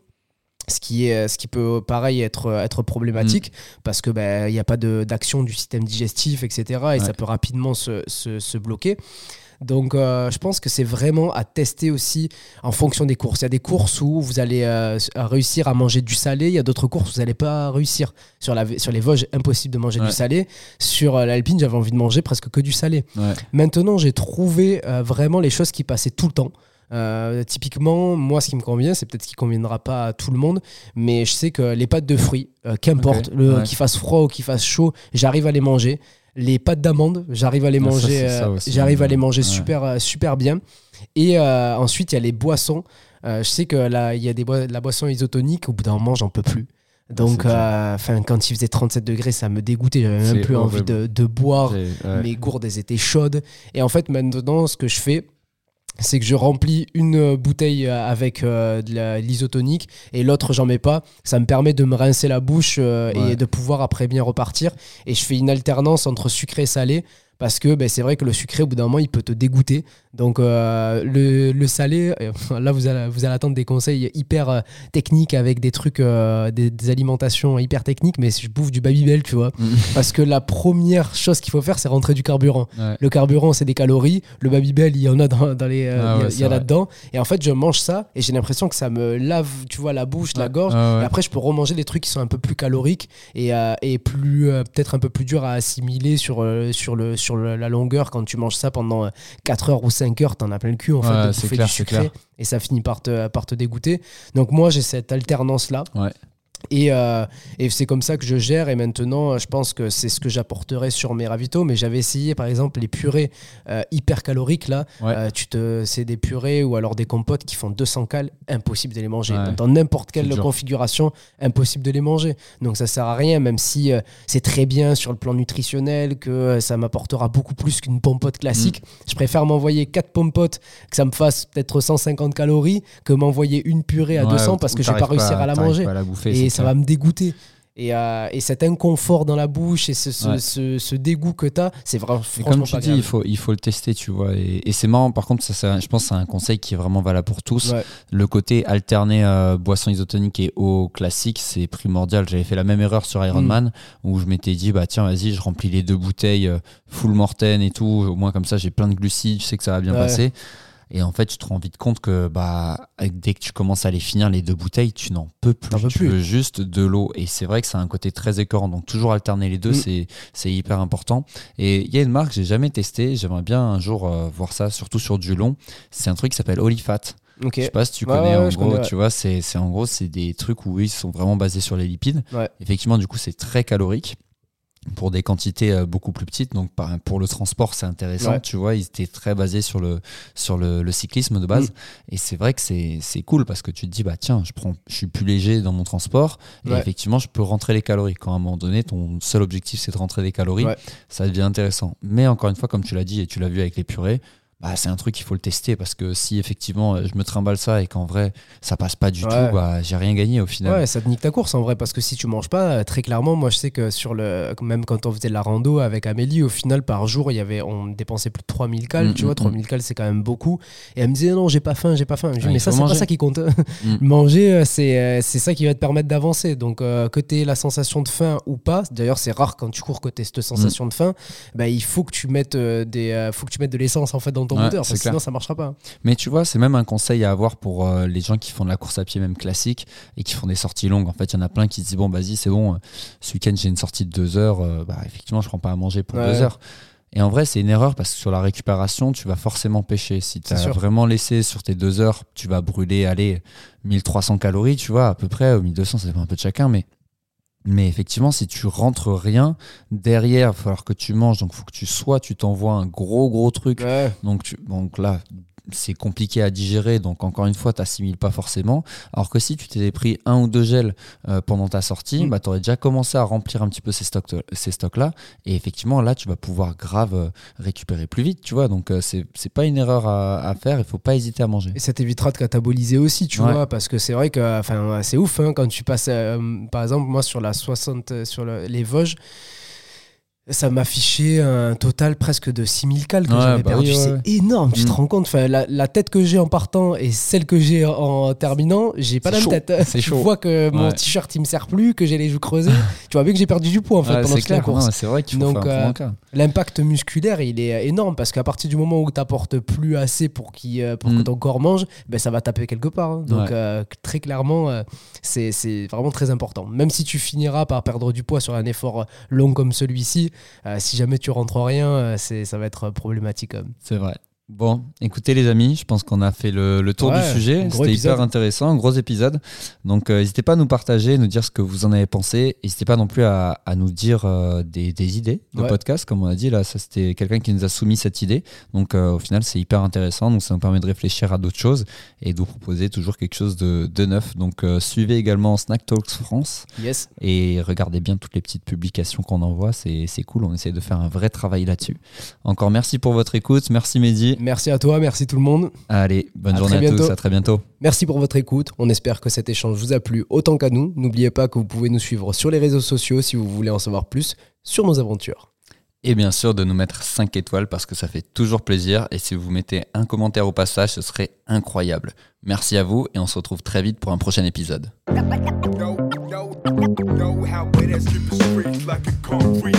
[SPEAKER 3] Ce qui, est, ce qui peut pareil être, être problématique parce que ben, il n'y a pas d'action du système digestif, etc. Et
[SPEAKER 2] Ouais.
[SPEAKER 3] ça peut rapidement se, se- se bloquer. Donc euh, je pense que c'est vraiment à tester aussi en fonction des courses. Il y a des courses où vous allez euh, réussir à manger du salé, il y a d'autres courses où vous n'allez pas réussir. Sur, la, sur les Vosges, impossible de manger
[SPEAKER 2] Ouais.
[SPEAKER 3] du salé. Sur euh, l'Alpine, j'avais envie de manger presque que du salé.
[SPEAKER 2] Ouais.
[SPEAKER 3] Maintenant, j'ai trouvé vraiment les choses qui passaient tout le temps. Euh, typiquement, moi, ce qui me convient, c'est peut-être ce qui conviendra pas à tout le monde, mais je sais que les pâtes de fruits, euh, qu'importe,
[SPEAKER 2] Ok,
[SPEAKER 3] le-
[SPEAKER 2] ouais.
[SPEAKER 3] qu'il fasse froid ou qu'il fasse chaud, j'arrive à les manger. Les pâtes d'amandes, j'arrive à les
[SPEAKER 2] Ah,
[SPEAKER 3] manger, euh, j'arrive à les manger
[SPEAKER 2] Ouais.
[SPEAKER 3] super, euh, super bien. Et euh, ensuite, il y a les boissons. Euh, je sais que là, il y a des boi- la boisson isotonique. Au bout d'un moment, j'en peux plus. Donc, enfin, quand il faisait 37 degrés, ça me dégoûtait. J'avais même plus envie de, de boire
[SPEAKER 2] ouais.
[SPEAKER 3] mes gourdes elles étaient chaudes et en fait maintenant ce que je fais c'est que je remplis une bouteille euh, avec euh, de l'isotonique et l'autre j'en mets pas. Ça me permet de me rincer la bouche euh,
[SPEAKER 2] Ouais.
[SPEAKER 3] et de pouvoir après bien repartir. Et je fais une alternance entre sucré et salé parce que ben, c'est vrai que le sucré au bout d'un moment il peut te dégoûter donc euh, le, le salé euh, là vous allez, vous allez attendre des conseils hyper euh, techniques avec des trucs euh, des, des alimentations hyper techniques mais je bouffe du Babybel tu vois
[SPEAKER 2] Mm.
[SPEAKER 3] parce que la première chose qu'il faut faire, c'est rentrer du carburant.
[SPEAKER 2] Ouais.
[SPEAKER 3] Le carburant, c'est des calories. Le Babybel, il y en a dans, dans les,
[SPEAKER 2] Ah
[SPEAKER 3] il y a-
[SPEAKER 2] ouais,
[SPEAKER 3] y, a
[SPEAKER 2] vrai.
[SPEAKER 3] dedans. Et en fait, je mange ça et j'ai l'impression que ça me lave, tu vois, la bouche, la gorge.
[SPEAKER 2] Ah.
[SPEAKER 3] Et après, je peux remanger des trucs qui sont un peu plus caloriques et, euh, et plus peut-être un peu plus durs à assimiler sur, sur, le, sur le- la longueur. Quand tu manges ça pendant euh, 4 heures ou 5 heures, t'en as plein le cul en fait
[SPEAKER 2] Ouais,
[SPEAKER 3] de
[SPEAKER 2] c'est
[SPEAKER 3] bouffer
[SPEAKER 2] clair,
[SPEAKER 3] du sucré et ça finit par te, par te dégoûter. Donc moi, j'ai cette alternance-là.
[SPEAKER 2] Ouais.
[SPEAKER 3] Et, euh, et c'est comme ça que je gère. Et maintenant, je pense que c'est ce que j'apporterai sur mes ravitaux. Mais j'avais essayé, par exemple, les purées euh, hyper caloriques. Là,
[SPEAKER 2] Ouais.
[SPEAKER 3] Euh, tu te, c'est des purées ou alors des compotes qui font 200 cales. Impossible de les manger.
[SPEAKER 2] Ouais.
[SPEAKER 3] Dans n'importe quelle configuration, impossible de les manger. Donc ça sert à rien, même si euh, c'est très bien sur le plan nutritionnel, que ça m'apportera beaucoup plus qu'une pompote classique.
[SPEAKER 2] Mm.
[SPEAKER 3] Je préfère m'envoyer 4 pompotes, que ça me fasse peut-être 150 calories, que m'envoyer une purée à
[SPEAKER 2] Ouais,
[SPEAKER 3] 200
[SPEAKER 2] ou-
[SPEAKER 3] parce que je vais pas réussir à la manger
[SPEAKER 2] à la bouffer,
[SPEAKER 3] et ça va me dégoûter. Et, euh, et cet inconfort dans la bouche et ce, ce,
[SPEAKER 2] Ouais.
[SPEAKER 3] ce- ce dégoût que tu as, c'est vraiment
[SPEAKER 2] Et comme tu
[SPEAKER 3] pas
[SPEAKER 2] dis, il faut, il faut le tester, tu vois. Et, et c'est marrant, par contre, ça, je pense que c'est un conseil qui est vraiment valable pour tous.
[SPEAKER 3] Ouais.
[SPEAKER 2] Le côté alterner euh, boisson isotonique et eau classique, c'est primordial. J'avais fait la même erreur sur Ironman où je m'étais dit, bah tiens, vas-y, je remplis les deux bouteilles euh, full mortaine et tout. Au moins, comme ça, j'ai plein de glucides, je sais que ça va bien
[SPEAKER 3] Ouais.
[SPEAKER 2] passer. Et en fait, tu te rends vite compte que bah, dès que tu commences à les finir, les deux bouteilles, tu n'en peux plus.
[SPEAKER 3] Peux
[SPEAKER 2] tu
[SPEAKER 3] plus.
[SPEAKER 2] veux juste de l'eau. Et c'est vrai que c'est un côté très écœurant. Donc, toujours alterner les deux,
[SPEAKER 3] Mm.
[SPEAKER 2] c'est hyper important. Et il y a une marque que j'ai jamais testé. J'aimerais bien un jour euh, voir ça, surtout sur du long. C'est un truc qui s'appelle Olifat.
[SPEAKER 3] Ok.
[SPEAKER 2] Je sais pas si tu connais,
[SPEAKER 3] ouais,
[SPEAKER 2] en gros,
[SPEAKER 3] connais, ouais.
[SPEAKER 2] tu vois, c'est en gros, c'est des trucs où ils sont vraiment basés sur les lipides. Effectivement, du coup, c'est très calorique pour des quantités euh, beaucoup plus petites. Donc, pour le transport, c'est intéressant.
[SPEAKER 3] Ouais.
[SPEAKER 2] Tu vois, ils étaient très basés sur le, sur le, le cyclisme de base.
[SPEAKER 3] Mm.
[SPEAKER 2] Et c'est vrai que c'est c'est cool parce que tu te dis, bah tiens, je, prends, je suis plus léger dans mon transport. Et effectivement, je peux rentrer les calories. Quand à un moment donné, ton seul objectif, c'est de rentrer des calories,
[SPEAKER 3] Ouais.
[SPEAKER 2] ça devient intéressant. Mais encore une fois, comme tu l'as dit et tu l'as vu avec les purées, bah, c'est un truc qu'il faut le tester parce que si effectivement euh, je me trimballe ça et qu'en vrai ça passe pas du
[SPEAKER 3] Ouais.
[SPEAKER 2] tout, bah, j'ai rien gagné au final.
[SPEAKER 3] Ouais, ça te nique ta course en vrai, parce que si tu manges pas, euh, très clairement, moi je sais que sur le. Même quand on faisait de la rando avec Amélie, au final par jour, il y avait, on dépensait plus de 3000 cales,
[SPEAKER 2] Mm,
[SPEAKER 3] tu vois,
[SPEAKER 2] mm,
[SPEAKER 3] 3000 cales c'est quand même beaucoup. Et elle me disait non, j'ai pas faim, j'ai pas faim. Je dis,
[SPEAKER 2] Ouais,
[SPEAKER 3] mais ça, c'est pas ça qui compte.
[SPEAKER 2] Mm.
[SPEAKER 3] manger, euh, c'est ça qui va te permettre d'avancer. Donc, euh, que tu aies la sensation de faim ou pas, d'ailleurs, c'est rare quand tu cours que tu aies cette sensation de faim, bah, il faut que tu mettes, des, euh, faut que tu mettes de l'essence en fait dans ton
[SPEAKER 2] Ouais,
[SPEAKER 3] moteur,
[SPEAKER 2] c'est
[SPEAKER 3] parce que
[SPEAKER 2] clair.
[SPEAKER 3] sinon ça marchera pas.
[SPEAKER 2] Mais tu vois, c'est même un conseil à avoir pour euh, les gens qui font de la course à pied même classique et qui font des sorties longues. En fait, il y en a plein qui se disent bon, vas-y, c'est bon, euh, ce week-end j'ai une sortie de deux heures, euh, bah, effectivement, je prends pas à manger pour
[SPEAKER 3] Ouais.
[SPEAKER 2] deux heures. Et en vrai, c'est une erreur parce que sur la récupération, tu vas forcément pêcher. Si tu as vraiment laissé sur tes deux heures, tu vas brûler, allez, 1300 calories, tu vois, à peu près, ou 1200, ça dépend un peu de chacun, mais. Mais effectivement, si tu rentres rien, derrière, il va falloir que tu manges. Donc, il faut que tu sois, tu t'envoies un gros, gros truc
[SPEAKER 3] Ouais.
[SPEAKER 2] donc, tu- donc là, c'est compliqué à digérer. Donc, encore une fois, tu n'assimiles pas forcément. Alors que si tu t'es pris un ou deux gels euh, pendant ta sortie,
[SPEAKER 3] Mm.
[SPEAKER 2] bah, tu aurais déjà commencé à remplir un petit peu ces stocks- ces stocks-là. et effectivement, là, tu vas pouvoir grave euh, récupérer plus vite. Tu vois, donc euh, c'est pas une erreur à, à faire. Il faut pas hésiter à manger.
[SPEAKER 3] Et ça t'évitera de cataboliser aussi, tu
[SPEAKER 2] Ouais.
[SPEAKER 3] vois, parce que c'est vrai que c'est ouf hein, quand tu passes, euh, par exemple, moi sur la 60, euh, sur le- les Vosges, ça m'affichait un total presque de 6000 cales que
[SPEAKER 2] Ouais,
[SPEAKER 3] j'avais
[SPEAKER 2] bah
[SPEAKER 3] perdu.
[SPEAKER 2] oui, ouais,
[SPEAKER 3] c'est énorme, tu
[SPEAKER 2] Mm.
[SPEAKER 3] te rends compte. Enfin, la, la tête que j'ai en partant et celle que j'ai en terminant, j'ai pas la même
[SPEAKER 2] chaud,
[SPEAKER 3] tête. tu
[SPEAKER 2] chaud.
[SPEAKER 3] vois que mon
[SPEAKER 2] Ouais.
[SPEAKER 3] t-shirt il me sert plus, que j'ai les joues creusées. tu vois bien que j'ai perdu du poids en fait pendant toute la course.
[SPEAKER 2] C'est vrai qu'il faut
[SPEAKER 3] Donc, euh. L'impact musculaire, il est énorme parce qu'à partir du moment où tu n'apportes plus assez pour, qu'il, euh, pour que
[SPEAKER 2] Mm.
[SPEAKER 3] ton corps mange, ben, ça va taper quelque part. hein. Donc, euh, très clairement, euh, c'est, vraiment très important. Même si tu finiras par perdre du poids sur un effort euh, long comme celui-ci, euh, si jamais tu rentres rien, euh, c'est, ça va être problématique. même.
[SPEAKER 2] C'est vrai. Bon, écoutez les amis, je pense qu'on a fait le, le tour
[SPEAKER 3] Ouais,
[SPEAKER 2] du sujet. C'était hyper intéressant, un gros épisode. Donc euh, n'hésitez pas à nous partager, nous dire ce que vous en avez pensé. N'hésitez pas non plus à, à nous dire euh, des, des idées de
[SPEAKER 3] Ouais.
[SPEAKER 2] podcast, comme on a dit. Là, ça c'était quelqu'un qui nous a soumis cette idée. Donc euh, au final, c'est hyper intéressant. Donc ça nous permet de réfléchir à d'autres choses et de vous proposer toujours quelque chose de, de neuf. Donc euh, suivez également Snack Talks France
[SPEAKER 3] Yes.
[SPEAKER 2] et regardez bien toutes les petites publications qu'on envoie. C'est c'est cool. On essaie de faire un vrai travail là-dessus. Encore merci pour votre écoute. Merci Mehdi.
[SPEAKER 3] Merci à toi, merci tout le monde.
[SPEAKER 2] Allez, bonne
[SPEAKER 3] À
[SPEAKER 2] journée à tous, à très bientôt.
[SPEAKER 3] Merci pour votre écoute. On espère que cet échange vous a plu autant qu'à nous. N'oubliez pas que vous pouvez nous suivre sur les réseaux sociaux si vous voulez en savoir plus sur nos aventures.
[SPEAKER 2] Et bien sûr de nous mettre 5 étoiles parce que ça fait toujours plaisir et si vous mettez un commentaire au passage, ce serait incroyable. Merci à vous et on se retrouve très vite pour un prochain épisode.
[SPEAKER 1] Know, how it is, like a concrete